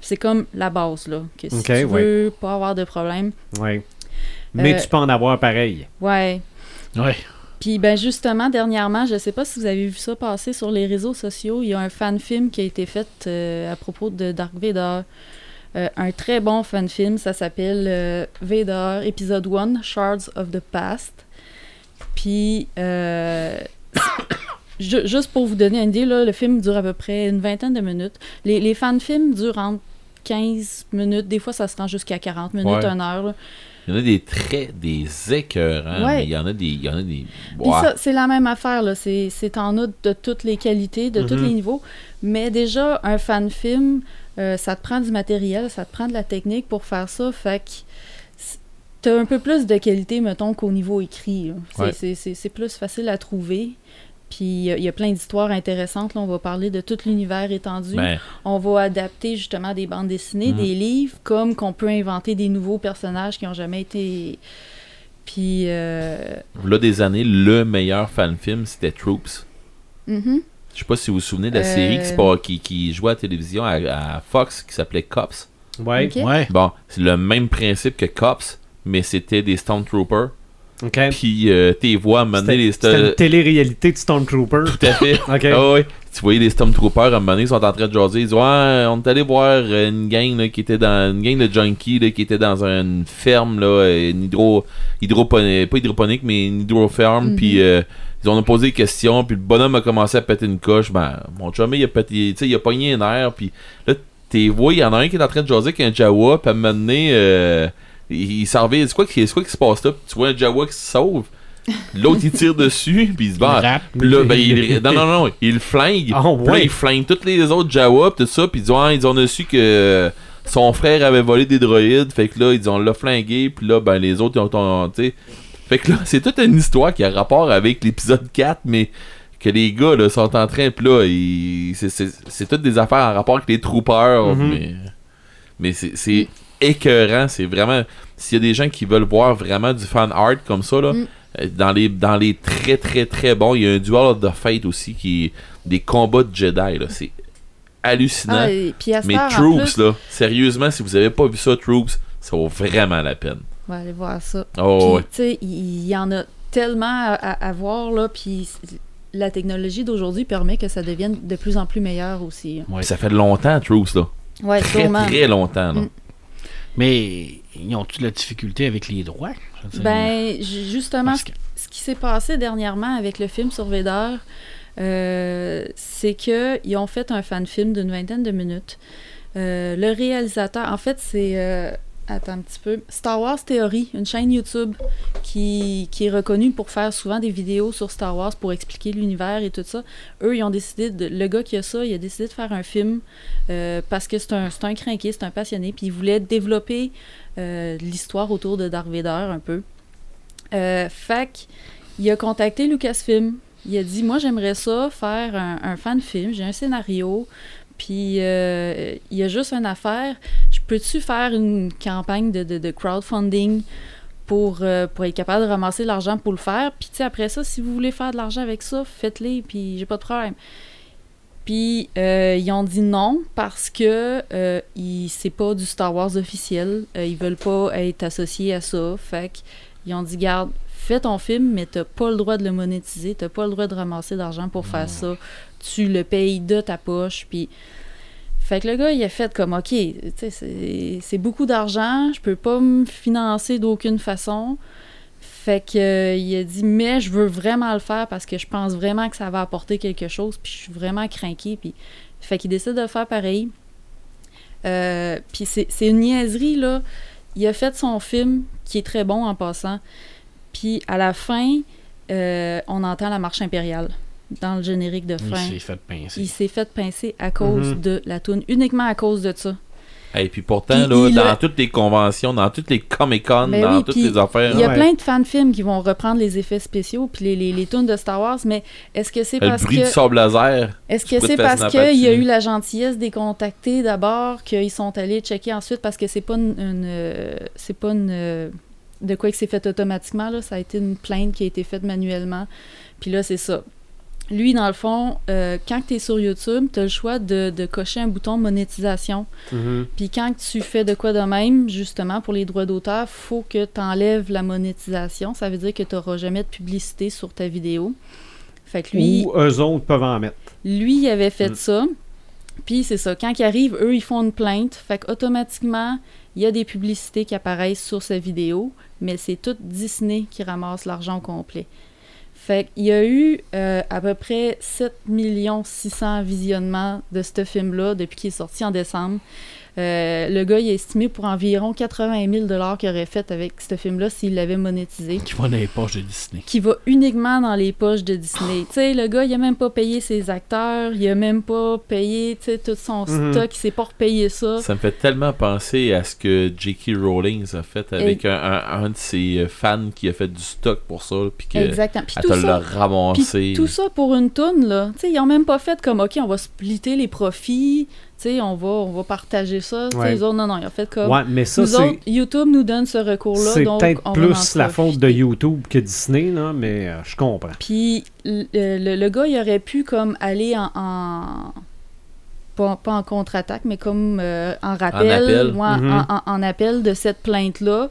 C'est comme la base, là. Que si Ok, tu ouais. veux pas avoir de problème. Ouais. Mais Euh, tu peux en avoir pareil. Ouais. Ouais. Puis ben justement, dernièrement, je sais pas si vous avez vu ça passer sur les réseaux sociaux, il y a un fan-film qui a été fait euh, à propos de Dark Vader. Euh, un très bon fan-film, ça s'appelle euh, Vader, épisode 1, Shards of the Past. Puis, euh, ju- juste pour vous donner une idée, là, le film dure à peu près une vingtaine de minutes. Les, les fan-films durent entre 15 minutes, des fois ça se rend jusqu'à 40 minutes, Ouais. une heure. là. Il y en a des traits, des écœurants, Ouais. mais il y en a des. Il y en a des. Puis Ouah. ça, c'est la même affaire, là. C'est, c'est en a de toutes les qualités, de tous Mhm. les niveaux. Mais déjà, un fan film, euh, ça te prend du matériel, ça te prend de la technique pour faire ça. Fait que t'as un peu plus de qualité, mettons, qu'au niveau écrit. là. C'est, Ouais. c'est, c'est, c'est plus facile à trouver. Puis il y a- il y, a plein d'histoires intéressantes. Là, on va parler de tout l'univers étendu. Ben, On va adapter justement des bandes dessinées, Mhm. des livres, comme qu'on peut inventer des nouveaux personnages qui n'ont jamais été. Puis. euh, là, des années, le meilleur fan-film, c'était Troops. mhm. Je sais pas si vous vous souvenez de la Euh. série qui, jouait à la télévision à, à Fox qui s'appelait Cops. Ouais. Ok. Ouais. Bon, c'est le même principe que Cops, mais c'était des Stormtroopers. OK. Puis euh, tes voix à un moment donné, les C'était une télé-réalité de Stormtrooper. Tout à fait. OK. Ah ouais. Tu voyais les Stormtroopers à un moment donné, ils sont en train de jaser. Ils disent Ouais, on est allé voir euh, une gang là, qui était dans une gang de junkies là, qui était dans une ferme là, euh, une hydro hydroponique, pas hydroponique mais une hydroferme. Mhm. Puis euh, ils ont posé des questions. Puis le bonhomme a commencé à péter une coche. Ben mon chum il a pété, tu sais, il a pogné un air. Puis là t'es vois, il y en a un qui est en train de jaser avec un Jawa. Puis à un moment donné, euh, il, il s'en revient. C'est quoi, qui- c'est quoi qui se passe là? Puis tu vois un Jawa qui se sauve. L'autre il tire dessus. Puis il se bat. Puis là, ben, il, non, non, non, il flingue. Ah, Puis là, il flingue tous les autres Jawa, pis tout ça. Puis ils ont, ils ont su que son frère avait volé des droïdes. Fait que là, ils ont l'a flingué. Puis là, ben, les autres, ils ont. ont- tu sais. Fait que là, c'est toute une histoire qui a rapport avec l'épisode 4, mais que les gars là, sont en train. Puis là, ils- c'est- toutes des affaires en rapport avec les troopers. Mhm. Mais, mais c'est c'est écœurant. C'est vraiment. S'il y a des gens qui veulent voir vraiment du fan art comme ça, là. Mm. Euh, Dans les, dans les très très très bons, il y a un Duel of the Fate aussi qui est des combats de Jedi. là. C'est hallucinant. Ah, et puis Mais Troops, plus, là, sérieusement, si vous avez pas vu ça, Troops, ça vaut vraiment la peine. on va aller voir ça. Oh, Puis, ouais. tu sais, il y, en a tellement à, à- à voir, là, puis la technologie d'aujourd'hui permet que ça devienne de plus en plus meilleur aussi. hein. Ça fait longtemps, Troops, là. Ouais, Très, sûrement. très longtemps, là. Mm. Mais ils ont-tu de la difficulté avec les droits? Ben, ju- justement, ce, que- ce qui s'est passé dernièrement avec le film sur Vader, euh, c'est que ils ont fait un fan film d'une vingtaine de minutes. Euh, le réalisateur, en fait, c'est euh, attends un petit peu, Star Wars Theory, une chaîne YouTube qui, qui est reconnue pour faire souvent des vidéos sur Star Wars pour expliquer l'univers et tout ça. Eux, ils ont décidé, de, le gars qui a ça, il a décidé de faire un film euh, parce que c'est un, c'est un crinqué, c'est un passionné, puis il voulait développer euh, l'histoire autour de Darth Vader un peu. Euh, fait il a contacté Lucasfilm. Il a dit Moi, j'aimerais ça faire un, un fan film. J'ai un scénario. Puis euh, il y a juste une affaire. Je peux-tu faire une campagne de, de- de crowdfunding pour, euh, pour être capable de ramasser l'argent pour le faire? Puis tu sais, après ça, si vous voulez faire de l'argent avec ça, faites-le. Puis j'ai pas de problème. Puis euh, ils ont dit non parce que euh, c'est pas du Star Wars officiel. Ils veulent pas être associés à ça. Fait qu'ils ont dit garde, fais ton film, mais t'as pas le droit de le monétiser, t'as pas le droit de ramasser d'argent pour faire ça. Tu le payes de ta poche. Puis fait que le gars, il a fait comme OK, c'est beaucoup d'argent, je peux pas me financer d'aucune façon. Fait que euh, il a dit mais je veux vraiment le faire parce que je pense vraiment que ça va apporter quelque chose puis je suis vraiment craqué puis fait qu'il décide de le faire pareil. Euh, puis c'est c'est une niaiserie là. Il a fait son film qui est très bon en passant. Puis à la fin, euh, on entend la marche impériale dans le générique de Il fin. s'est fait pincer. Il s'est fait pincer à cause Mhm. de la toune, uniquement à cause de ça. Et puis pourtant, Puis là, il dans a- toutes les conventions, dans toutes les Comic-Con, Ben dans oui, toutes les affaires, Il y a Ouais. plein de fan-films qui vont reprendre les effets spéciaux puis les, les, les tunes de Star Wars, mais est-ce que c'est le parce bruit que du sable laser, est-ce que c'est parce qu'il y a eu la gentillesse des contactés d'abord qu'ils sont allés checker ensuite parce que c'est pas une, une, euh, c'est pas une euh, de quoi que c'est fait automatiquement là, ça a été une plainte qui a été faite manuellement. Puis là c'est ça. Lui, dans le fond, euh, quand tu es sur YouTube, tu as le choix de, de cocher un bouton monétisation. Mhm. Puis quand tu fais de quoi de même, justement, pour les droits d'auteur, faut que tu enlèves la monétisation. Ça veut dire que tu n'auras jamais de publicité sur ta vidéo. Fait que lui, Ou eux autres peuvent en mettre. lui, il avait fait Mm. ça. Puis c'est ça, quand ils arrivent, eux, ils font une plainte. Fait qu'automatiquement, il y a des publicités qui apparaissent sur sa vidéo, mais c'est tout Disney qui ramasse l'argent au complet. Fait qu'il y a eu euh, à peu près 7 600 visionnements de ce film-là depuis qu'il est sorti en décembre. Euh, le gars, il a estimé pour environ 80 000 qu'il aurait fait avec ce film-là s'il l'avait monétisé Qui va dans les poches de Disney. qui va uniquement dans les poches de Disney. tu sais, le gars, il a même pas payé ses acteurs, il a même pas payé, tu sais, tout son Mhm. stock, il s'est pas repayé ça. ça me fait tellement penser à ce que J.K. Rowling a fait avec un, un- un de ses euh, fans qui a fait du stock pour ça, puis que Exactement. Elle tout ça, ramassé. puis tout ça pour une toune, là. Tu sais, ils ont même pas fait comme, OK, on va splitter les profits, sais, on va, on va partager ça. Ouais. les autres, non, non, ils ont fait comme... Ouais, mais ça, nous c'est. autres, YouTube nous donne ce recours-là, C'est peut-être plus la faute de. YouTube que Disney, là, mais euh, je comprends. Puis le, le- le gars, il aurait pu comme aller en. en- pas, pas en contre-attaque, mais comme euh, en rappel, appel. ouais, en- Mhm. en, en- en appel de cette plainte-là.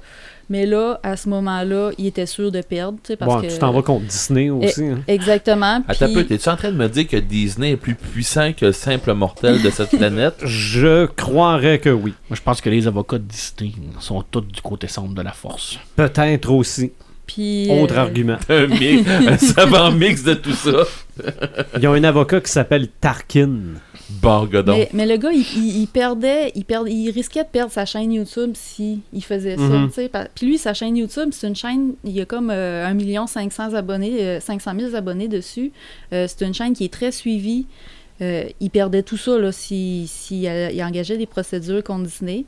Mais là, à ce moment-là, il était sûr de perdre. tu sais, Parce Bon, que... tu t'en vas contre Disney aussi. hein. Exactement. Attends un puis- peu, t'es-tu en train de me dire que Disney est plus puissant que le simple mortel de cette planète? Je croirais que oui. Moi, je pense que les avocats de Disney sont tous du côté sombre de la force. Peut-être aussi. puis, Autre euh, argument. un, mi- un savant mix de tout ça. Ils ont un avocat qui s'appelle Tarkin. Bon, godon. Mais, mais le gars, il, il- il perdait, il, perd, il risquait de perdre sa chaîne YouTube si il faisait ça. Mhm. Puis lui, sa chaîne YouTube, c'est une chaîne, il y a comme euh, 1 million 500 abonnés, euh, 500 000 abonnés dessus. Euh, c'est une chaîne qui est très suivie. Euh, il perdait tout ça là, si, si, il engageait des procédures contre Disney.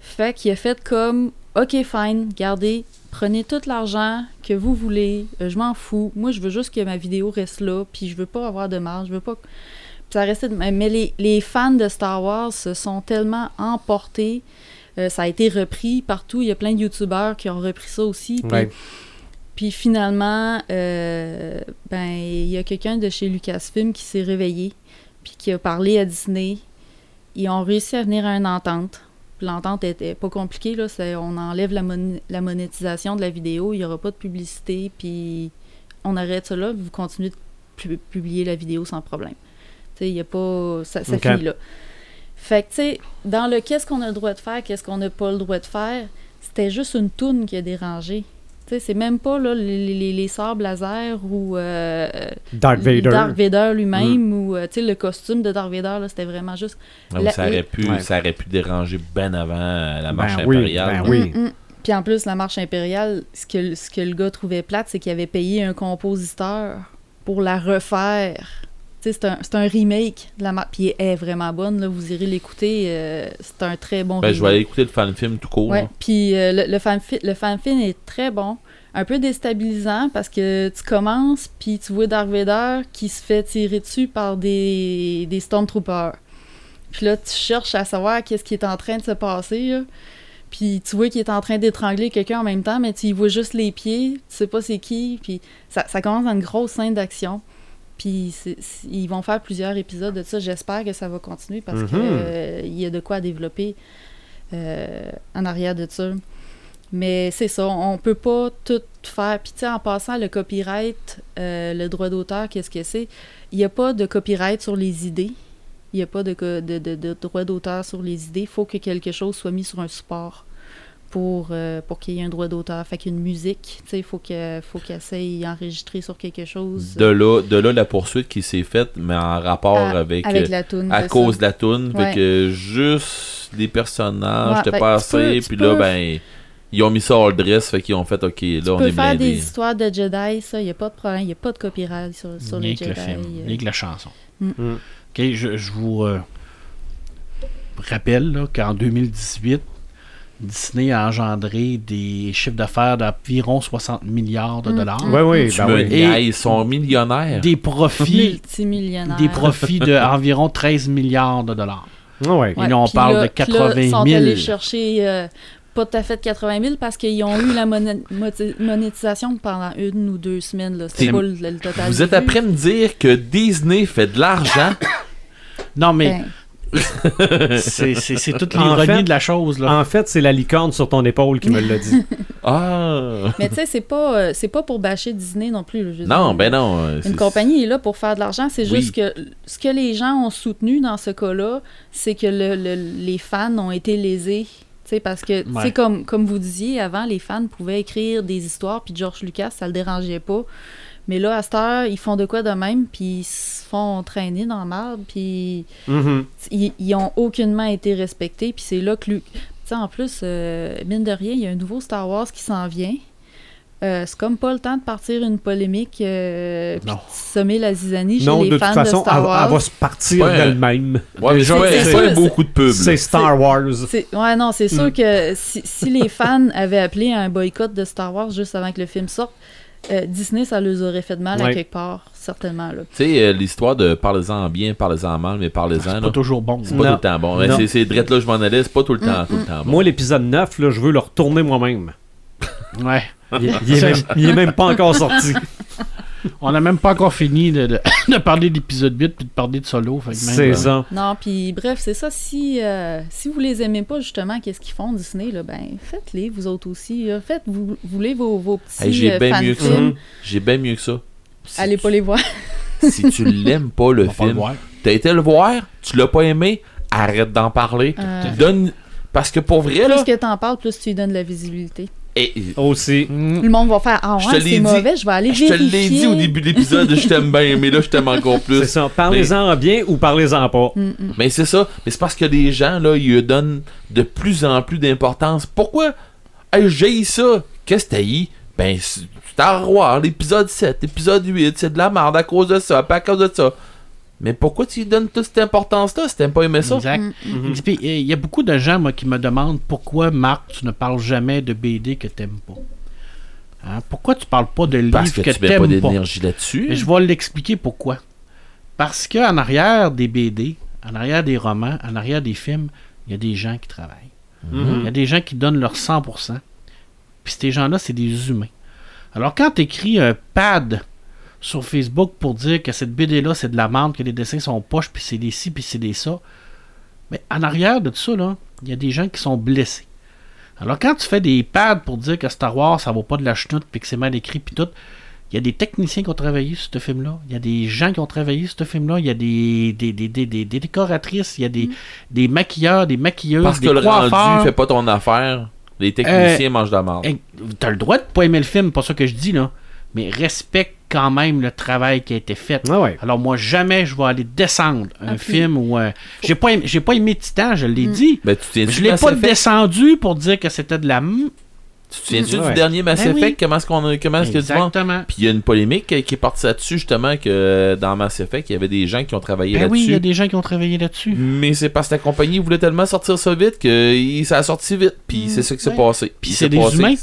Fait qu'il a fait comme, OK, fine, gardez, prenez tout l'argent que vous voulez, euh, je m'en fous. Moi, je veux juste que ma vidéo reste là, puis je veux pas avoir de marge, je veux pas... Ça restait. Mais les, les fans de Star Wars se sont tellement emportés. Euh, ça a été repris partout. Il y a plein de YouTubeurs qui ont repris ça aussi. Puis, Ouais. puis finalement, euh, ben, il y a quelqu'un de chez Lucasfilm qui s'est réveillé, puis qui a parlé à Disney. Ils ont réussi à venir à une entente. L'entente était pas compliquée. Là. On enlève la, mon- la monétisation de la vidéo, il n'y aura pas de publicité, puis on arrête ça là, vous continuez de pu- publier la vidéo sans problème. Tu sais, il y a pas. Ça, ça Ok. finit là. Fait que, tu sais, dans le qu'est-ce qu'on a le droit de faire, qu'est-ce qu'on n'a pas le droit de faire, c'était juste une toune qui a dérangé. Tu sais, c'est même pas là, les, les, les laser ou euh, Darth Vader. Darth Vader lui-même ou euh, tu sais, le costume de Darth Vader, là, c'était vraiment juste. Ah, La- ça, aurait pu, Ouais. ça aurait pu déranger ben avant euh, la marche Ben oui, impériale. ben oui. Mm, mm. Puis en plus, la marche impériale, ce que, ce que le gars trouvait plate, c'est qu'il avait payé un compositeur pour la refaire. C'est un, c'est un remake de la marche. Puis elle est vraiment bonne, là, vous irez l'écouter. euh, c'est un très bon Ben, remake. je vais aller écouter le fan film tout court. Ouais, puis euh, le, le, fan fi- le est très bon. un peu déstabilisant parce que tu commences, puis tu vois Dark Vader qui se fait tirer dessus par des, des Stormtroopers. Puis là, tu cherches à savoir qu'est-ce qui est en train de se passer. là. Puis tu vois qu'il est en train d'étrangler quelqu'un en même temps, mais tu y vois juste les pieds, tu sais pas c'est qui. Puis ça, ça commence dans une grosse scène d'action. Puis ils vont faire plusieurs épisodes de ça. J'espère que ça va continuer parce Mhm. que euh, y a de quoi développer euh, en arrière de ça. Mais c'est ça, on peut pas tout faire. Puis tu sais, en passant, le copyright, euh, le droit d'auteur, qu'est-ce que c'est? Il n'y a pas de copyright sur les idées. Il n'y a pas de, de- de droit d'auteur sur les idées. Il faut que quelque chose soit mis sur un support pour, euh, pour qu'il y ait un droit d'auteur. Fait qu'une musique, tu sais, il faut que- faut qu'elle essaye d'enregistrer sur quelque chose. De là, de là la poursuite qui s'est faite, mais en rapport à, avec, avec euh, la toune. à cause ça. de la toune. Ouais. Fait que juste les personnages Ouais, étaient fait pas que tu peux- assez, tu puis là, peux- ben, ils ont mis ça all dress, fait qu'ils ont fait, ok, là, Tu on peux est faire blindés. des histoires de Jedi, ça, il n'y a pas de problème. Il n'y a pas de copyright sur, les Jedi. le film, euh. rien que la chanson. Mm. Mm. Ok, je, je vous euh, rappelle là, qu'en 2018, Disney a engendré des chiffres d'affaires d'environ 60 milliards de Mm. dollars. Oui, oui, ben oui. niaises, ils sont millionnaires. Des profits, des profits d'environ 13 milliards de dollars. Ah ouais. Et là, on parle là- de puis là, 80 Ils sont 000. allés chercher euh, pas tout à fait 80 000 parce qu'ils ont eu la monétisation pendant une ou deux semaines. C'est- C'était pas le, le total. Vous êtes après me dire que Disney fait de l'argent? Non, mais Ben, c'est toute l'ironie de la chose. Là. En fait, c'est la licorne sur ton épaule qui me l'a dit. Ah! mais tu sais, c'est pas, euh, c'est pas pour bâcher Disney non plus. je Non, dire. ben non. euh, Une compagnie est là pour faire de l'argent. C'est Oui. juste que ce que les gens ont soutenu dans ce cas-là, c'est que le- le- les fans ont été lésés. Tu sais, parce que, tu sais, Ouais. comme, comme vous disiez, avant, les fans pouvaient écrire des histoires, puis George Lucas, ça le dérangeait pas. Mais là, à cette heure, ils font de quoi de même, puis ils se font traîner dans la marde, puis Mhm. ils, ils ont aucunement été respectés. Puis c'est là que. Tu sais, en plus, euh, mine de rien, il y a un nouveau Star Wars qui s'en vient. Euh, c'est comme pas le temps de partir une polémique euh, puis de semer la zizanie chez Non, les de fans toute façon, de Star elle, Wars. elle va se partir Ouais. d'elle-même. Ouais, mais c'est beaucoup de pubs. C'est. Star Wars. C'est- Ouais, non, c'est Hmm. sûr que si, si les fans avaient appelé à un boycott de Star Wars juste avant que le film sorte, euh, Disney, ça leur aurait fait de mal à quelque part, certainement. Tu sais, euh, l'histoire de parlez-en en bien, parlez-en en mal, mais parlez-en. C'est pas toujours bon. C'est pas Non. tout le temps bon. Ouais, Non. c'est- drette là, je m'en allais, c'est pas tout le temps, tout le temps bon. Moi, l'épisode 9, là, je veux le retourner moi-même. Ouais. Il, il est même, il est même pas encore sorti. On n'a même pas encore fini de, de- de parler de l'épisode 8 puis de parler de solo. C'est euh, ça. Non, puis bref, c'est ça. Si, euh, si vous les aimez pas, justement, qu'est-ce qu'ils font, Disney, là, ben, faites-les, vous autres aussi. là. Faites, vous, vous voulez vos, vos petits Hey, j'ai euh, bien mieux que ça. fan-films, J'ai bien mieux que ça. Si, allez pas les voir. si tu l'aimes pas le on film, t'as été le voir, tu l'as pas aimé, arrête d'en parler. Euh, Donne. Parce que pour vrai, là. plus que t'en parles, plus tu lui donnes de la visibilité. Et- Aussi. Mm. Le monde va faire Ah Je ouais, te l'ai c'est dit. mauvais, je vais aller je te vérifier. l'ai dit au début de l'épisode, je t'aime bien, mais là, je t'aime encore C'est plus. ça. Parlez-en bien ou parlez-en pas. Mm, mm. Mais c'est ça. Mais c'est parce que les gens, là, ils donnent de plus en plus d'importance. Pourquoi? Hey, j'ai ça? Qu'est-ce que t'as eu? Ben, c'est- Star Wars, l'épisode 7, l'épisode 8, c'est de la merde à cause de ça, pas à cause de ça. Mais pourquoi tu lui donnes toute cette importance-là? Si t'aimes pas aimé ça? Exact. Mm, Mhm. Et puis, Il y a beaucoup de gens moi, qui me demandent pourquoi, Marc, tu ne parles jamais de BD que t'aimes pas. Hein? Pourquoi tu parles pas de livres Parce que, que, tu mets pas t'aimes pas? d'énergie là-dessus. Et je vais l'expliquer pourquoi. Parce qu'en arrière des BD, en arrière des romans, en arrière des films, il y a des gens qui travaillent. Il y a des gens qui donnent leur 100%. Puis ces gens-là, c'est des humains. Alors quand tu écris un pad sur Facebook pour dire que cette BD-là, c'est de la merde, que les dessins sont poches, puis c'est des ci, puis c'est des ça, mais en arrière de tout ça, là, il y a des gens qui sont blessés. Alors quand tu fais des pads pour dire que Star Wars, ça vaut pas de la chenoute, puis que c'est mal écrit, puis tout, il y a des techniciens qui ont travaillé sur ce film-là. Il y a des gens qui ont travaillé sur ce film-là. Il y a des, des, des, des, des- des décoratrices. Il y a des, des maquilleurs, des maquilleuses, Parce des que le coiffeurs. rendu fait pas ton affaire. Les techniciens mangent de la merde. Hey, T'as le droit de pas aimer le film, pas ça que je dis, là. Mais respecte quand même le travail qui a été fait. Ah ouais. Alors moi, jamais je vais aller descendre un Ah, film où... euh, j'ai pas, aimé- j'ai pas aimé Titan, je l'ai Mm. dit. Ben, tu Je l'ai pas descendu pour dire que c'était de la... m- Tu te souviens-tu Ouais. du dernier Mass Ben oui. Effect? Comment est-ce qu'on a, comment est-ce que tu vois? Exactement. Puis il y a une polémique qui est partie là-dessus, justement, que euh, dans Mass Effect, il y avait des gens qui ont travaillé Ben oui, il y a là-dessus. des gens qui ont travaillé là-dessus. Mais c'est parce que la compagnie voulait tellement sortir ça vite que ça a sorti vite. Puis Mm. c'est ça qui s'est Ouais. passé. Puis c'est des passé- humains.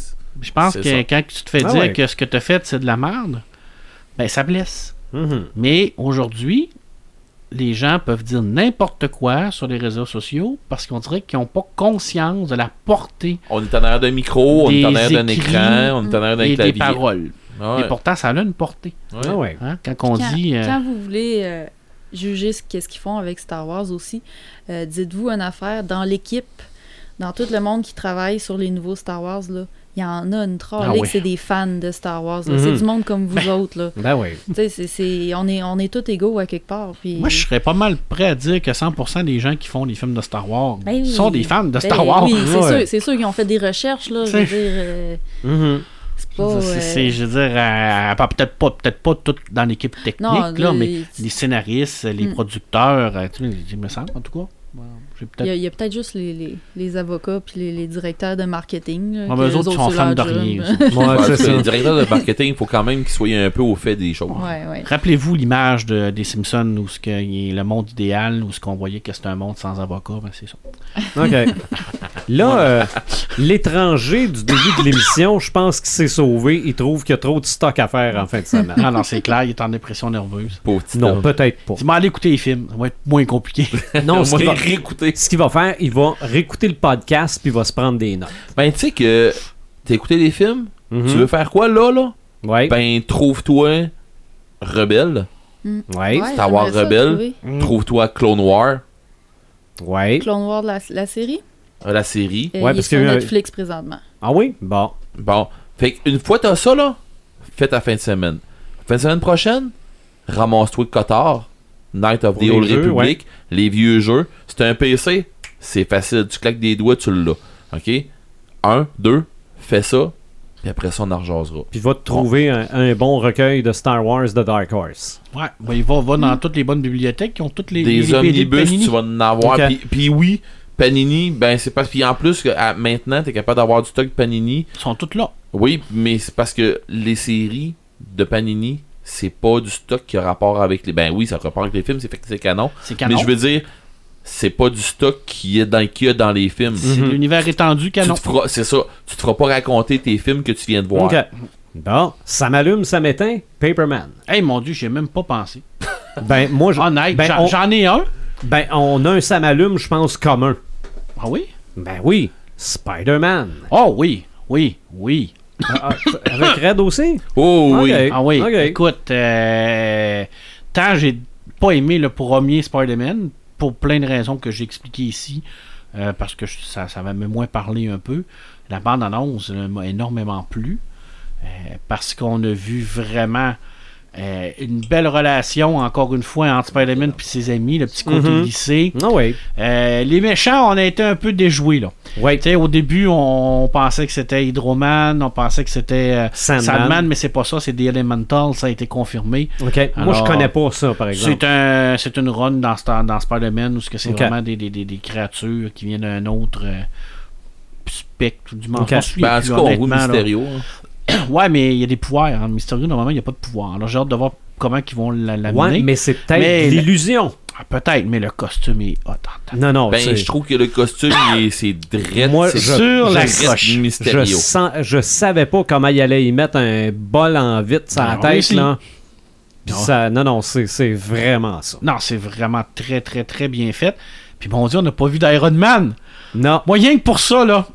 Je pense C'est que ça. quand tu te fais Ah dire ouais. que ce que tu as fait, c'est de la merde, ben ça blesse. Mhm. Mais aujourd'hui, les gens peuvent dire n'importe quoi sur les réseaux sociaux parce qu'on dirait qu'ils n'ont pas conscience de la portée On est en arrière d'un micro, on est en arrière d'un écran, on est en arrière d'un et des clavier. paroles. Ah ouais. Et pourtant, ça a une portée. Ouais. Ah ouais. hein. Quand on quand, dit. euh, quand vous voulez euh, juger ce qu'est-ce qu'ils font avec Star Wars aussi, euh, dites-vous une affaire dans l'équipe, dans tout le monde qui travaille sur les nouveaux Star Wars là. Il y en a une trollée Ah oui. c'est des fans de Star Wars. Mhm. C'est du monde comme vous autres. Là. Ben oui. Tu sais, c'est- c'est- on, est, on est tous égaux à quelque part. Puis... Moi, je serais pas mal prêt à dire que 100% des gens qui font des films de Star Wars Ben oui. sont des fans de Ben Star Wars. Oui, c'est Ouais. sûr, c'est sûr qu'ils ont fait des recherches. Là, je veux dire, euh, Mhm. C'est- euh, je veux dire, euh, pas- peut-être pas, peut-être pas tout dans l'équipe technique, Non, là, mais les scénaristes, les Hmm. producteurs, euh, tu sais, il me semble en tout cas. Il y a, peut-être juste les, les, les avocats puis les, les directeurs de marketing. là, Ouais, mais eux eux autres, ils autres, sont fans de rien aussi. Ouais, ça. le directeur de marketing, il faut quand même qu'il soit un peu au fait des choses. Ouais, ouais. Rappelez-vous l'image de, des Simpsons où ce que, il est le monde idéal, où ce qu'on voyait que c'était un monde sans avocat, ben c'est ça. OK. Là, euh, l'étranger du début de l'émission, je pense qu'il s'est sauvé. Il trouve qu'il y a trop de stock à faire en fin de semaine. Non, non, c'est clair, il est en dépression nerveuse. Pauvre Non, peut-être pas. Dis-moi, allez écouter les films, ça va être moins compliqué. Non, ce qu'il va, réécouter. Ce qu'il va faire, il va réécouter le podcast puis il va se prendre des notes. Ben, tu sais que t'as écouté les films, Mhm. tu veux faire quoi là, là? Ouais. Ben, trouve-toi Rebelle, ouais. Star Wars Rebelle. Mm. trouve-toi Clone War, Ouais. Clone Wars, la, la série? euh, la série. Euh, Ouais, il est parce sur un- Netflix présentement. Ah oui? Bon. Bon, fait une fois t'as ça, là, fais ta fin de semaine. Fin de semaine prochaine, ramasse-toi de Cotard, Night of the Old jeux, Republic, les vieux jeux. Si t'as un PC, c'est facile, tu claques des doigts, tu l'as. OK? Un, deux, fais ça, puis après ça, on en rejasera. Puis va te trouver un, un bon recueil de Star Wars de Dark Horse. Ouais, ben, il va, va dans toutes les bonnes bibliothèques qui ont toutes les, les Des omnibus, tu vas en avoir. Puis, puis oui, Panini, ben c'est parce puis en plus que à- maintenant t'es capable d'avoir du stock de Panini. Ils sont toutes là. Oui, mais c'est parce que les séries de Panini, c'est pas du stock qui a rapport avec les. Ben oui, ça a rapport avec les films, c'est fait que c'est canon. C'est canon. Mais je veux dire, c'est pas du stock qui est dans qu'il y a dans les films. C'est Mhm. l'univers étendu canon. c'est ça. Tu te feras pas raconter tes films que tu viens de voir. OK. Bon, ça m'allume, ça m'éteint. Paperman. Hey mon dieu, j'y ai même pas pensé. Ben, moi, je- Honnête, ben, j'en on, j'en ai un. ben, on a un ça m'allume, je pense, commun. Ah oui? Ben oui, Spider-Man. Oh oui, oui, oui. Ah, ah, avec Red aussi? Oh oui. Ah oui, écoute, euh, tant j'ai pas aimé le premier Spider-Man, pour plein de raisons que j'ai expliquées ici, euh, parce que je- ça, ça m'a moins parlé un peu, la bande-annonce euh, m'a énormément plu, euh, parce qu'on a vu vraiment euh, une belle relation, encore une fois, entre Spider-Man et ses amis, le petit côté Mhm. lycée. Ah oui. Euh, les méchants, on a été un peu déjoués, là. Oui. Tu sais, au début, on, pensait que c'était Hydroman, on pensait que c'était euh, Sandman. Sandman, mais c'est pas ça, c'est The Elemental, ça a été confirmé. OK. Moi, je connais pas ça, par exemple. C'est un, c'est une run dans, dans Spider-Man où ce que c'est vraiment des, des, des, des créatures qui viennent d'un autre euh, spectre ou dimension. Ok. Je me souviens Ben, en tout cas, on. Mysterio. hein. Ouais, mais il y a des pouvoirs. En Mysterio, normalement, il n'y a pas de pouvoir. Alors, j'ai hâte de voir comment ils vont la- l'amener. Ouais, mais c'est peut-être l'illusion. Ah, Peut-être, mais le costume est hot. Non, non. Ben, je trouve que le costume, c'est drette. Moi, je- Sur la coche. je, sens, je savais pas comment il allait y mettre un bol en vite sur la Ah, tête, là. Puis Ah. ça, non, non, c'est c'est vraiment ça. Non, c'est vraiment très, très, très bien fait. Puis, bon Dieu, on n'a pas vu d'Iron Man. Non, Moyen que pour ça, là.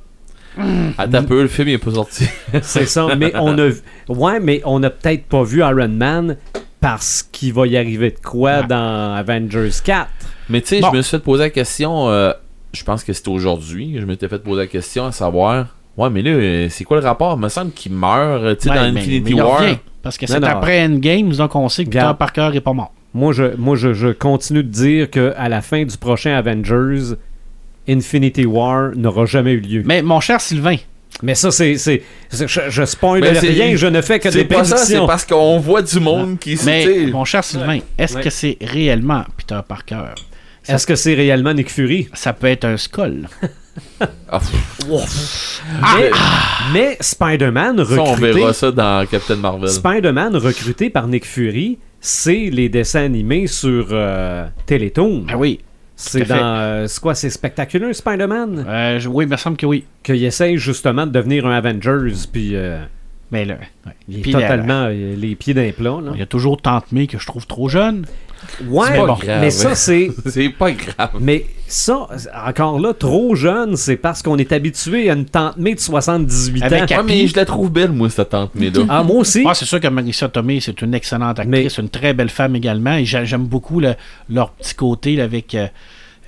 Attends un peu, le film il est pas sorti. c'est ça. Mais on a, vu- ouais, mais on a peut-être pas vu Iron Man parce qu'il va y arriver de quoi Ouais. dans Avengers 4. Mais tu sais, Bon. je me suis fait poser la question, euh, je pense que c'était aujourd'hui, que je m'étais fait poser la question à savoir, ouais, mais là, euh, c'est quoi le rapport? Il me semble qu'il meurt, tu sais, Ouais, dans mais- Infinity mais il War. parce que c'est après Endgame, donc on sait que Peter. Parker est pas mort. Moi, je, moi je, je continue de dire que à la fin du prochain Avengers, Infinity War n'aura jamais eu lieu. Mais mon cher Sylvain, Mais ça, c'est. c'est- Je, je spoil rien, je ne fais que C'est des pas ça, c'est parce qu'on voit du monde qui se mais mon cher Sylvain, est-ce Ouais. que c'est réellement Peter Parker? Est-ce que c'est réellement Nick Fury? Ça peut être un Skull. ah, pff, mais mais Spider-Man ça, on recruté, verra ça dans Captain Marvel. Spider-Man recruté par Nick Fury, c'est les dessins animés sur euh, Télétoon. Ah oui. C'est dans. euh, c'est quoi, c'est spectaculaire, Spider-Man? Euh, oui, il me semble que oui. Qu'il essaye justement de devenir un Avengers, puis euh, Mais là, ouais. il est Puis la- totalement euh, les pieds d'un plat. Là. Il y a toujours Tante May que je trouve trop jeune. Ouais, C'est pas bon, grave. mais ça, c'est. C'est pas grave. Mais ça, encore là, trop jeune, c'est parce qu'on est habitué à une tante May de 78 Avec ans. Happy. Ouais, mais je la trouve belle, moi, cette tante mais là. Ah, moi aussi. Ah, c'est sûr que Marissa Tomei, c'est une excellente actrice, une très belle femme également. Et j'a- j'aime beaucoup le- leur petit côté là, avec, euh,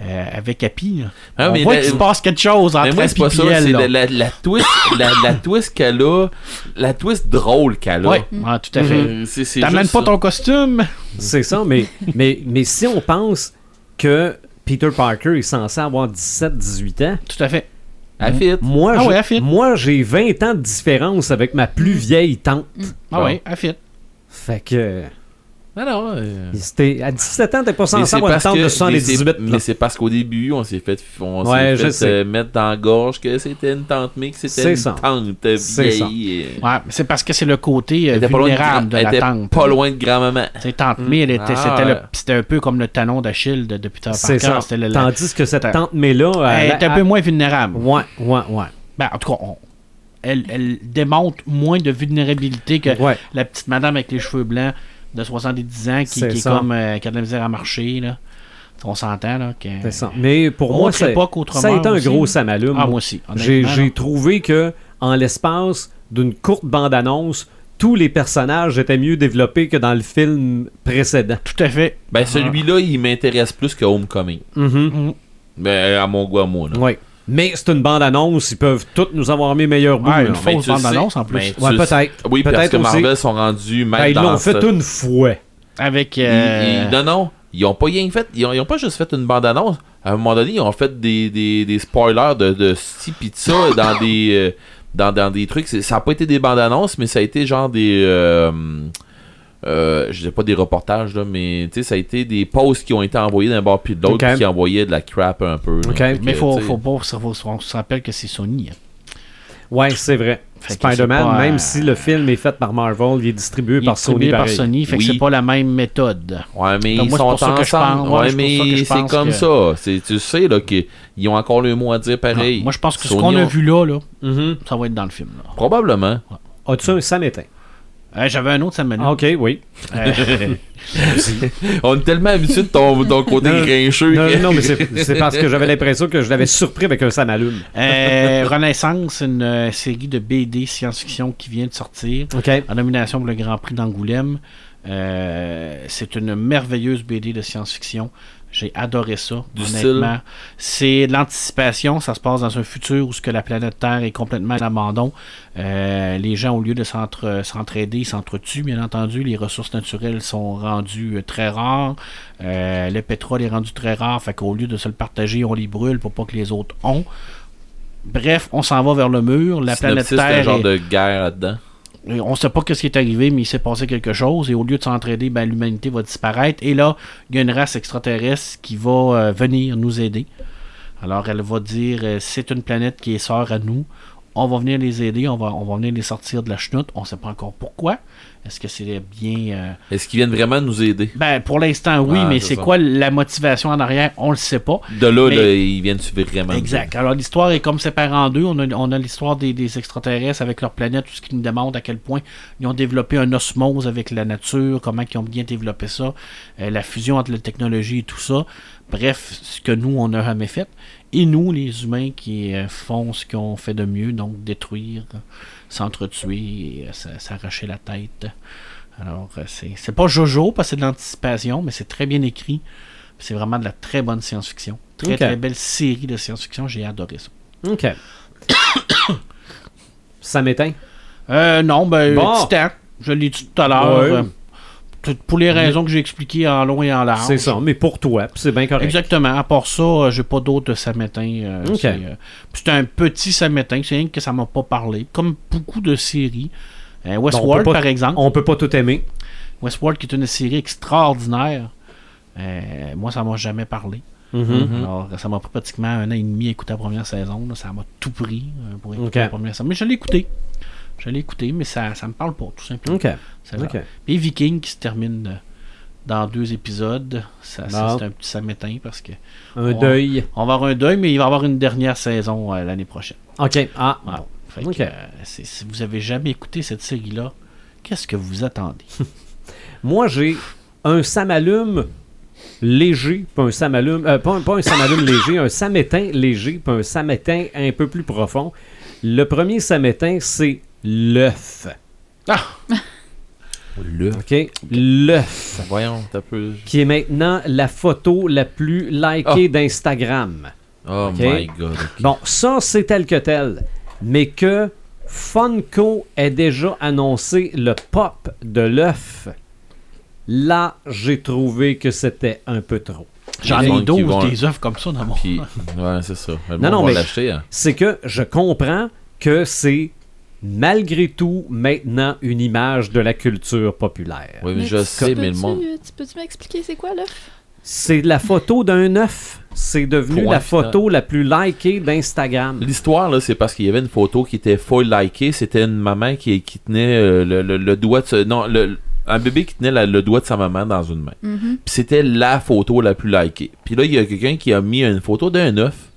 euh, avec Happy. là. Ah, On mais voit la- qu'il se passe quelque chose Mais entre moi, Happy c'est pas ça. et elle. La, la, la twist, la, la twist qu'elle a, la twist drôle qu'elle a. Ouais, ah, tout à fait. C'est T'amènes pas ça. ton costume? C'est ça, mais, mais, mais si on pense que Peter Parker est censé avoir 17-18 ans, Tout à fait. Elle fit. moi, Ah j'ai- ouais, elle fit. moi j'ai 20 ans de différence avec ma plus vieille tante. Ah Bon. ouais, elle fit. Fait que. Ah non, euh, C'était, à 17 ans, t'es pas mais censé c'est avoir une que- de mais 78. c'est- là. Mais c'est parce qu'au début, on s'est fait, on Ouais, je fait sais. euh, mettre dans la gorge que c'était une tante mais que C'est c'était une ça. tante C'est vieille. euh, Ouais, mais c'est parce que c'est le côté euh, de, vulnérable grand- de elle la tante. pas loin de grand-maman. Sais, Tante elle était, Ah, c'était, un peu comme le talon d'Achille de, de Peter C'est Parker. ça. C'était le- Tandis que cette tante May-là. elle est un peu moins vulnérable. Ouais, ouais, ouais. Ben, en tout cas, on- elle, elle démontre moins de vulnérabilité que Ouais. la petite madame avec les cheveux blancs de 70 ans qui, est comme euh, qui a de la misère à marcher. Là. On s'entend. là que- C'est ça. Mais pour moi, ça, a été un aussi, gros là. samalume. Ah, moi aussi. J'ai trouvé que en l'espace d'une courte bande-annonce, tous les personnages étaient mieux développés que dans le film précédent. Tout à fait. Ben, celui-là, il m'intéresse plus que Homecoming. Mhm. Ben, à mon goût, à moi. Là. Ouais. Mais c'est une bande-annonce, ils peuvent toutes nous avoir mis meilleur bout. Ouais, une fausse bande-annonce en plus. ben, Ouais, peut-être. Oui, parce Peut-être que aussi. Marvel sont rendus Ben, même ils l'ont fait une fois. Avec. Euh, ils- non, non. Ils ont pas rien fait. Ils ont, ils ont pas juste fait une bande-annonce. À un moment donné, ils ont fait des, des, des spoilers de, de ci pis de ça dans des euh, dans, dans des trucs. Ça a pas été des bandes-annonces, mais ça a été genre des euh, euh, je sais pas des reportages là, mais tu sais, ça a été des posts qui ont été envoyés d'un bord puis de l'autre qui envoyaient de la crap un peu. là. Fait que, mais faut, faut pas. faut- on se rappelle que c'est Sony. hein. Ouais, c'est vrai. Spider-Man, pas, même euh, si le film est fait par Marvel, il est distribué Il est par Sony. distribué par pareil. Sony, fait Oui. que c'est pas la même méthode. Ouais, mais Donc, ils moi, sont pour ça que je ensemble. pense- ouais, ouais, mais c'est comme que- ça. C'est- Tu sais là qu'ils ont encore le mot à dire pareil. Non, moi, je pense que ce qu'on a ont- vu là, là, Mhm. ça va être dans le film. là. Probablement. As-tu un samétain? Euh, J'avais un autre, Ah, ok, oui. Euh, On est tellement habitué de ton, ton côté Non, grincheux. Non, non, mais c'est parce que j'avais l'impression que je l'avais surpris avec un samalume. euh, Renaissance, une euh, série de BD science-fiction qui vient de sortir OK. en nomination pour le Grand Prix d'Angoulême. Euh, c'est une merveilleuse BD de science-fiction. J'ai adoré ça, Du honnêtement. C'est de l'anticipation. Ça se passe dans un futur où ce que la planète Terre est complètement à l'abandon. Euh, les gens, au lieu de s'entraider, ils s'entretuent, bien entendu. Les ressources naturelles sont rendues euh, très rares. Euh, le pétrole est rendu très rare. Fait qu'au lieu de se le partager, on les brûle pour pas que les autres ont. Bref, on s'en va vers le mur. La planète Synopsis, c'est un Terre genre est- de guerre là-dedans. On sait pas ce qui est arrivé, mais il s'est passé quelque chose. Et au lieu de s'entraider, ben, l'humanité va disparaître. Et là, il y a une race extraterrestre qui va euh, venir nous aider. Alors, elle va dire euh, c'est une planète qui est sœur à nous. On va venir les aider, on va, on va venir les sortir de la chenoute. On sait pas encore pourquoi. Est-ce que c'est bien. euh, Est-ce qu'ils viennent vraiment nous aider? Ben, pour l'instant, oui, Ah, mais c'est quoi la motivation en arrière? On le sait pas. De là, Mais- là, ils viennent-tu vraiment nous Exact. Alors l'histoire est comme séparée en deux. On a, on a l'histoire des, des extraterrestres avec leur planète, tout ce qui nous demande à quel point ils ont développé un osmose avec la nature, comment ils ont bien développé ça, euh, la fusion entre la technologie et tout ça. Bref, ce que nous, on n'a jamais fait. Et nous, les humains qui euh, font ce qu'on fait de mieux, donc détruire, s'entretuer et euh, s'arracher la tête. Alors, euh, c'est c'est pas Jojo, parce que c'est de l'anticipation, mais c'est très bien écrit. C'est vraiment de la très bonne science-fiction. Très, très belle série de science-fiction. J'ai adoré ça. OK. ça m'éteint. Euh, non, ben, Bon. Titan. Je l'ai dit tout à l'heure. Ouais. Euh, pour les raisons que j'ai expliquées en long et en large. C'est ça, mais pour toi, c'est bien correct. Exactement. À part ça, euh, j'ai pas d'autres samétins. euh, Ok. c'est, euh, puis c'est un petit samétain. C'est rien que ça m'a pas parlé. Comme beaucoup de séries. Euh, Westworld, par exemple. On peut pas tout aimer. Westworld, qui est une série extraordinaire. Euh, moi, ça m'a jamais parlé. Mhm. Alors, ça m'a pris pratiquement un an et demi à écouter la première saison. là. Ça m'a tout pris euh, pour écouter la première saison. Mais je l'ai écouté. Je l'ai écouté, mais ça, ça me parle pas, tout simplement. OK. C'est vrai. OK. Puis Viking qui se termine euh, dans deux épisodes. Ça, c'est un petit ça m'éteint parce que Un Ouais. deuil. on va avoir un deuil, mais il va y avoir une dernière saison euh, l'année prochaine. OK. Ah, Voilà. bon. Fait que, Ok. euh, si vous avez jamais écouté cette série-là, qu'est-ce que vous attendez? Moi, j'ai un samalume léger, puis un samalume... euh, pas, un- pas un samalume léger, un samétain léger, puis un samétain un peu plus profond. Le premier samétain, c'est l'œuf. Ah, Le. OK? L'œuf. Voyons, t'as peu. Qui est maintenant la photo la plus likée d'Instagram. Oh my god. Bon, ça, c'est tel que tel. Mais que Funko ait déjà annoncé le pop de l'œuf, là, j'ai trouvé que c'était un peu trop. j'en Les ai gens qui 12 vont- des œufs comme ça dans mon. Puis, ouais, c'est ça. Le Non, non, mais- l'acheter. hein. C'est que je comprends que c'est malgré tout maintenant une image de la culture populaire. Oui, mais je tu sais, mais le monde. Tu peux-tu m'expliquer c'est quoi l'œuf? C'est la photo d'un œuf. C'est devenu la photo la plus likée d'Instagram. L'histoire, là, c'est parce qu'il y avait une photo qui était full likée. C'était une maman qui, qui tenait euh, le, le- le doigt de. ce- non, le- un bébé qui tenait la- le doigt de sa maman dans une main. Mhm. Puis c'était la photo la plus likée. Puis là, il y a quelqu'un qui a mis une photo d'un œuf.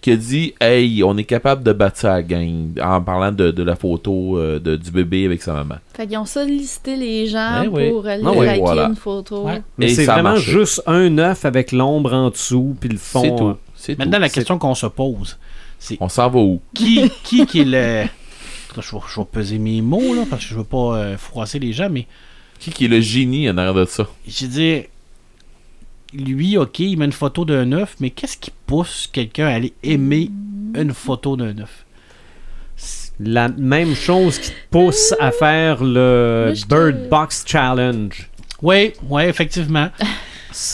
Puis qui a dit Hey, on est capable de battre ça à la gang. En parlant de, de la photo euh, de- du bébé avec sa maman. Fait qu'ils ont sollicité les gens Ben oui. pour aller Ah oui, liker voilà. une photo. Ouais. Mais c'est vraiment juste un œuf avec l'ombre en dessous, puis le fond. C'est euh, tout. Tout. Maintenant, la question qu'on se pose, c'est On s'en va où? qui, qui, qui est le. Je vais, je vais peser mes mots, là, parce que je veux pas euh, froisser les gens, mais Qui, qui est le génie en arrière de ça? je veux dire, lui, ok, il met une photo d'un œuf, mais qu'est-ce qui pousse quelqu'un à aller aimer une photo d'un œuf? La même chose qui te pousse à faire le Bird Box Challenge. Oui, oui, effectivement.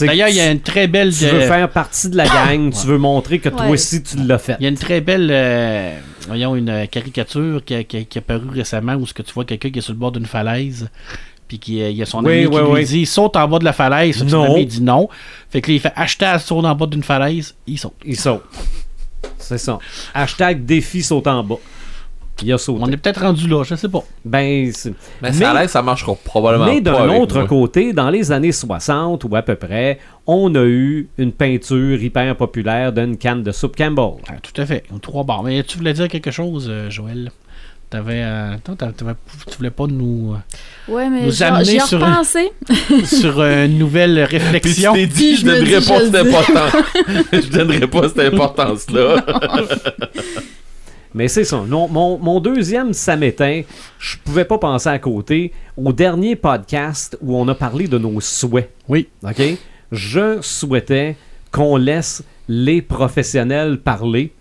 D'ailleurs, il y a une très belle. Tu veux euh, faire partie de la gang, tu veux montrer que toi Ouais. aussi tu l'as fait. Il y a une très belle, euh, voyons, une caricature qui a, qui a- qui a paru récemment où ce que tu vois quelqu'un qui est sur le bord d'une falaise, puis qui euh, il y a son Oui, ami qui oui, lui oui. dit saute en bas de la falaise. Que Son Non. ami il dit non. Fait que là, il fait hashtag saute en bas d'une falaise, il saute. Il saute. C'est ça. Hashtag défi saute en bas. Il a sauté. On est peut-être rendu là, je sais pas. Ben, c'est- Mais Mais- que ça marchera probablement Mais pas. d'un autre moi. côté, dans les années 60 ou à peu près, on a eu une peinture hyper populaire d'une canne de soupe Campbell. Ah, tout à fait. Ou Trois barres. Mais tu voulais dire quelque chose, euh, Joël? T'avais, euh, non, t'avais- t'avais- tu voulais pas nous euh, Ouais, mais Nous amener sur- repensé. sur une nouvelle Puis tu réflexion. t'es dit, Puis je je donnerais pas je cette importance. je donnerais pas cette importance-là. Mais c'est ça. Non, mon, mon deuxième samétain, je pouvais pas penser à côté. Au dernier podcast où on a parlé de nos souhaits, Oui. OK? Je souhaitais qu'on laisse les professionnels parler.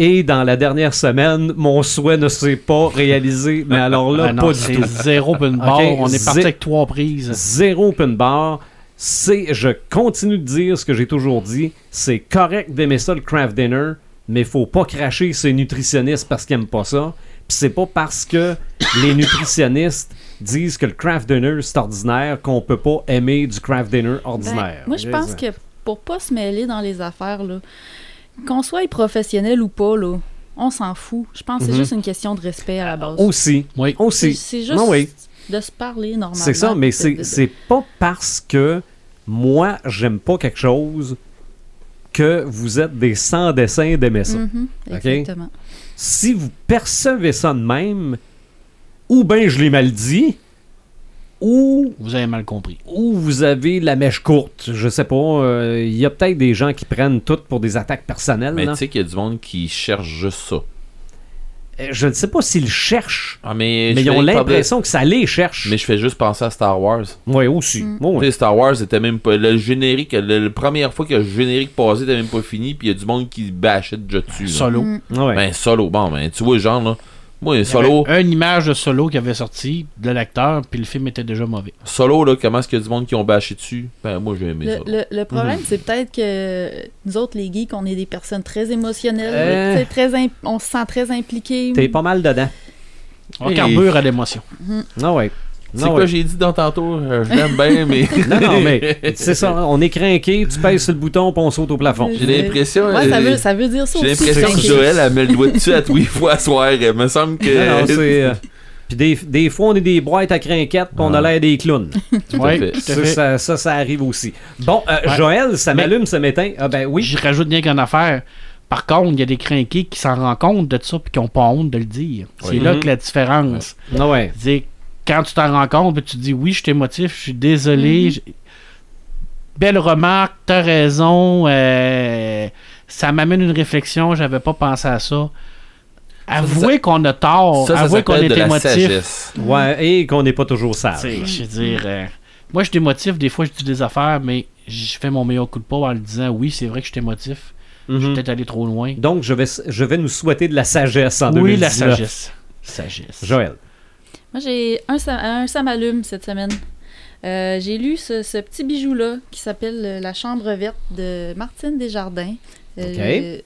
Et dans la dernière semaine, mon souhait ne s'est pas réalisé. Mais alors là, Ah non, pas du tout. zéro open bar. On est parti avec trois prises. Zéro open bar. C'est, je continue de dire ce que j'ai toujours dit. C'est correct d'aimer ça le craft dinner, mais faut pas cracher ses nutritionnistes parce qu'ils aiment pas ça. Puis c'est pas parce que les nutritionnistes disent que le craft dinner c'est ordinaire qu'on peut pas aimer du craft dinner Ben, ordinaire. moi, je pense que pour pas se mêler dans les affaires, là, qu'on soit professionnel ou pas, là, on s'en fout. Je pense que c'est Mhm. juste une question de respect à la base. aussi, Oui. C'est aussi. c'est juste Non, oui. de se parler normalement. C'est ça, mais c'est pas parce que moi j'aime pas quelque chose que vous êtes des sans dessins d'aimer ça. Ok? Exactement. si vous percevez ça de même, ou bien je l'ai mal dit, ou, Vous avez mal compris. ou vous avez la mèche courte. Je sais pas. euh, Il y a peut-être des gens qui prennent tout pour des attaques personnelles. Mais tu sais qu'il y a du monde qui cherche juste ça. Euh, Je ne sais pas s'ils cherchent, Ah, mais mais ils ont l'impression que ça les cherche. Mais je fais juste penser à Star Wars. Oui, aussi. Mm. Oui. Sais, Star Wars était même pas. Le générique, le- la première fois que le générique passait, était même pas fini, puis il y a du monde qui bâchait déjà dessus. là. Solo. Mm. Ouais. Ben, solo. Bon, ben, tu vois, genre, là. Moi, Il y solo, avait une image de solo qui avait sorti de l'acteur, puis le film était déjà mauvais. solo, là, comment est-ce qu'il y a du monde qui ont bâché dessus? Ben, moi, j'ai aimé Le, ça. le- le Mhm. problème, c'est peut-être que nous autres, les geeks, on est des personnes très émotionnelles. Euh. très on se sent très impliqués. T'es pas mal dedans. On Et- carbure à l'émotion. Non, ouais. C'est Non, quoi ouais. j'ai dit dans tantôt? Euh, je l'aime bien, mais. Non, non, mais c'est ça. On est craqué, tu pèses sur le bouton, puis on saute au plafond. J'ai l'impression. Ouais, ça euh, veut, ça veut dire ça J'ai l'impression que. Joël, elle met le doigt dessus à tous les fois à soir. Il me semble que. Non, non, c'est, euh, Puis des, des fois, on est des boîtes à crinquettes, puis on a Ouais. l'air des clowns. Tout à Ouais, fait. tout à Ça, ça, ça, ça arrive aussi. Bon, euh, Ouais. Joël, ça m'allume, ça m'éteint. Ah ben oui. Je rajoute bien qu'une affaire. Par contre, il y a des crinqués qui s'en rendent compte de ça puis qui n'ont pas honte de le dire. C'est Oui. là Mhm. que la différence. Ah ouais. Quand tu t'en rends compte, tu dis oui, je suis émotif, je suis désolé. Mhm. Belle remarque, t'as raison. euh, ça m'amène une réflexion, j'avais pas pensé à ça. Avouer qu'on a tort, Ça, ça avouer qu'on est émotif. Ouais, et qu'on n'est pas toujours sage. Je veux dire, euh, moi je suis émotif, des fois je dis des affaires, mais je fais mon meilleur coup de pas en le disant oui, c'est vrai que je suis émotif. Je Mhm. suis peut-être allé trop loin. Donc, je vais, je vais nous souhaiter de la sagesse en Oui, 2019. la sagesse. Sagesse. Joël. Moi, j'ai un, un ça m'allume cette semaine. Euh, j'ai lu ce, ce petit bijou-là qui s'appelle euh, La Chambre verte de Martine Desjardins. Euh,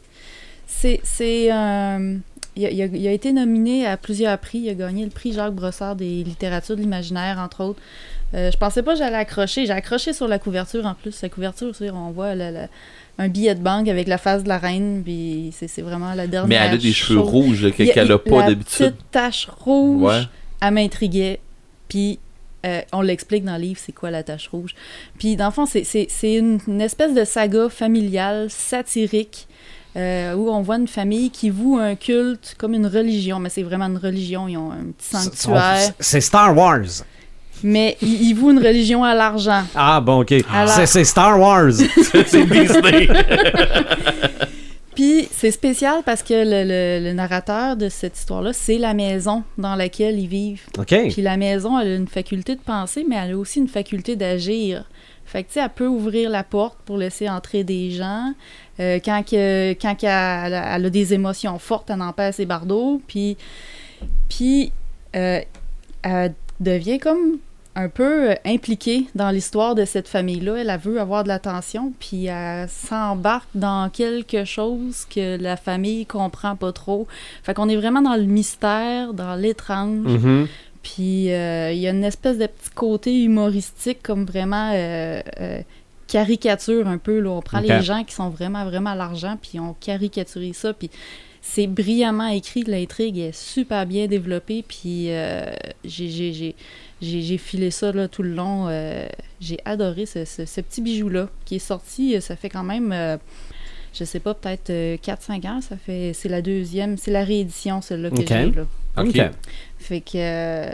C'est c'est. Il a, été nominé à plusieurs prix. Il a gagné le prix Jacques Brossard des littératures de l'imaginaire, entre autres. Je pensais pas que j'allais accrocher. J'ai accroché sur la couverture en plus. La couverture, on voit le- un billet de banque avec la face de la reine. Puis c'est c'est vraiment la dernière. Mais elle a des cheveux chose. rouges qu'elle a il- pas la d'habitude. petite tache rouge, Ouais. Elle m'intriguait. Puis euh, on l'explique dans le livre, c'est quoi la tache rouge. Puis dans le fond, c'est- c'est c'est une, une espèce de saga familiale, satirique, euh, où on voit une famille qui voue un culte comme une religion, mais c'est vraiment une religion. Ils ont un petit sanctuaire, C'est Star Wars. mais ils, ils vouent une religion à l'argent. Ah, bon, ok. Alors- C'est- C'est Star Wars. c'est Disney. Puis c'est spécial parce que le, le- le narrateur de cette histoire-là, c'est la maison dans laquelle ils vivent. OK. Puis la maison, elle a une faculté de penser, mais elle a aussi une faculté d'agir. Fait que, tu sais, elle peut ouvrir la porte pour laisser entrer des gens. Euh, quand que, quand qu'elle elle a, elle a des émotions fortes, elle en perd ses bardeaux. Puis, puis euh, elle devient comme un peu euh, impliquée dans l'histoire de cette famille-là. Elle, elle veut avoir de l'attention, puis elle s'embarque dans quelque chose que la famille comprend pas trop. Fait qu'on est vraiment dans le mystère, dans l'étrange. Mhm. Puis euh, il y a une espèce de petit côté humoristique, comme vraiment euh, euh, caricature un peu. Là. On prend les gens qui sont vraiment, vraiment à l'argent, puis on caricature ça. Puis c'est brillamment écrit, l'intrigue est super bien développée, puis j'ai- j'ai- filé ça là, tout le long. euh, j'ai adoré ce, ce- ce petit bijou-là qui est sorti, euh, ça fait quand même... euh, je sais pas, peut-être euh, 4-5 ans, ça fait... C'est la deuxième, c'est la réédition, celle-là, que Ok. j'ai, là. Ok. OK. Fait que... euh,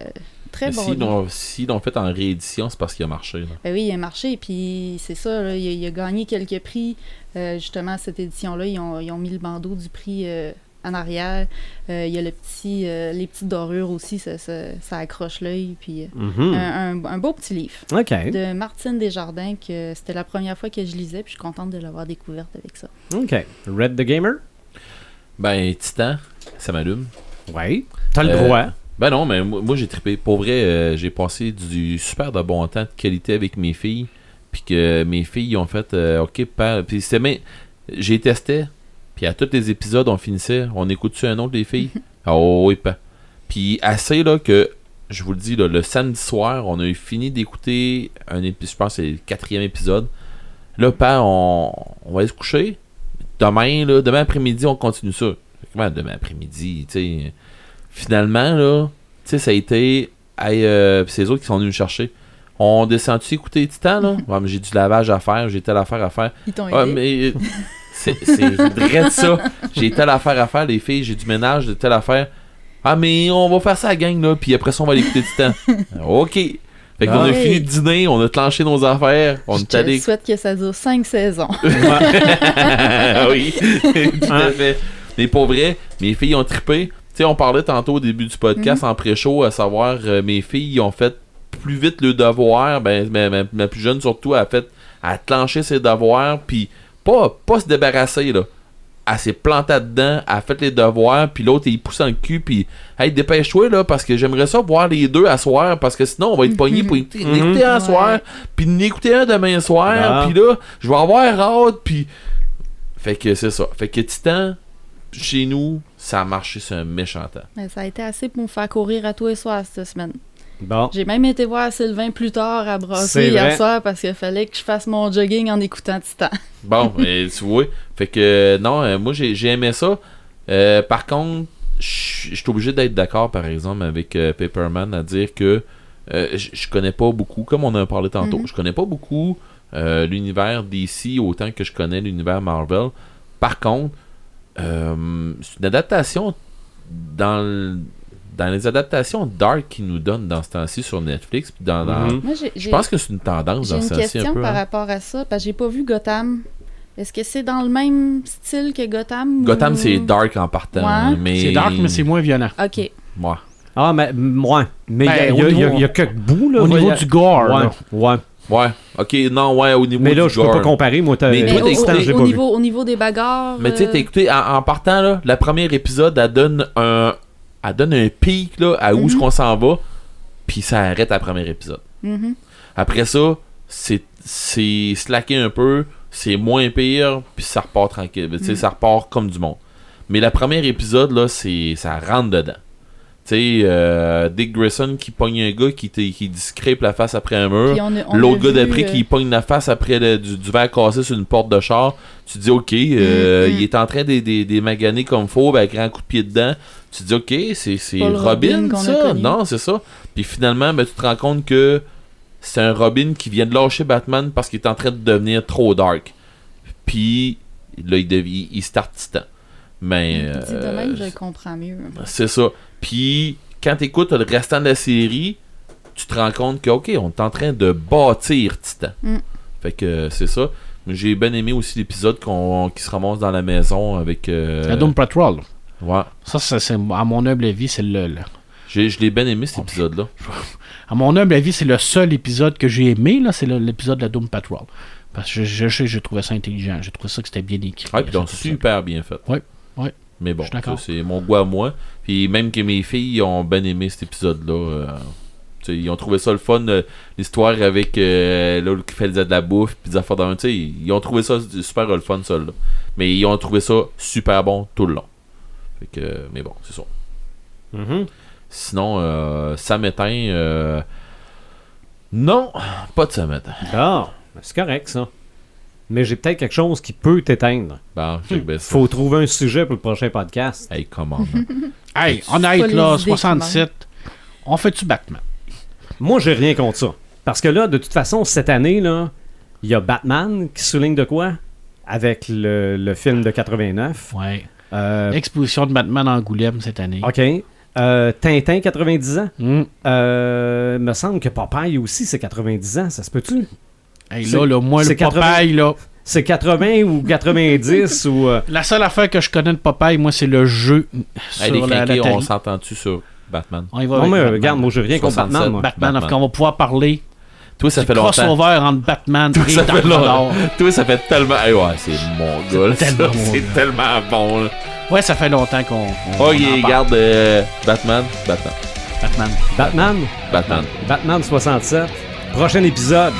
très Mais bon S'ils l'ont s'ils l'ont fait en réédition, c'est parce qu'il a marché. là. Ben oui, il a marché, puis c'est ça, là, il, a, il a gagné quelques prix. Euh, justement, cette édition-là, ils ont, ils ont mis le bandeau du prix euh, en arrière. Euh, il y a le petit, euh, les petites dorures aussi, ça, ça, ça accroche l'œil. Puis euh, Mhm. un, un- un beau petit livre OK. de Martine Desjardins, que c'était la première fois que je lisais, puis je suis contente de l'avoir découverte avec ça. OK. Red the Gamer? Ben, Titan, ça m'allume. Oui. T'as le Euh, droit. Ben non, mais moi, moi, j'ai trippé. Pour vrai, euh, j'ai passé du super de bon temps de qualité avec mes filles. Puis que mes filles ont fait euh, OK, père. Puis c'était. J'ai testé. Puis à tous les épisodes, on finissait. On écoute-tu un autre, les filles? Ah oh, oui, pas. Puis assez là que. Je vous le dis, là, le samedi soir, on a eu fini d'écouter un épisode. Je pense que c'est le quatrième épisode. Là, père, on, on va aller se coucher. Demain, là, demain après-midi, on continue ça. Comment demain après-midi, tu sais. Finalement, là, tu sais, ça a été. euh, c'est eux autres qui sont venus me chercher. On descend-tu écouter Titan, là? Ouais, j'ai du lavage à faire, j'ai telle affaire à faire. Ils t'ont aidé? mais. C'est vrai de ça. J'ai telle affaire à faire, les filles, j'ai du ménage, de telle affaire. Ah, mais on va faire ça à la gang, là, puis après ça, on va aller écouter Titan. ok. Fait qu'on a Ah. fini de dîner, on a clenché nos affaires, on je est allé te souhaite que ça dure cinq saisons. oui, tout à fait. Mais pour vrai, mes filles ont trippé. Tu sais, on parlait tantôt au début du podcast en pré-show, à savoir, euh, mes filles ont fait plus vite le devoir. Ben, ma, ma- ma plus jeune surtout a fait, a clenché ses devoirs, puis pas, pas se débarrasser, là. Elle s'est plantée dedans, elle a fait les devoirs, puis l'autre, il pousse dans le cul, puis hey, dépêche-toi, là, parce que j'aimerais ça voir les deux à soir, parce que sinon, on va être pognés pour écouter, écouter un Ouais. soir, puis d'écouter un demain soir, Ah. puis là, je vais avoir hâte, puis fait que c'est ça. Fait que Titan, chez nous, ça a marché sur un méchant temps. Mais ça a été assez pour me faire courir à tous les soirs cette semaine. Bon. J'ai même été voir Sylvain plus tard à brasser hier soir parce qu'il fallait que je fasse mon jogging en écoutant Titan. Bon, mais tu vois. Fait que non, euh, moi j'ai aimé ça. Euh, par contre, je suis obligé d'être d'accord, par exemple, avec euh, Paperman à dire que euh, je connais pas beaucoup, comme on en a parlé tantôt, Mhm. je connais pas beaucoup euh, l'univers DC autant que je connais l'univers Marvel. Par contre, euh, c'est une adaptation dans, le- dans les adaptations dark qu'ils nous donnent dans ce temps-ci sur Netflix. puis dans, dans- Mhm. Moi, j'ai- Je j'ai pense que c'est une tendance j'ai dans une ce temps-ci question un peu. par hein. rapport à ça, parce que j'ai pas vu Gotham. Est-ce que c'est dans le même style que Gotham? Gotham, ou- c'est dark en partant. Ouais. mais... C'est dark, mais c'est moins violent. Ok. Ouais. Ah, mais moi. Mais il Ben, y, a- y y quelques bouts, là. Au niveau du gore, Ouais, là. ouais. Ouais. Ok, non, ouais, au niveau Mais là, du je peux pas comparer. Moi, t'as Mais Mais toi, au, au- niveau, au niveau des bagarres. Mais tu sais, euh, t'as écouté, en, en partant, là, la première épisode, elle donne un, elle donne un pic là, à où Mhm. est-ce qu'on s'en va, puis ça arrête à premier épisode. mhm. Après ça, c'est c'est slacké un peu, c'est moins pire, puis ça repart tranquille. Mhm. ça repart comme du monde. Mais la première épisode, là, c'est ça rentre dedans. Tu sais, euh, Dick Grayson qui pogne un gars qui, qui la face après un mur. L'autre gars d'après euh, qui pogne la face après le- du, du verre cassé sur une porte de char, tu te dis ok, euh, Mm, mm. il est en train de des des maganer comme faux avec un grand coup de pied dedans. Tu te dis ok, c'est c'est Robin, Robin ça? Non, c'est ça. Puis finalement, ben, tu te rends compte que c'est un Robin qui vient de lâcher Batman parce qu'il est en train de devenir trop dark. Puis là, il, dev- il start titan. Mais Dit de même, je comprends mieux. c'est ça. Puis, quand tu écoutes le restant de la série, tu te rends compte que, ok, on est en train de bâtir Titan. Mm. Fait que euh, c'est ça. J'ai bien aimé aussi l'épisode qu'on- qui se ramasse dans la maison avec. euh, La Doom Patrol. Ouais. Ça, c'est, c'est- à mon humble avis, c'est le, le- J'ai- Je l'ai bien aimé cet épisode-là. À mon humble avis, c'est le seul épisode que j'ai aimé, là, c'est le- l'épisode de la Doom Patrol. Parce que je, je- j'ai trouvé ça intelligent. J'ai trouvé ça que c'était bien écrit. Ouais, puis ils ont cet épisode. super bien fait. Ouais, ouais. Mais bon, ça, c'est mon goût à moi. Puis même que mes filles ont bien aimé cet épisode-là. euh, ils ont trouvé ça le fun, euh, l'histoire avec euh, l'autre qui faisait de la bouffe, puis des affaires dans Ils ont trouvé ça super le fun, ça. Là. Mais ils ont trouvé ça super bon tout le long. Fait que, euh, mais bon, c'est ça. Mhm. Sinon, euh, Samétain, euh, non, pas de Samétain. Ah, c'est correct, ça. Mais j'ai peut-être quelque chose qui peut t'éteindre. Bon. Faut trouver un sujet pour le prochain podcast. Hey, comment. Hey, honnête, les là, idées qui 67, on fait-tu Batman? Moi, j'ai rien contre ça. Parce que là, de toute façon, cette année, là, il y a Batman qui souligne de quoi? Avec le, le film de 89. Ouais. Euh, Exposition de Batman à Angoulême cette année. OK. Euh, Tintin, 90 ans? Hmm. Euh, me semble que Popeye aussi, c'est 90 ans. Ça se peut-tu? Hey, C'est- là, là, moi, le c'est 80. Popeye, là. C'est 80 ou 90 ou... euh, La seule affaire que je connais de Popeye, moi, c'est le jeu hey, les sur la, on s'entend-tu sur Batman? On y va Non, avec mais Batman. regarde, moi, j'ai rien contre 67. Batman. moi. Batman, on va pouvoir parler Toi, ça fait longtemps. crossover entre Batman et ça fait longtemps. Toi, ça fait tellement. Eh ouais, c'est mon gars. tellement C'est tellement bon. Là. Ouais, ça fait longtemps qu'on. parle. regarde euh, Batman. Batman. Batman. Batman, Batman. Batman 67. Prochain épisode.